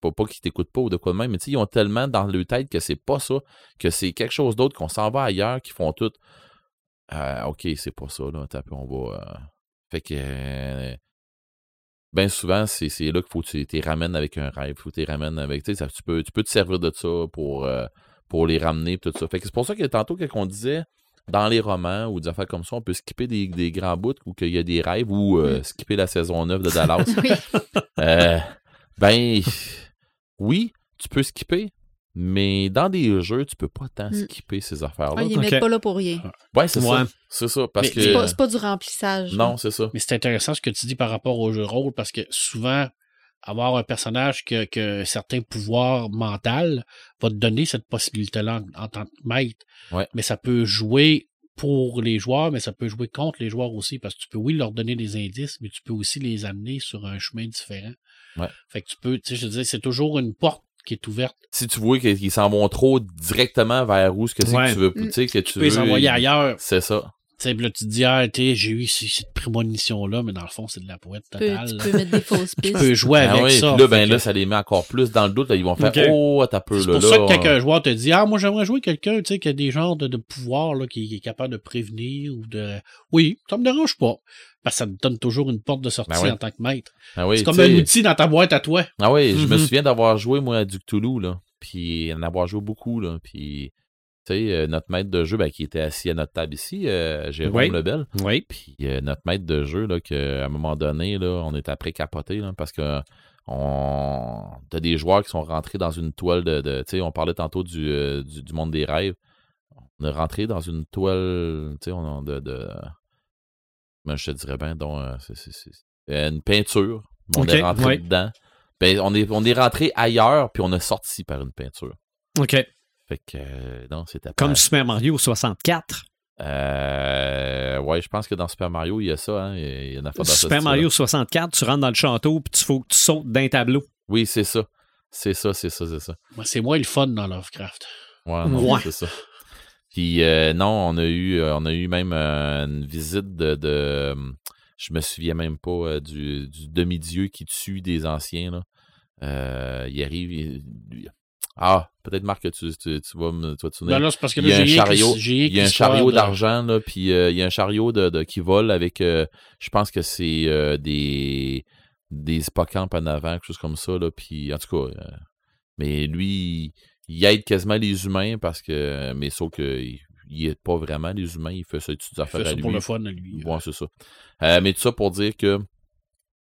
pas, pas qu'ils t'écoutent pas ou de quoi de même, mais ils ont tellement dans leur tête que c'est pas ça, que c'est quelque chose d'autre, qu'on s'en va ailleurs, qu'ils font tout. Euh, ok, c'est pas ça, là. Peu, on va. euh, Fait que. ben souvent, c'est là qu'il faut que tu les ramènes avec un rêve. faut que tu les ramènes avec. Ça- tu peux, tu peux te servir de ça pour, euh, pour les ramener tout ça. Fait que c'est pour ça que tantôt, quand on disait dans les romans ou des affaires comme ça, on peut skipper des, des grands bouts ou qu'il y a des rêves ou euh, skipper la saison 9 de Dallas. Oui. Euh, ben oui, tu peux skipper, mais dans des jeux, tu peux pas tant Mm. skipper ces affaires-là. Ah, ils mettent pas là pour rien. Ouais, c'est Ouais. ça. C'est ça. Parce Mais que. C'est pas, c'est pas du remplissage. Non, c'est ça. Mais c'est intéressant ce que tu dis par rapport au jeu de rôle parce que souvent, avoir un personnage qui a, qui a un certain pouvoir mental va te donner cette possibilité-là en, en tant que maître. Ouais. Mais ça peut jouer pour les joueurs, mais ça peut jouer contre les joueurs aussi parce que tu peux, oui, leur donner des indices, mais tu peux aussi les amener sur un chemin différent. Ouais. Fait que tu peux, tu sais, je veux dire, c'est toujours une porte qui est ouverte. Si tu vois qu'ils s'en vont trop directement vers où ce que c'est Ouais. que tu veux. Tu sais, que tu Tu peux les veux- envoyer ailleurs. C'est ça. Tu sais, là, tu te dis, ah, tu sais, j'ai eu cette prémonition-là, mais dans le fond, c'est de la poète Tu peux, totale. tu peux mettre des fausses Tu pistes. peux jouer Ah avec ouais, ça. puis là, ben là, ça les met encore plus dans le doute. là. Ils vont faire. Oh, t'as peu C'est là. pour ça que quand un joueur te dit Ah, moi j'aimerais jouer quelqu'un tu sais, qui a des genres de, de pouvoirs là, qui, qui est capable de prévenir ou de. Oui, ça me dérange pas. Parce que ça te donne toujours une porte de sortie Ben oui. en tant que maître. Ah oui, c'est comme tu un outil dans ta boîte à toi. Ah oui, je me Mhm. souviens d'avoir joué, moi, à du Cthulhu, là. Puis en avoir joué beaucoup, là. Puis, tu sais, euh, notre maître de jeu, ben, qui était assis à notre table ici, euh, Jérôme Oui. Lebel. Oui. Puis euh, notre maître de jeu, là, qu'à un moment donné, là, on est après capoté, là, parce que on... t'as des joueurs qui sont rentrés dans une toile de. de- tu sais, on parlait tantôt du, euh, du, du monde des rêves. On est rentré dans une toile, tu sais, on a de. de... Ben, je te dirais bien, donc, une peinture. On est rentré dedans. Ben, on est, on est rentré ailleurs, puis on est sorti par une peinture. OK. Fait que, euh, non, c'était pas. Comme Super Mario 64. Euh, ouais, je pense que dans Super Mario, il y a ça, hein. Il y il a dans Super. Mario 64, tu rentres dans le château puis tu faut que tu sautes d'un tableau. Oui, c'est ça. C'est ça, c'est ça, c'est ça. Moi, C'est moins le fun dans Lovecraft. Ouais, non, Ouais. c'est ça. Puis euh, non, on a eu euh, on a eu même euh, une visite de, de je me souviens même pas euh, du, du demi-dieu qui tue des anciens là. Euh, il arrive il- il- ah, peut-être Marc que tu, tu, tu vas me tu vas. Ben là, c'est parce que il y là, a un j'ai que- chariot, il y a un chariot de- d'argent là, puis euh, il y a un chariot de, de- qui vole avec euh, je pense que c'est euh, des des hippocampes en avant, quelque chose comme ça là, puis en tout cas mais lui il aide quasiment les humains parce que mais sauf que il, il aide pas vraiment les humains, il fait ça Il affaires fait à ça lui. pour le fun, lui. Ouais, c'est ça. Mais tout ça pour dire que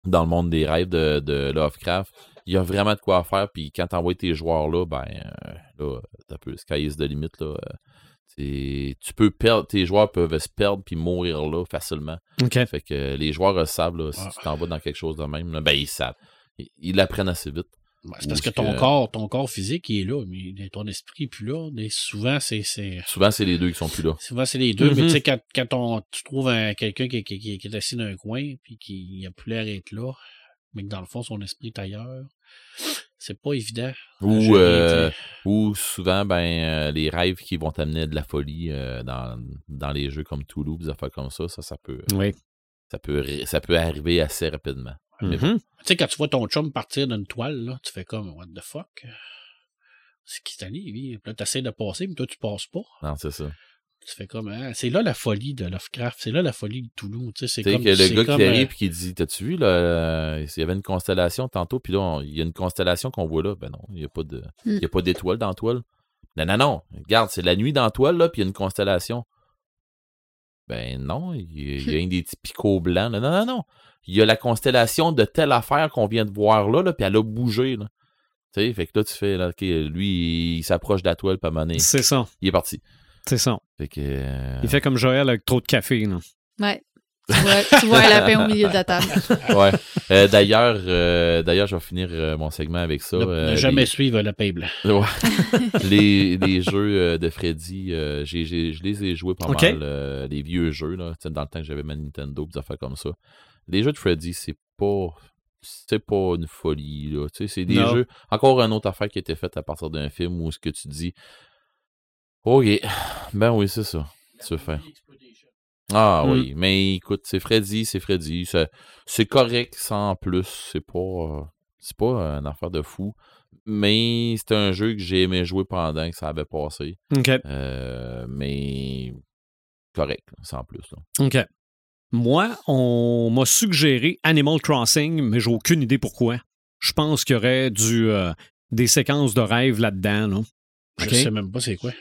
dans le monde des rêves de, de Lovecraft, il y a vraiment de quoi faire. Puis quand t'envoies tes joueurs là, ben euh, là, t'as peu sky is the limit. Là, euh, tu peux perdre, tes joueurs peuvent se perdre puis mourir là facilement. OK. Fait que les joueurs le savent, là, si Ah. tu t'en vas dans quelque chose de même, là, ben ils savent. Ils- Ils l'apprennent assez vite. Ben, c'est parce que ton que- corps, ton corps physique, il est là, mais ton esprit est plus là. Mais souvent, c'est, c'est, Souvent, c'est les deux qui sont plus là. souvent, c'est les deux. Mais tu sais, quand, quand on, tu trouves un- quelqu'un qui, qui, qui, qui est assis dans un coin, puis qui a plus l'air d'être là, mais que dans le fond, son esprit est ailleurs, c'est pas évident. Ou, euh, ou souvent, ben, euh, les rêves qui vont t'amener de la folie euh, dans, dans les jeux comme Toulouse, des affaires comme ça, ça, ça peut, Oui. ça peut, ça peut arriver assez rapidement. Mhm. Tu sais, quand tu vois ton chum partir d'une toile, là, tu fais comme, what the fuck? C'est qui lui? Puis là, t'essaies de passer, mais toi, tu passes pas. Non, c'est ça. Tu fais comme, ah, c'est là la folie de Lovecraft, c'est là la folie de Toulouse, tu sais, c'est comme... que le gars comme, qui arrive euh, et qui dit T'as-tu vu, là, euh, il y avait une constellation tantôt, puis là, on- il y a une constellation qu'on voit là. Ben non, il n'y a pas de- il y a pas d'étoile dans la toile. Non, non, non. Regarde, c'est la nuit dans la toile, là, puis il y a une constellation. Ben non, il y a, il y a rien des petits picots blancs. là. Non, non, non. Il y a la constellation de telle affaire qu'on vient de voir là, là puis elle a bougé. Là. Tu sais, fait que là, tu fais, là, OK, lui, il s'approche de la toile, moment donné, C'est ça. il est parti. C'est ça. Fait que. euh, Il fait comme Joël avec trop de café. Là. Ouais. Tu vois, tu vois un lapin au milieu de la table. ouais. Euh, d'ailleurs, euh, d'ailleurs, je vais finir euh, mon segment avec ça. ne, euh, ne jamais les- suivre le pain blanc. Ouais. les, les jeux euh, de Freddy, euh, j'ai, j'ai- je les ai joués pas mal, euh, les vieux jeux, là, tu sais, dans le temps que j'avais ma Nintendo, des affaires comme ça. Les jeux de Freddy, c'est pas c'est pas une folie, là. Tu sais, c'est des Non. jeux. Encore une autre affaire qui a été faite à partir d'un film où ce que tu dis. OK. Ben oui, c'est ça. Tu veux faire. Ah Mm. oui, mais écoute, c'est Freddy, c'est Freddy. C'est, c'est correct sans plus. C'est pas. euh, c'est pas une affaire de fou. Mais c'est un jeu que j'ai aimé jouer pendant que ça avait passé. OK. Euh, mais correct, sans plus. là. OK. Moi, on m'a suggéré Animal Crossing, mais j'ai aucune idée pourquoi. Je pense qu'il y aurait du, euh, des séquences de rêve là-dedans. Là. Je sais même pas c'est quoi.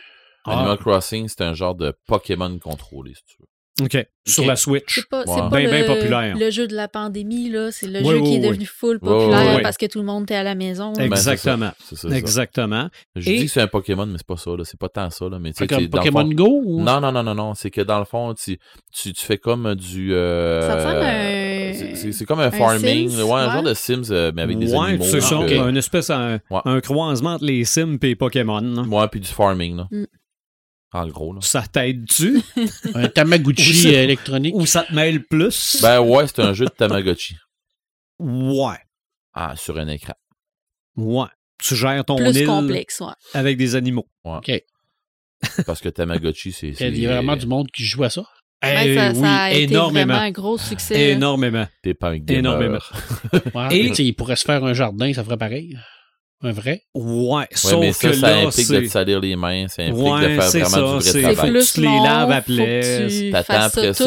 Ah. Animal Crossing, c'est un genre de Pokémon contrôlé, si tu veux. OK. Sur la Switch. C'est pas, pas Ben, le, populaire. le jeu de la pandémie, là. C'est le jeu qui est devenu full populaire parce que tout le monde était à la maison. Ben, ça. Exactement. Ça. Exactement. Je Et- dis que c'est un Pokémon, mais c'est pas ça. Là. C'est pas tant ça. Là. Mais, tu comme le Pokémon fond- Go ou... Non, non, non, non, non. C'est que dans le fond, tu, tu, tu fais comme du. euh, Ça ressemble à un- c'est- comme un, farming. Sims, ouais, un genre de Sims, euh, mais avec des ouais, animaux. c'est ça. espèce un, Ouais. un croisement entre les Sims et Pokémon. Ouais, puis du farming. Là. Mm. En gros. Là. Ça t'aide-tu Un Tamagotchi euh, électronique? ou ça te mêle plus? Ben ouais, c'est un jeu de Tamagotchi. Ouais. Ah, sur un écran. Ouais. Tu gères ton Plus île complexe, ouais. avec des animaux. OK. Parce que Tamagotchi, c'est. Il y a vraiment du monde qui joue à ça? Ouais, Eh ça, oui, ça a été énormément. vraiment un gros succès. Énormément. T'es pas un gamer. Énormément. Ouais, Et- il pourrait se faire un jardin, ça ferait pareil. Un vrai? Ouais, Ouais, sauf mais ça, que ça là, implique de te c'est... salir les mains, ça implique Ouais, de faire c'est vraiment ça, du vrai travail. plus Tu les laves à tu T'attends après ça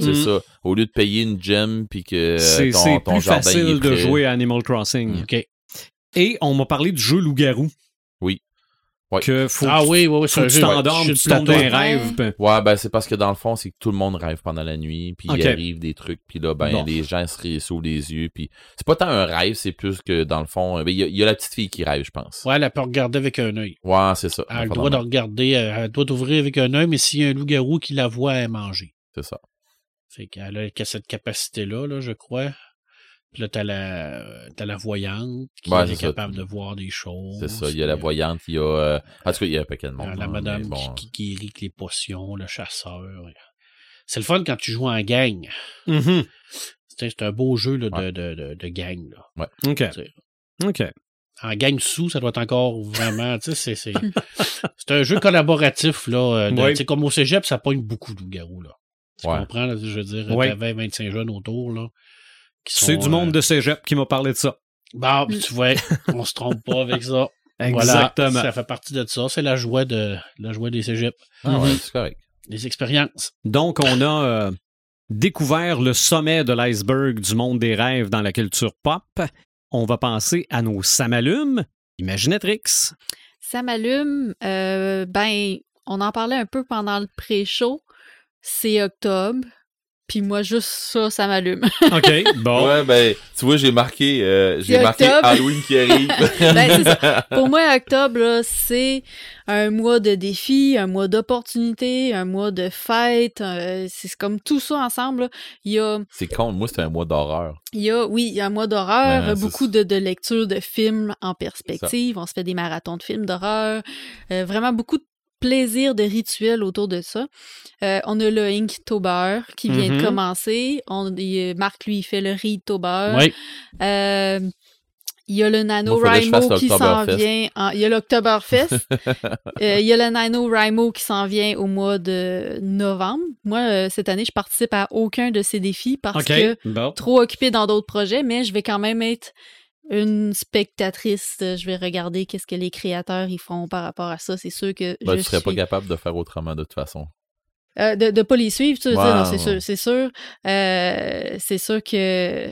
c'est Mm. ça. Au lieu de payer une gem puis que C'est, ton, c'est ton plus jardin il est facile de prêt. jouer à Animal Crossing. Mm. OK. Et on m'a parlé du jeu Loup-garou. Ouais. Que faut, ah oui, oui, oui. faut que tu t'endormes, sur tu tombes dans ben, Ouais, ben c'est parce que dans le fond, c'est que tout le monde rêve pendant la nuit, puis il arrive des trucs, puis là, ben Bon. les gens se s'ouvrent les yeux, puis c'est pas tant un rêve, c'est plus que dans le fond, euh, ben, il y, a- il y a la petite fille qui rêve, je pense. Ouais, elle peut regarder avec un œil. Ouais, c'est ça. Elle a le Enfin, droit de non, regarder, euh, elle doit d'ouvrir avec un œil, mais s'il y a un loup-garou qui la voit, elle manger. C'est ça. Fait qu'elle a qu'elle a cette capacité-là, là, je crois. Puis là, t'as la, t'as la voyante qui Ouais, est ça. capable de voir des choses. C'est ça. Il y a la Puis, voyante, il y a. euh, En tout cas, il y a un paquet de euh, monde. la hein, madame bon. qui, qui guérit avec les potions, le chasseur. C'est le fun quand tu joues en gang. mhm. C'est c'est un beau jeu là, de, Ouais. de, de, de gang. Là. OK. OK. En gang sous, ça doit être encore vraiment. C'est c'est- c'est un jeu collaboratif. Là, euh, de- Comme au cégep, ça pogne beaucoup de loups-garous. Là. Tu Ouais. comprends? là, je veux dire, Ouais. t'avais 25 jeunes autour. Là, C'est sont, du monde euh, de cégep qui m'a parlé de ça. Bah, tu vois, on se trompe pas avec ça. Exactement. Voilà, ça fait partie de ça. C'est la joie de la joie des cégeps. Ah ouais, Mhm. c'est correct. Les expériences. Donc, on a euh, découvert le sommet de l'iceberg du monde des rêves dans la culture pop. On va penser à nos samalumes. Imaginatrix. Ça m'allume. euh, ben, on en parlait un peu pendant le pré-show. C'est octobre. Puis moi, juste ça, ça m'allume. OK, bon. Ouais, ben, tu vois, j'ai marqué, euh, j'ai marqué. Halloween qui arrive. Ben, c'est Pour moi, octobre, là, c'est un mois de défis, un mois d'opportunités, un mois de fêtes. euh, c'est comme tout ça ensemble. là. Il y a, C'est con, moi, c'est un mois d'horreur. il y a, oui, il y a un mois d'horreur, Ouais, beaucoup ça. de, de lectures de films en perspective. On se fait des marathons de films d'horreur. euh, vraiment beaucoup de plaisir de rituels autour de ça. Euh, on a le Inktober qui vient Mhm. de commencer. On, il- Marc, lui, il fait le Readtober. Oui. Euh, il y a le NaNoWriMo qui s'en vient. en- il y a l'Oktoberfest. Euh, il y a le NaNoWriMo qui s'en vient au mois de novembre. Moi, euh, cette année, je participe à aucun de ces défis parce OK, que bon. trop occupée dans d'autres projets, mais je vais quand même être une spectatrice, je vais regarder qu'est-ce que les créateurs ils font par rapport à ça. C'est sûr que Ben, je tu serais pas capable de faire autrement de toute façon. Euh, de ne pas les suivre, tu veux dire, non, c'est sûr, c'est sûr. Euh, c'est sûr que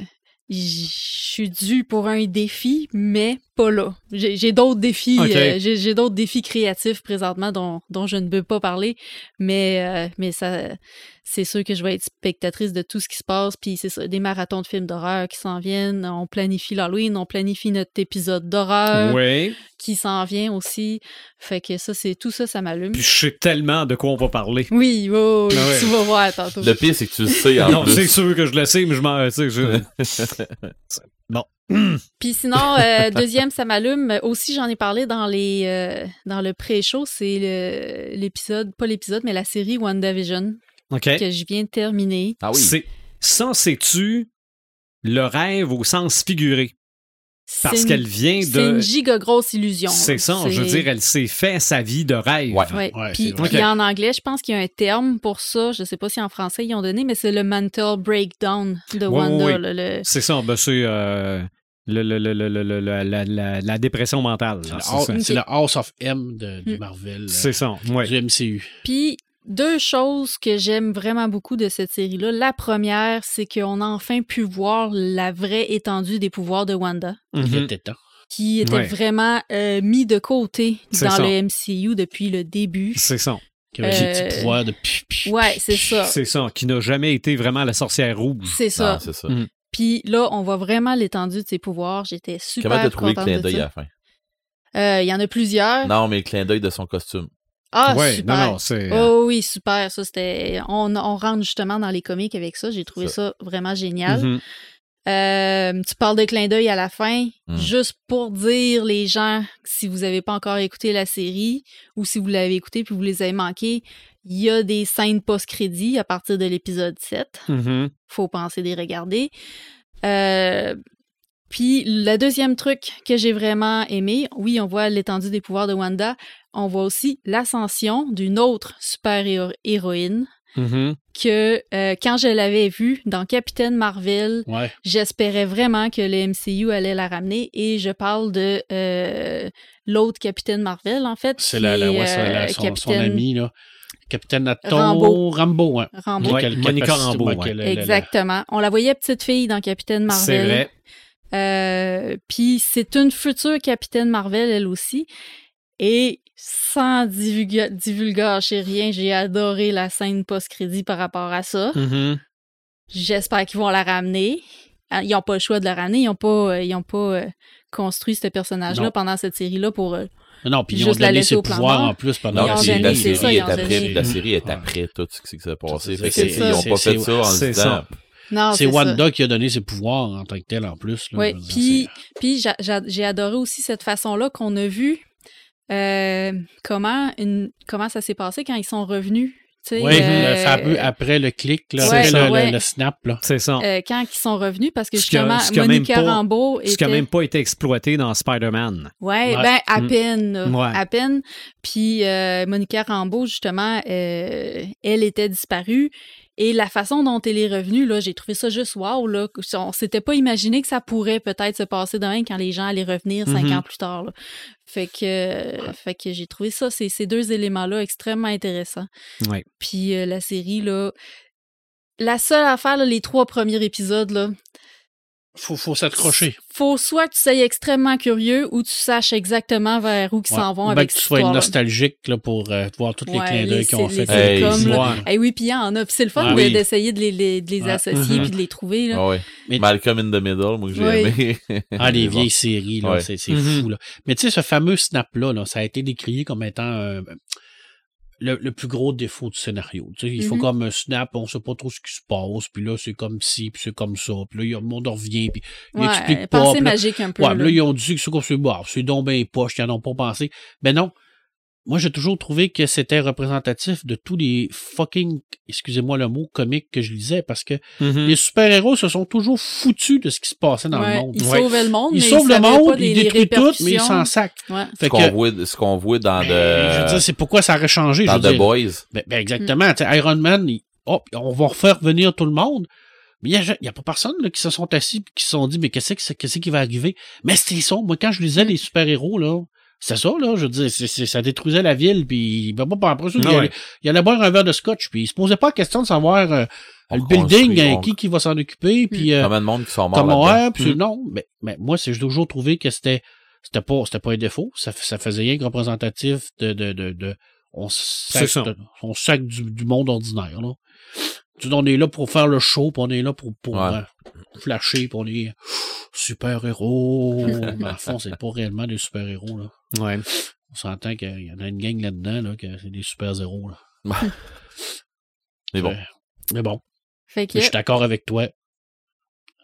je suis due pour un défi, mais pas là. J'ai d'autres défis, euh, j'ai d'autres défis créatifs présentement dont, dont je ne peux pas parler, mais, mais ça, c'est sûr que je vais être spectatrice de tout ce qui se passe, puis c'est ça, des marathons de films d'horreur qui s'en viennent, on planifie l'Halloween, on planifie notre épisode d'horreur Oui. qui s'en vient aussi, fait que ça, c'est tout ça, ça m'allume. Puis je sais tellement de quoi on va parler. Oui, oui, oui, Ah tu vas voir tantôt. Le pire, c'est que tu le sais en Non, plus. c'est sûr que je le sais, mais je m'en. je- bon. Puis sinon, euh, deuxième, ça m'allume. Aussi, j'en ai parlé dans les euh, dans le pré-show, c'est l'épisode, pas l'épisode, mais la série WandaVision Que je viens de terminer. Ah oui. C'est, ça, c'est-tu le rêve au sens figuré? Parce C'est une- qu'elle vient C'est de. une giga grosse illusion. C'est ça, je veux C'est- dire, elle s'est fait sa vie de rêve. Ouais. Ouais. Ouais, Puis, c'est puis en anglais, je pense qu'il y a un terme pour ça. Je sais pas si en français ils ont donné, mais c'est le mental breakdown de Ouais, Wanda. ouais, ouais. là, le- C'est ça, ben c'est euh, le, le- le- le- le- le- la, la- la- la dépression mentale. C'est le, C'est House- ça. c'est le House of M de, de Mm. Marvel. C'est ça, ouais. Du MCU. Puis, deux choses que j'aime vraiment beaucoup de cette série-là. La première, c'est qu'on a enfin pu voir la vraie étendue des pouvoirs de Wanda, Mhm. temps. qui était Ouais. vraiment euh, mis de côté C'est dans ça. le MCU depuis le début. C'est ça. Qui avait des Euh, petits pouvoirs de pi- pi- Ouais, pi- c'est ça. C'est ça, qui n'a jamais été vraiment la sorcière rouge. C'est ça. C'est ça. Mm. Puis là, on voit vraiment l'étendue de ses pouvoirs. J'étais super Comment t'as trouvé le contente clin d'œil à la fin? Euh, Il y en a plusieurs. Non, mais le clin d'œil de son costume. Ah, ouais, super. non, non, c'est. Oh oui, super. Ça, c'était. On, on rentre justement dans les comics avec ça. J'ai trouvé ça. vraiment génial. Mhm. Euh, tu parles de clin d'œil à la fin, Mm. juste pour dire les gens, si vous n'avez pas encore écouté la série ou si vous l'avez écouté puis vous les avez manqués, il y a des scènes post-crédit à partir de l'épisode 7. Mhm. Faut penser les regarder. Euh, puis le deuxième truc que j'ai vraiment aimé, oui, on voit l'étendue des pouvoirs de Wanda, on voit aussi l'ascension d'une autre super-héroïne Mhm. que euh, quand je l'avais vue dans Capitaine Marvel, Ouais. J'espérais vraiment que le MCU allait la ramener et je parle de euh, l'autre Capitaine Marvel, en fait. C'est la, la, est, ouais, c'est la- son, son Capitaine ami, là. Capitaine Rambeau. Rambo. Ouais, Quelle Monica ouais, la- la- Exactement. On la voyait petite fille dans Capitaine C'est Marvel. vrai. Euh, Puis c'est une future Capitaine Marvel, elle aussi. Et sans divulga- divulgacher rien, j'ai adoré la scène post-crédit par rapport à ça. Mhm. J'espère qu'ils vont la ramener. Ah, Ils n'ont pas le choix de la ramener. Ils n'ont pas, euh, ils ont pas euh, construit ce personnage-là pendant cette série-là pour. euh, Non, puis ils ont la donné laisser ses pouvoirs en plus pendant puis donné, la série est après, la série est après tout ce qui s'est passé. C'est Fait que ça. ils ont pas C'est- fait ça en se c'est disant. C'est ça. Wanda qui a donné ses pouvoirs en tant que tel en plus. là. Oui, puis, puis j'a- j'a- j'ai adoré aussi cette façon-là qu'on a vu euh, comment, une, comment ça s'est passé quand ils sont revenus. Oui, euh, le fameux après le clic, là, le, ouais. le- le snap. C'est ça. euh, quand ils sont revenus, parce que justement, ce Monica pas- Rambeau Ce qui n'a même pas été exploité dans Spider-Man. Ouais, Ouais. ben à Mm. peine, là, Ouais. à peine. Puis euh, Monica Rambeau, justement, euh, elle était disparue. Et la façon dont elle est revenue, là, j'ai trouvé ça juste wow, là. On s'était pas imaginé que ça pourrait peut-être se passer demain quand les gens allaient revenir cinq Mhm. ans plus tard. là. Fait que, euh, fait que j'ai trouvé ça, ces, ces deux éléments-là extrêmement intéressants. Ouais. Puis euh, la série, là, la seule affaire, là, les trois premiers épisodes, là, Faut, faut s'accrocher. faut soit que tu sois extrêmement curieux ou tu saches exactement vers où ils Ouais. s'en vont Ou bien avec que tu sois nostalgique là, pour euh, voir tous les Ouais, clins d'œil qu'ils ont fait. les Hey, là. Ouais. Eh oui, puis il y en a. C'est le fun Ah de- oui. d'essayer de les, les- de les associer Mhm. puis de les trouver. Là. Ah ouais. Malcolm in the Middle, moi que j'ai Oui. aimé. Ah, les vieilles séries, là, Ouais. c'est c'est Mhm. fou. Là. Mais tu sais, ce fameux snap-là, là, ça a été décrié comme étant euh, le, le plus gros défaut du scénario. Tu sais, il faut Mhm. comme un snap, on sait pas trop ce qui se passe, puis là, c'est comme ci, puis c'est comme ça, puis là, il y a- le monde revient, puis il Ouais, explique pas. pensée magique un peu. Ouais, là. mais là, ils ont dit que c'est comme c'est bon, c'est donc bien poche, ils en ont pas pensé. Ben non. Moi, j'ai toujours trouvé que c'était représentatif de tous les fucking, excusez-moi le mot, comiques que je lisais, parce que Mhm. les super-héros se sont toujours foutus de ce qui se passait dans Ouais, le monde. Ils Ouais. sauvaient le monde, Ils mais sauvent ils le monde, ils détruisent tout, mais ils s'en sacent. Ouais. Fait Ce qu'on voit, ce qu'on voit dans ben, je veux The, dire, c'est pourquoi ça aurait changé. dans je veux The dire. Boys. Ben, ben, exactement. Tu sais, Iron Man, il- hop, on va refaire venir tout le monde. Mais il n'y a, pas personne là, qui se sont assis et qui se sont dit, mais qu'est-ce que qu'est-ce qui va arriver? Mais c'était ça. Moi, quand je lisais les super-héros, là, c'est ça, là, je veux dire, c'est, c'est, ça détruisait la ville, puis ben, pas après ça, il, allait, il allait boire un verre de scotch, puis il se posait pas la question de savoir euh, le building, hein, qui qui va s'en occuper, puis... Euh, Combien de monde qui sont morts comment, puis, Non, mais, mais moi, c'est, j'ai toujours trouvé que c'était c'était pas, c'était pas un défaut, ça, ça faisait rien que représentatif de... de, de, de on sac, on sac du, du monde ordinaire, là. On est là pour faire le show, puis on est là pour, pour euh, flasher, puis on est super-héros. Mais en fond, c'est pas réellement des super-héros. Là. Ouais. On s'entend qu'il y en a une gang là-dedans, là, que c'est des super-héros. Là. mais bon. mais bon. je suis d'accord avec toi.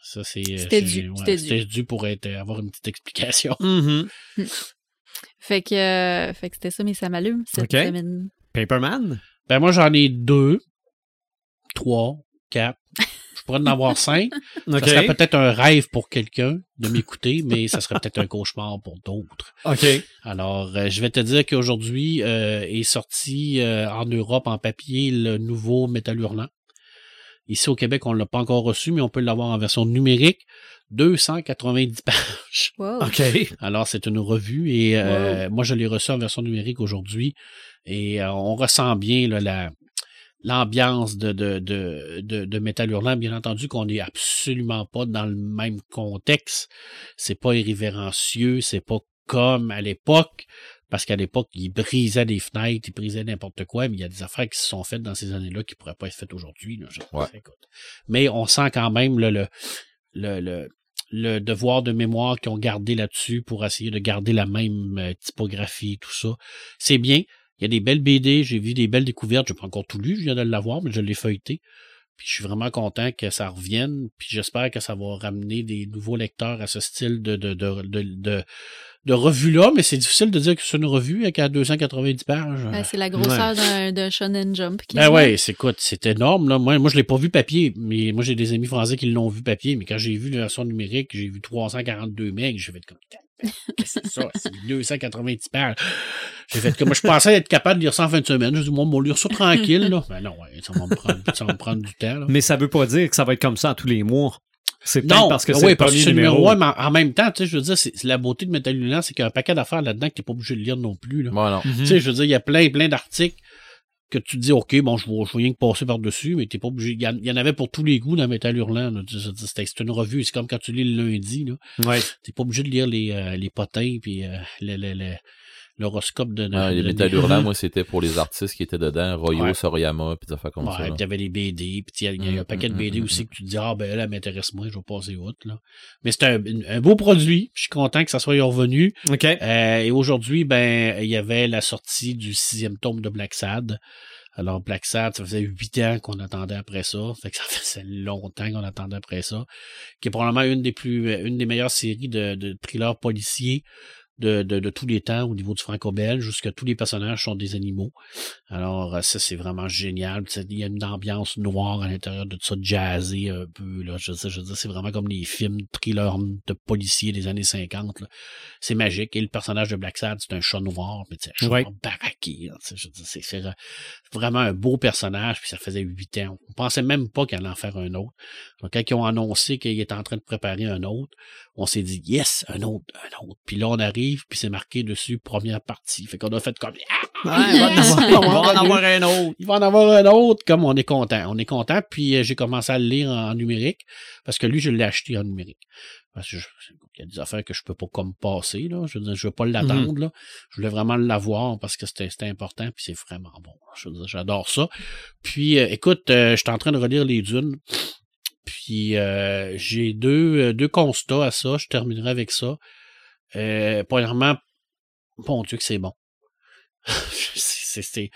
Ça, c'est. Euh, c'était dû. C'était dû. pour être, avoir une petite explication. Mm-hmm. Fait que, euh, fait que c'était ça, mais ça m'allume cette semaine. Paperman? Ben, moi, j'en ai deux trois, quatre. Pourrais en avoir cinq. Ça serait peut-être un rêve pour quelqu'un de m'écouter, mais ça serait peut-être un cauchemar pour d'autres. OK. Alors, euh, je vais te dire qu'aujourd'hui euh, est sorti euh, en Europe en papier le nouveau Métal Hurlant. Ici au Québec, on ne l'a pas encore reçu, mais on peut l'avoir en version numérique. 290 pages. OK. Alors, c'est une revue et moi, je l'ai reçu en version numérique aujourd'hui et on ressent bien la, l'ambiance de, de, de, de, de Metal Hurlant. Bien entendu qu'on n'est absolument pas dans le même contexte. C'est pas irrévérencieux, c'est pas comme à l'époque, parce qu'à l'époque, il brisait des fenêtres, il brisait n'importe quoi, mais il y a des affaires qui se sont faites dans ces années-là qui pourraient pas être faites aujourd'hui. Mais on sent quand même le, le, le, le, devoir de mémoire qu'ils ont gardé là-dessus pour essayer de garder la même euh, typographie, tout ça. C'est bien. Il y a des belles BD, j'ai vu des belles découvertes. Je n'ai pas encore tout lu, je viens de l'avoir, mais je l'ai feuilleté. Puis je suis vraiment content que ça revienne. Puis j'espère que ça va ramener des nouveaux lecteurs à ce style de, de, de, de, de, revue-là. Mais c'est difficile de dire que c'est une revue avec à 290 pages. Ben, c'est la grosseur d'un Shonen Jump. Qui ben ouais, c'est écoute, c'est énorme. Là. Moi, moi, je l'ai pas vu papier. Mais moi, j'ai des amis français qui l'ont vu papier. Mais quand j'ai vu la version numérique, j'ai vu 342 megs. J'ai fait comme c'est ça, c'est 290 pages. J'ai fait comme je pensais être capable de lire ça en fin de semaine. Je dis, moi, on va lire ça tranquille, là. Ben non, ça va me prendre, ça va me prendre du temps, Mais ça veut pas dire que ça va être comme ça tous les mois. C'est peut-être parce que c'est oui, le premier numéro. numéro. mais en même temps, tu sais, je veux dire, c'est la beauté de Metal c'est qu'il y a un paquet d'affaires là-dedans que t'es pas obligé de lire non plus, là. non. Tu sais, je veux dire, il y a plein, plein d'articles que tu te dis, OK, bon, je vois, je rien que passer par-dessus, mais t'es pas obligé. Il y, en avait pour tous les goûts dans Metal Hurlant. C'est une revue, c'est comme quand tu lis le lundi. Là. Ouais. T'es pas obligé de lire les, euh, les potins puis euh, les, les, les, l'horoscope de, de, les Metal Hurlant, moi, c'était pour les artistes qui étaient dedans, Royo, Soriyama, puis des affaires comme ouais, ça. il y avait les BD, puis il y, a un mm, paquet de mm, BD mm, aussi que tu te dis, ah ben elle, elle m'intéresse moins, je vais passer outre. Là. Mais c'est un, un, beau produit, je suis content que ça soit revenu. OK. Euh, et aujourd'hui, ben, il y avait la sortie du sixième tome de Black Sad. Alors, Black Sad, ça faisait huit ans qu'on attendait après ça. Fait que ça faisait longtemps qu'on attendait après ça. Qui est probablement une des plus, une des meilleures séries de, de thrillers policiers de, de, de, tous les temps au niveau du franco-belge, jusqu'à tous les personnages sont des animaux. Alors, euh, ça, c'est vraiment génial. Il y a une ambiance noire à l'intérieur de tout ça, jazzé un peu. Là. Je sais, je sais, c'est vraiment comme les films thrillers de policiers des années 50. C'est magique. Et le personnage de Black Sad, c'est un chat noir, mais c'est un chat ouais. baraqué. C'est vraiment un beau personnage, puis ça faisait huit ans. On pensait même pas qu'il allait en faire un autre. Donc, quand ils ont annoncé qu'il était en train de préparer un autre, on s'est dit, yes, un autre, un autre. Puis là, on arrive, puis c'est marqué dessus, première partie. Fait qu'on a fait comme, ah, il va en avoir, un autre. Il va en avoir un autre, comme on est content. On est content, puis euh, j'ai commencé à le lire en, numérique, parce que lui, je l'ai acheté en numérique. Parce que il y a des affaires que je peux pas comme passer, là. Je veux dire, je veux pas l'attendre, mm-hmm. là. Je voulais vraiment l'avoir parce que c'était important, puis c'est vraiment bon. Je j'adore ça. Puis, euh, écoute, euh, je suis en train de relire les dunes. Puis euh, j'ai deux, deux constats à ça. Je terminerai avec ça. Euh, premièrement, bon Dieu que c'est bon. c'est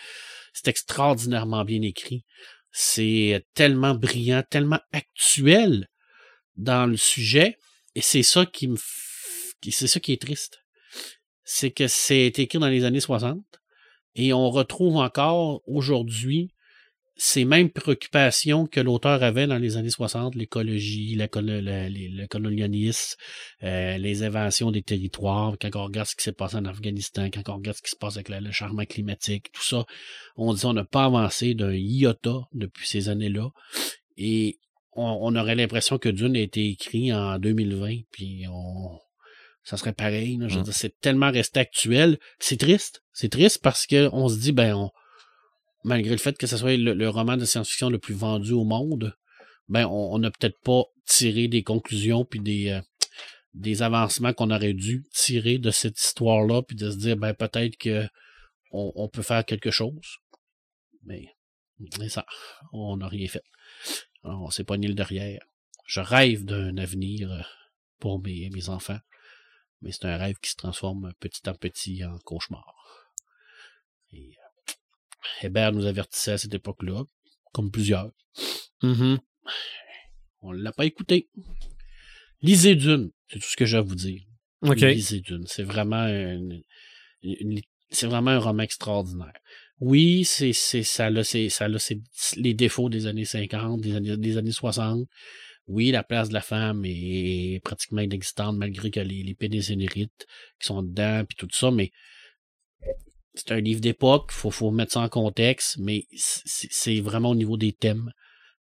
extraordinairement bien écrit. C'est tellement brillant, tellement actuel dans le sujet. Et c'est ça qui me c'est ça qui est triste. C'est que c'est écrit dans les années 60 et on retrouve encore aujourd'hui ces mêmes préoccupations que l'auteur avait dans les années 60, l'écologie, le colonialisme, euh, les inventions des territoires, quand on regarde ce qui s'est passé en Afghanistan, quand on regarde ce qui se passe avec le changement climatique, tout ça, on dit on n'a pas avancé d'un iota depuis ces années-là. Et on, on aurait l'impression que Dune a été écrit en 2020, puis on, ça serait pareil. là. Je veux Mm. dire, c'est tellement resté actuel. C'est triste. C'est triste parce que on se dit, ben, on, malgré le fait que ce soit le, roman de science-fiction le plus vendu au monde, ben, on n'a peut-être pas tiré des conclusions puis des, euh, des avancements qu'on aurait dû tirer de cette histoire-là, puis de se dire, ben, peut-être que on, peut faire quelque chose. Mais, mais ça, on n'a rien fait. Alors, on s'est pogné le derrière. Je rêve d'un avenir euh, pour mes, mes enfants, mais c'est un rêve qui se transforme petit à petit en cauchemar. Hébert nous avertissait à cette époque-là, comme plusieurs. Mhm. On l'a pas écouté. Lisez Dune, c'est tout ce que j'ai à vous dire. OK. Lisez Dune. C'est vraiment une- une- c'est vraiment un roman extraordinaire. Oui, c'est, c'est, ça a, c'est, ça a les défauts des années 50, des années, des années 60. Oui, la place de la femme est pratiquement inexistante malgré que les, les qui sont dedans puis tout ça, mais c'est un livre d'époque, faut, faut mettre ça en contexte, mais c'est, vraiment au niveau des thèmes.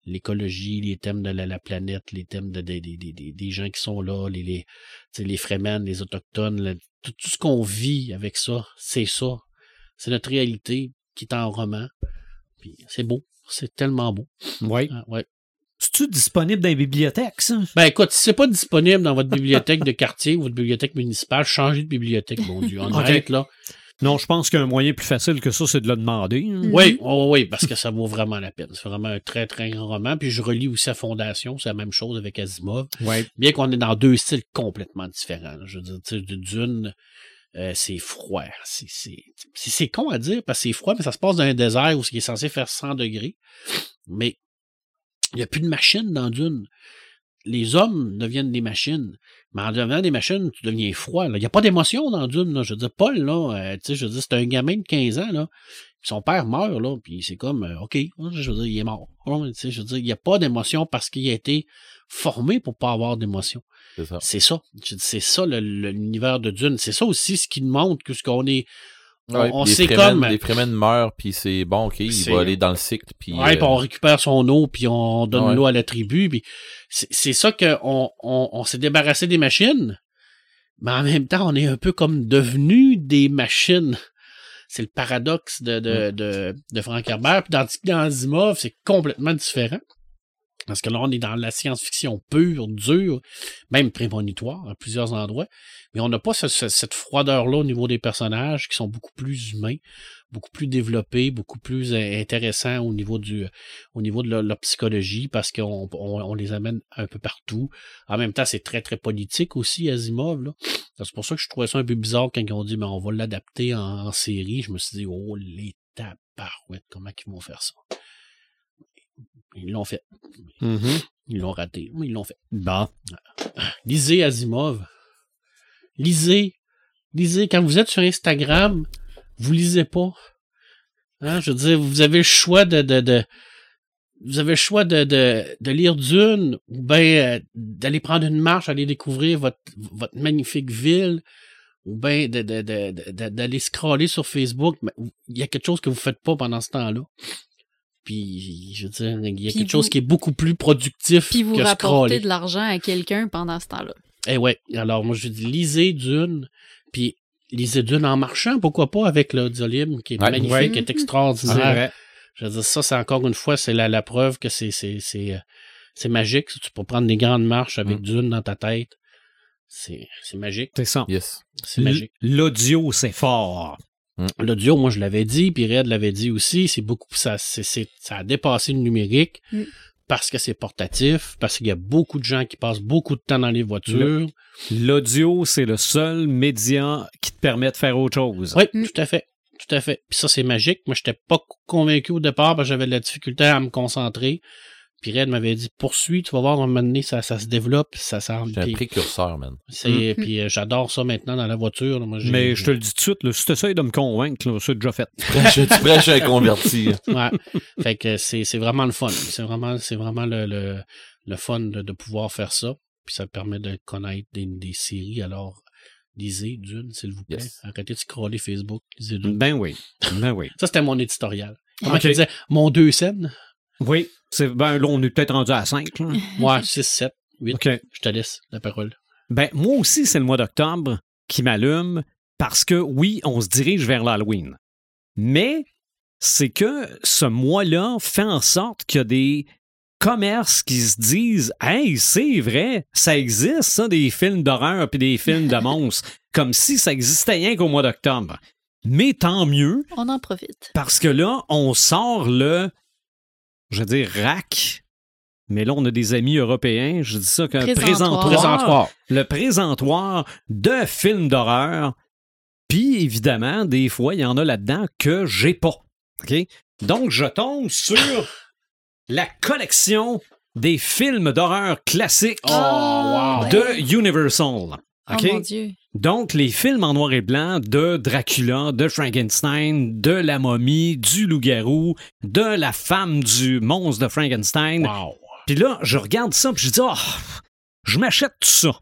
L'écologie, les thèmes de la, la planète, les thèmes de, des- des- gens qui sont là, les, les, tu sais, les Fremen, les Autochtones, le- tout, tout ce qu'on vit avec ça, c'est ça. C'est notre réalité qui est en roman. C'est beau. C'est tellement beau. Ouais. Ah, ouais. C'est-tu disponible dans les bibliothèques, ça? Ben écoute, si c'est pas disponible dans votre bibliothèque de quartier ou votre bibliothèque municipale, changez de bibliothèque, mon Dieu. En Ok. arrête, là. Non, je pense qu'un moyen plus facile que ça, c'est de le demander. hein. Mhm. Oui, oui, oui, parce que ça vaut vraiment la peine. C'est vraiment un très, très grand roman. Puis je relis aussi à Fondation, c'est la même chose avec Asimov. Ouais. Bien qu'on est dans deux styles complètement différents. Je veux dire, tu sais, Dune, euh, c'est froid. C'est, c'est, c'est, c'est con à dire parce que c'est froid, mais ça se passe dans un désert où ce qui est censé faire 100 degrés. Mais il n'y a plus de machines dans Dune. Les hommes deviennent des machines. Mais en devenant des machines, tu deviens froid. Il n'y a pas d'émotion dans Dune. Là. Je veux dire, Paul, là, euh, tu sais, je veux dire, c'est un gamin de 15 ans, là. Puis son père meurt, là, puis c'est comme, euh, OK, je veux dire, il est mort. Ouais, tu sais, je veux dire, il n'y a pas d'émotion parce qu'il a été formé pour pas avoir d'émotion. C'est ça. C'est ça. C'est ça l'univers de Dune. C'est ça aussi ce qui nous montre que ce qu'on est. On, Ouais, on les sait Fremen- comme. Les Fremen meurent, puis c'est bon, ok, il va aller dans le cycle, puis... Ouais, euh, puis on récupère son eau, puis on donne Ouais. l'eau à la tribu. Puis c'est ça qu'on on, on s'est débarrassé des machines, mais en même temps, on est un peu comme devenu des machines. C'est le paradoxe de, de, de, de Frank Herbert. Puis dans, dans Asimov, c'est complètement différent. Parce que là, on est dans la science-fiction pure, dure, même prémonitoire à plusieurs endroits. Mais on n'a pas ce- ce- cette froideur-là au niveau des personnages qui sont beaucoup plus humains, beaucoup plus développés, beaucoup plus euh, intéressants au niveau du au niveau de leur, leur psychologie parce qu'on on, on les amène un peu partout. En même temps, c'est très, très politique aussi, Asimov. C'est pour ça que je trouvais ça un peu bizarre quand ils ont dit mais on va l'adapter en, en série. Je me suis dit, oh les tabarouettes, comment ils vont faire ça? Ils l'ont fait. Mhm. Ils l'ont raté, mais ils l'ont fait. Bon. Lisez Asimov. Lisez. Lisez. Quand vous êtes sur Instagram, vous lisez pas. Hein, je veux dire, vous avez le choix de, de, de vous avez le choix de, de, de lire Dune ou bien euh, d'aller prendre une marche, aller découvrir votre, votre magnifique ville ou bien de, de, de, de- d'aller scroller sur Facebook. Mais il y a quelque chose que vous faites pas pendant ce temps-là. Puis, je veux dire, il y a Puis quelque vous- chose qui est beaucoup plus productif Puis vous que rapportez scroller. de l'argent à quelqu'un pendant ce temps-là. Eh ouais. Alors, moi, je dis, lisez Dune, puis lisez Dune en marchant, pourquoi pas, avec l'audiolib, qui est Ouais. magnifique, Ouais. qui est extraordinaire. vrai. Je veux dire, ça, c'est encore une fois, c'est la, la preuve que c'est, c'est, c'est, euh, c'est magique. Tu peux prendre des grandes marches avec Mm. Dune dans ta tête. C'est, c'est magique. C'est ça. Yes. C'est magique. L'audio, c'est fort. L'audio, moi, je l'avais dit, puis Red l'avait dit aussi, c'est beaucoup, ça, c'est, c'est- ça a dépassé le numérique. Mm. Parce que c'est portatif, parce qu'il y a beaucoup de gens qui passent beaucoup de temps dans les voitures. L'audio, c'est le seul média qui te permet de faire autre chose. Oui, Mm. tout à fait. Tout à fait. Puis ça, c'est magique. Moi, j'étais pas convaincu au départ parce que j'avais de la difficulté à me concentrer. Puis Red m'avait dit poursuis, tu vas voir, à un moment donné, ça, ça se développe, ça s'en. J'ai un précurseur, man. c'est- puis, euh, j'adore ça maintenant dans la voiture. là. Moi, j'ai- Mais je te le dis tout de suite, là, si tu essaies de me convaincre, là, c'est déjà fait. je tu prêches converti. Ouais. fait que c'est, c'est vraiment le fun. C'est vraiment, c'est vraiment le, le, le fun de, de pouvoir faire ça. Puis ça permet de connaître des, des séries. Alors, lisez Dune, s'il vous plaît. Yes. Arrêtez de scroller Facebook. Lisez Dune. Ben oui. Ben oui. Ça, c'était mon éditorial. Comment tu disais? Mon deux scènes? Oui. C'est, ben, là, on est peut-être rendu à 5. Là. Ouais, 6, 7, 8. OK. Je te laisse la parole. Ben, moi aussi, c'est le mois d'octobre qui m'allume parce que, oui, on se dirige vers l'Halloween. Mais c'est que ce mois-là fait en sorte qu'il y a des commerces qui se disent Hey, c'est vrai, ça existe, ça, des films d'horreur puis des films de monstres, comme si ça existait rien qu'au mois d'octobre. Mais tant mieux, On en profite. parce que là, on sort le, je veux dire, rack. Mais là, on a des amis européens, je dis ça qu'un Présentoir. le présentoir de films d'horreur. Puis évidemment, des fois, il y en a là-dedans que j'ai pas. OK? Donc, je tombe sur la collection des films d'horreur classiques Oh, wow. de Universal. Oh OK? mon Dieu. Donc, les films en noir et blanc de Dracula, de Frankenstein, de la momie, du loup-garou, de la femme du monstre de Frankenstein. Wow. Puis là, je regarde ça, puis je dis, oh, je m'achète tout ça.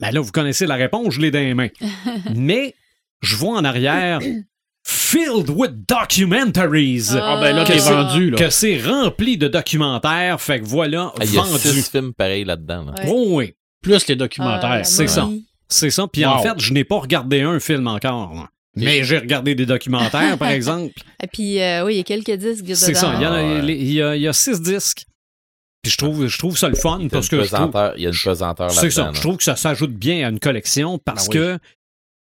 Ben là, vous connaissez la réponse, je l'ai dans les mains. Mais je vois en arrière, filled with documentaries. Ah, ben là, Que c'est- vendu, là. Que c'est rempli de documentaires, fait que voilà, Ah, Il y a vendu. six films pareils là-dedans. là. Ouais. Oh oui, Plus les documentaires. Ah, c'est ça. c'est ça. Puis en fait, je n'ai pas regardé un film encore. là. Mais j'ai regardé des documentaires, par exemple. Et puis, euh, oui, il y a quelques disques dedans. C'est ça. Il y, en a, Ah, il y a- il y a six disques. Puis je trouve, je trouve ça le fun Il y a parce que je trouve, pesanteur- il y a une pesanteur c'est ça. là-dedans. Je trouve que ça s'ajoute bien à une collection parce Ben oui. que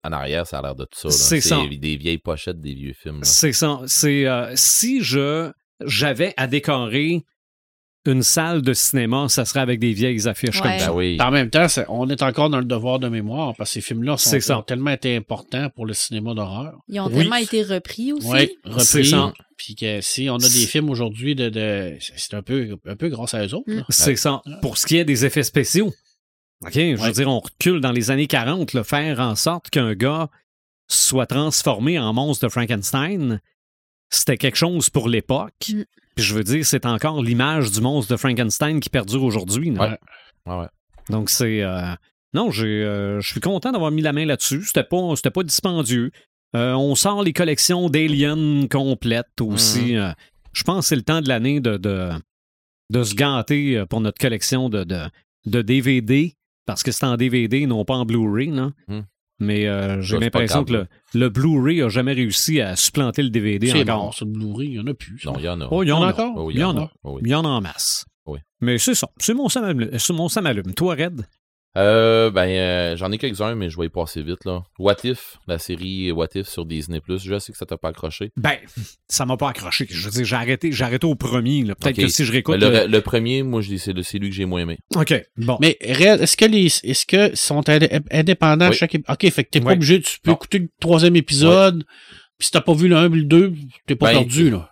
En arrière, ça a l'air de tout ça. C'est ça. des vieilles pochettes des vieux films. c'est ça. C'est euh, si je j'avais à décorer une salle de cinéma, ça serait avec des vieilles affiches comme ça. Ben oui. En même temps, on est encore dans le devoir de mémoire parce que ces films-là ont tellement été importants pour le cinéma d'horreur. Ils ont Oui. tellement été repris aussi. Oui, repris. ça. Puis que si on a des films aujourd'hui de, de- c'est un peu, un peu grâce à eux autres. là. C'est ça. Pour ce qui est des effets spéciaux. OK, je veux dire, on recule dans les années 40, le faire en sorte qu'un gars soit transformé en monstre de Frankenstein, c'était quelque chose pour l'époque. Mm. Puis je veux dire, c'est encore l'image du monstre de Frankenstein qui perdure aujourd'hui. Ouais. Ouais, ouais. Donc c'est euh, non, j'ai euh, je suis content d'avoir mis la main là-dessus. C'était pas c'était pas dispendieux. Euh, on sort les collections d'Alien complètes aussi. Euh, je pense que c'est le temps de l'année de, de de se gâter pour notre collection de de, de DVD parce que c'est en DVD non pas en Blu-ray non? Hmm. Mais euh, j'ai l'impression que le, le Blu-ray a jamais réussi à supplanter le DVD encore. mort, ça, le Blu-ray, il y en a plus. ça. Non, il y en a. Oh, il y en Il y en a encore? Il y en a. Il y en a en masse. Oui. Mais c'est ça. C'est mon Sam allume. Toi, Red? Euh, ben, euh, j'en ai quelques-uns, mais je vais y passer vite, là. What If, la série What If sur Disney+. Je sais que ça t'a pas accroché. Ben, ça m'a pas accroché. Je veux dire, j'ai arrêté, j'ai arrêté au premier. là. Peut-être que si je réécoute. Ben, le, le- le premier, moi, je dis, c'est lui que j'ai moins aimé. OK. Bon. Mais est-ce que les est-ce que sont indé- indépendants Oui. chaque ép- OK, fait que t'es pas Oui. obligé, tu peux Non. écouter le troisième épisode, puis si t'as pas vu le 1 ou le 2, t'es pas Ben, perdu, là.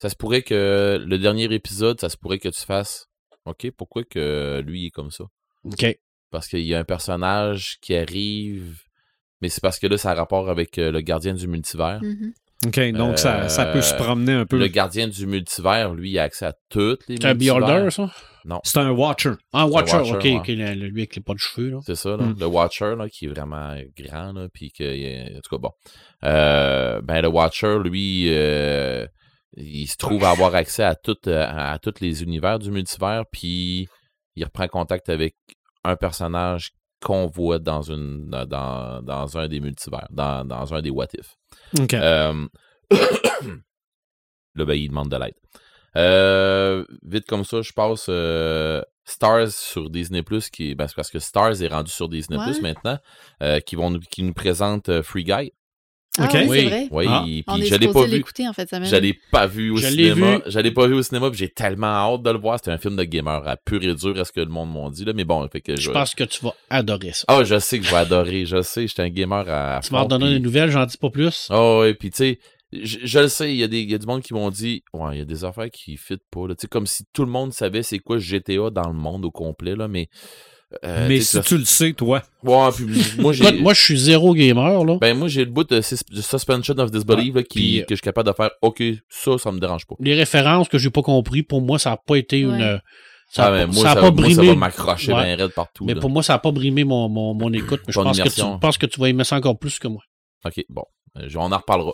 Ça se pourrait que le dernier épisode, ça se pourrait que tu fasses OK, pourquoi que lui il est comme ça? OK. Parce qu'il y a un personnage qui arrive, mais c'est parce que là, ça a rapport avec euh, le gardien du multivers. Mhm. OK. Donc, ça, ça peut se Euh, promener un peu. Le gardien du multivers, lui, il a accès à toutes les C'est un multivers. Beholder, ça? Non, C'est un Watcher. Ah, Watcher, ouais. ok, lui avec les pas de cheveux, là. c'est ça, là, Hmm. le Watcher, là, qui est vraiment grand, là, puis que, en tout cas, bon. Euh, ben, le Watcher, lui, euh, il se trouve à avoir accès à, tout, euh, à tous les univers du multivers, puis il reprend contact avec un personnage qu'on voit dans, une, dans, dans, un des multivers, dans, dans un des What If. OK. Euh, là, ben, il demande de l'aide. Euh, vite comme ça, je passe euh, Stars sur Disney Plus, qui ben, c'est parce que Stars est rendu sur Disney Plus Ouais. maintenant, euh, qui vont nous, qui nous présente euh, Free Guy. Ah OK. oui, Oui. c'est vrai. Oui, Ah. puis l'ai pas vu. l'écouter en fait, l'ai pas vu au Je cinéma. l'ai pas vu au cinéma, puis j'ai tellement hâte de le voir. C'était un film de gamer à pur et dur, à ce que le monde m'ont dit. Là. Mais bon, fait que je. Je pense que tu vas adorer ça. Ah, je sais que je vais adorer. Je sais, j'étais un gamer à. tu vas en fond, donner puis- des nouvelles, j'en dis pas plus. Oh, ouais, puis tu sais, je, je le sais, il y, a des- il y a du monde qui m'ont dit, ouais, il y a des affaires qui fit pas. là. Tu sais, comme si tout le monde savait c'est quoi GTA dans le monde au complet, là, mais. Euh, Mais si tu le sais, toi. Ouais, puis moi, j'ai. Moi, je suis zéro gamer, là. Ben, moi, j'ai le bout de, sus- de Suspension of Disbelief, là, qui, puis, euh, que je suis capable de faire, OK, ça, ça me dérange pas. Les références que j'ai pas compris, pour moi, ça a pas été une. Ouais. Ça a, Ah, mais pas- moi, ça a ça, pas moi, ça brimé. va m'accrocher Ouais. raide partout. Mais là. pour moi, ça a pas brimé mon, mon, mon écoute. Mais je pense que, tu, immersion. je pense que tu vas aimer ça encore plus que moi. OK, bon. Euh, on en reparlera.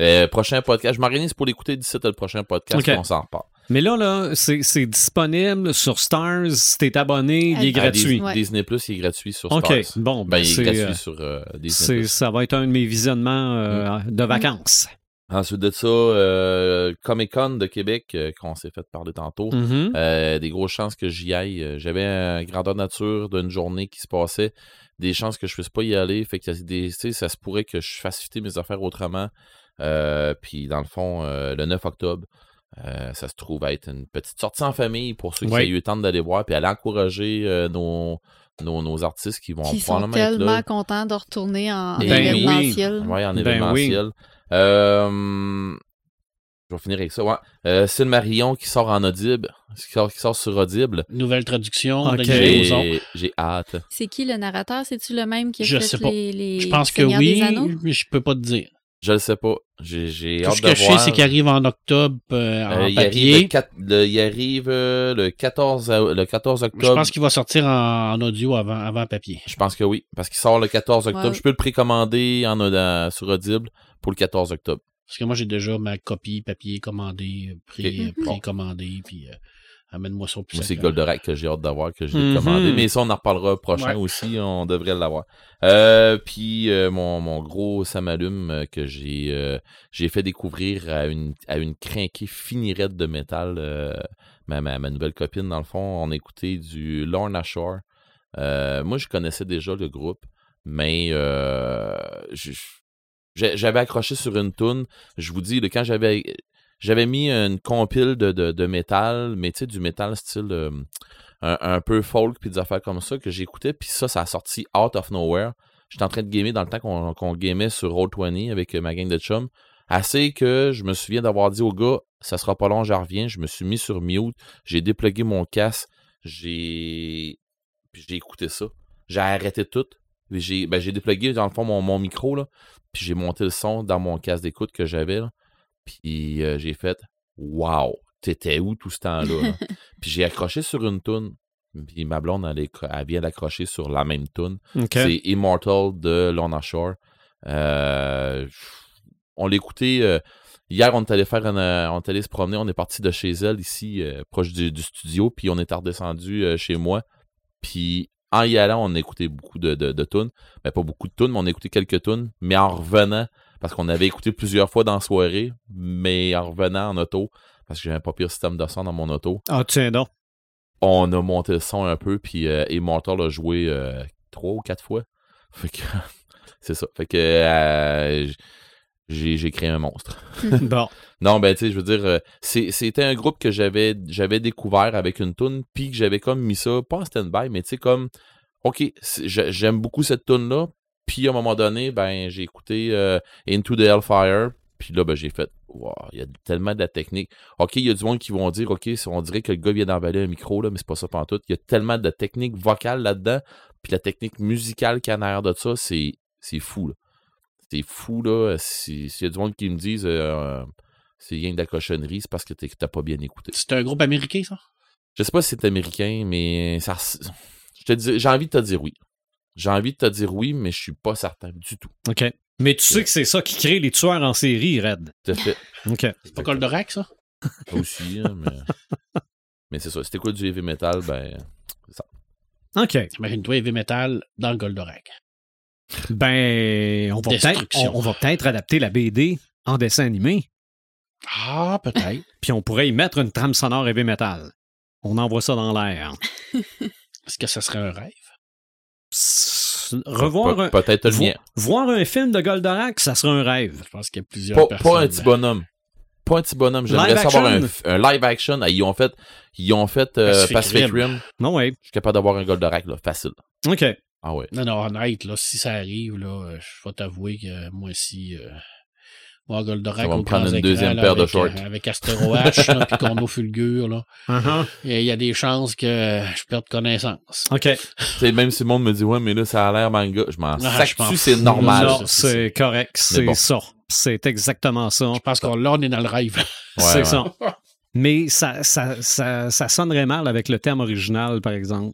Euh, prochain podcast. Je m'organise pour l'écouter d'ici le prochain podcast, on s'en reparle. Mais là, là, c'est disponible sur Stars. Si t'es abonné, il est Ah, gratuit. Ouais. Disney Plus, il est gratuit sur OK. Stars. Bon, Ben, ben, il est c'est, gratuit euh, sur euh, Disney Plus. ça va être un de mes visionnements euh, Mm. de vacances. Ensuite de ça, euh, Comic Con de Québec, euh, qu'on s'est fait parler tantôt. Mhm. Euh, des grosses chances que j'y aille. J'avais un grandeur nature d'une journée qui se passait. Des chances que je puisse pas y aller. Fait que des, ça se pourrait que je fasse fitter mes affaires autrement. Euh, puis dans le fond, euh, le 9 octobre, euh, ça se trouve être une petite sortie en famille pour ceux qui Oui. ont eu le temps d'aller voir. Puis aller encourager euh, nos, nos, nos artistes qui vont Qui sont probablement être tellement là. contents de retourner en Ben événementiel. Ouais, en Ben événementiel. Euh, je vais finir avec ça. Ouais. Euh, Marion qui sort en audible, qui sort, qui sort sur audible. Nouvelle traduction Ok. de Guy Lauzon. J'ai hâte. C'est qui le narrateur? C'est-tu le même qui a Je fait sais pas. les, les Je pense que oui, des Anneaux? mais je peux pas te dire. Je le sais pas. J'ai hâte ce de que je sais, c'est qu'il arrive en octobre euh, en Euh, il, arrive papier. le, 4 le- il arrive euh, le 14, au- le 14 Je octobre. pense qu'il va sortir en, en audio avant, avant papier. Je pense que oui, parce qu'il sort le 14 octobre. Ouais. Je peux le précommander en, sur Audible pour le 14 octobre. Parce que moi, j'ai déjà ma copie papier commandée, pré, Ok. précommandée, puis euh, amène-moi au plus Moi, c'est. Goldorak que j'ai hâte d'avoir, que j'ai Mhm. commandé. Mais ça, on en reparlera prochain Ouais. aussi. On devrait l'avoir. Euh, puis, euh, mon, mon gros Samalume euh, que j'ai euh, j'ai fait découvrir à une, à une crinquée finirette de métal. euh, ma, ma, ma nouvelle copine, dans le fond, on écoutait du Lorna Shore. Euh, moi, je connaissais déjà le groupe, mais euh, j'avais accroché sur une toune. Je vous dis, quand j'avais j'avais mis une compile de, métal, mais tu sais, du métal style euh, un, peu folk, puis des affaires comme ça que j'écoutais, puis ça, ça a sorti out of nowhere. J'étais en train de gamer dans le temps qu'on qu'on gamait sur Roll20 avec ma gang de chum. Assez que je me souviens d'avoir dit au gars, ça sera pas long, je reviens. Je me suis mis sur mute, j'ai déplugué mon casque, j'ai j'ai écouté ça. J'ai arrêté tout. J'ai ben, déplugué dans le fond mon, mon micro, là, puis j'ai monté le son dans mon casque d'écoute que j'avais. là. Puis euh, j'ai fait Wow, t'étais où tout ce temps-là? là? puis j'ai accroché sur une toune. Puis ma blonde, elle, elle vient d'accrocher sur la même toune. C'est Immortal de Lorna Shore. Euh, on l'écoutait. euh, hier, on est allé faire une, on est allé se promener. On est parti de chez elle, ici, euh, proche du, du studio. Puis on est redescendu chez moi. Puis en y allant, on a écouté beaucoup de, de, de tunes. Ben, pas beaucoup de tunes, mais on a écouté quelques tunes. Mais en revenant, parce qu'on avait écouté plusieurs fois dans la soirée, mais en revenant en auto, parce que j'avais un pas pire système de son dans mon auto, Ah, tiens donc. on a monté le son un peu, puis euh, Immortal a joué euh, trois ou quatre fois. Fait que c'est ça. Fait que euh, j'ai j'ai créé un monstre. Bon. Non, ben tu sais, je veux dire, euh, c'était un groupe que j'avais j'avais découvert avec une tune, puis que j'avais comme mis ça, pas en stand-by, mais tu sais, comme, ok, j'ai- j'aime beaucoup cette tune-là, puis à un moment donné, ben j'ai écouté euh, Into the Hellfire, puis là, ben j'ai fait, wow, il y a tellement de la technique. Ok, il y a du monde qui vont dire, ok, on dirait que le gars vient d'emballer un micro, là, mais c'est pas ça tout. Il y a tellement de technique vocale là-dedans, puis la technique musicale qu'il y a en arrière de ça, c'est c'est fou, là. C'est fou, là. Si- S'il y a du monde qui me disent, euh, c'est rien de la cochonnerie, c'est parce que t'as pas bien écouté. C'est un groupe américain, ça? Je sais pas si c'est américain, mais ça, j'ai envie de te dire oui. J'ai envie de te dire oui, mais je suis pas certain du tout. OK. Mais tu sais que c'est ça qui crée les tueurs en série, Red. Tout à fait. OK. C'est pas Goldorak, ça? Aussi, hein, mais, mais c'est ça. Si t'écoutes du heavy metal, ben, OK. Imagine-toi Heavy Metal dans le Goldorak. Ben, on va peut-être on, on va peut-être adapter la BD en dessin animé, Ah, peut-être. puis on pourrait y mettre une trame sonore heavy metal. On envoie ça dans l'air. Est-ce que ça serait un rêve? Revoir Pe- un, peut-être le vo- mien. voir un film de Goldorak, ça serait un rêve. Je pense qu'il y a plusieurs Pas, personnes. pas un petit bonhomme. Pas un petit bonhomme. J'aimerais savoir un, un live action. Ah, Ils ont fait, ils ont fait euh, Pacific Pacific, Rim. Rim. Non, ouais. Je suis capable d'avoir un Goldorak, là, facile. OK. Ah ouais. Non, non, honnête, là, si ça arrive, là, euh, je vais t'avouer que moi aussi, euh, moi, Goldorak, Ça va me au prendre grand une écran, deuxième là, paire de avec, shorts. euh, avec Astero H, puis Corno Fulgure, là. Uh-huh. Il y a- il y a des chances que je perde connaissance. OK. Même si le monde me dit, ouais, mais là, ça a l'air manga, je m'en Ah, sac c'est normal. non, c'est correct. C'est bon. ça. C'est exactement ça. Je pense qu'on là, on est dans le rêve. Ouais, c'est ouais. ça. Mais ça, ça, ça, ça sonnerait mal avec le thème original, par exemple.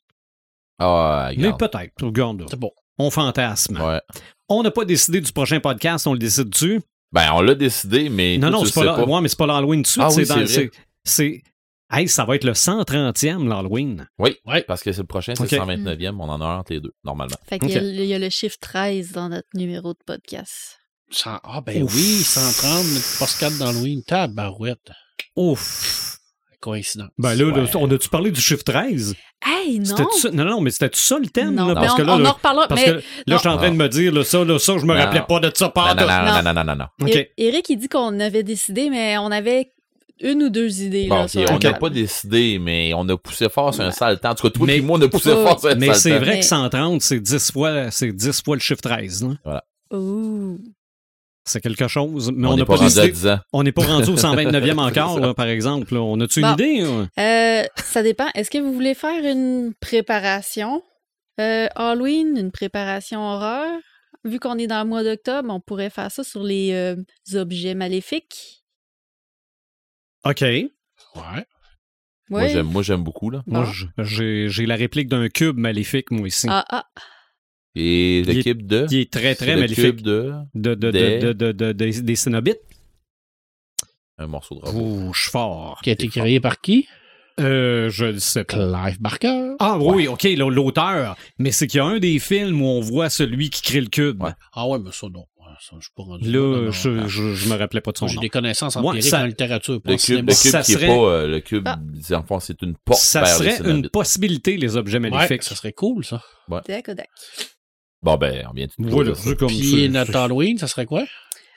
Ah, Mais peut-être. Regarde. C'est bon. On fantasme. Ouais. On n'a pas décidé du prochain podcast, on le décide dessus. Ben, on l'a décidé, mais. Non, toi, non, c'est pas, ouais, mais c'est pas l'Halloween de suite. Ah c'est oui, c'est vrai. c'est- c'est Hey, ça va être le 130e, l'Halloween. Oui, Ouais. parce que c'est le prochain, c'est le 129e. On en a un entre les deux, normalement. Fait qu'il y, a le- il y a le chiffre 13 dans notre numéro de podcast. Cent- Ah, ben Ouf. oui, 130, notre postcard d'Halloween. Tabarouette. Ouf. Coïncidence. Ben là, Ouais. on a-tu parlé du chiffre 13? Hey, non! Ça? Non, non, mais c'était ça le thème? Non, là? mais Parce on, que là, on en reparlera. parce mais que là, je suis en train de me dire, là, ça, là, ça, je me Non. rappelais pas de ça, pas Non, non, non, non. non, non, non, non, non. OK. É- Eric, il dit qu'on avait décidé, mais on avait une ou deux idées. Bon, là, on n'a pas décidé, mais on a poussé fort sur un sale temps. En tout cas, toi Mais- et moi, on a poussé fort sur un Mais sale c'est temps. vrai Mais- que 130, c'est 10 fois, c'est 10 fois le chiffre 13. là. Ouh. C'est quelque chose. Mais on n'est n'a pas pas, rendu à décidé. 10 ans. On n'est pas rendu au 129e encore, là, par exemple. là. On a-tu Bon. une idée? Euh, ça dépend. Est-ce que vous voulez faire une préparation euh, Halloween, une préparation horreur? Vu qu'on est dans le mois d'octobre, on pourrait faire ça sur les euh, objets maléfiques. OK. Ouais. Moi, Oui. j'aime, moi, j'aime beaucoup, là. Moi, Bon. j'ai j'ai la réplique d'un cube maléfique, moi, ici. Ah, ah. Et l'équipe de? Qui est très, très cube de? De, de, des- de, de, de- de- des Cénobites. Un morceau de robot. Fort. Qui a été créé par qui? Euh, je le sais pas. Clive Barker. Ah oui, OK, là, l'auteur. Mais c'est qu'il y a un des films où on voit celui qui crée le cube. Ouais. Ah ouais, mais ça, non. Ça, je suis pas rendu Là, je, je, je me rappelais pas de son j'ai des connaissances Ouais, empiriques ça- en littérature. pas Le cube, le cube Ça qui serait- est pas. euh, le cube, Ah. c'est une porte Ça vers les serait une possibilité, les objets Ouais, maléfiques. ça serait cool, ça. Dac, dac. Bon, ben, on vient de Voilà, comme Puis ça. notre Halloween, ça serait quoi?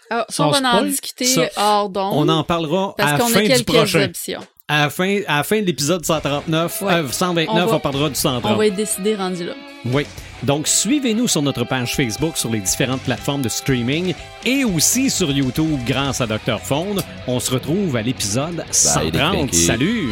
Ah, on va en discuter ça, hors d'onde. On en parlera à Parce la qu'on fin a du quelques prochain. options. À la fin, à la fin de l'épisode 139, Ouais. euh, 129, On on, parlera du On 130. va être décidé rendu là. Oui. Donc, suivez-nous sur notre page Facebook, sur les différentes plateformes de streaming et aussi sur YouTube grâce à Dr. Fond. On se retrouve à l'épisode 130. Cranky. Salut!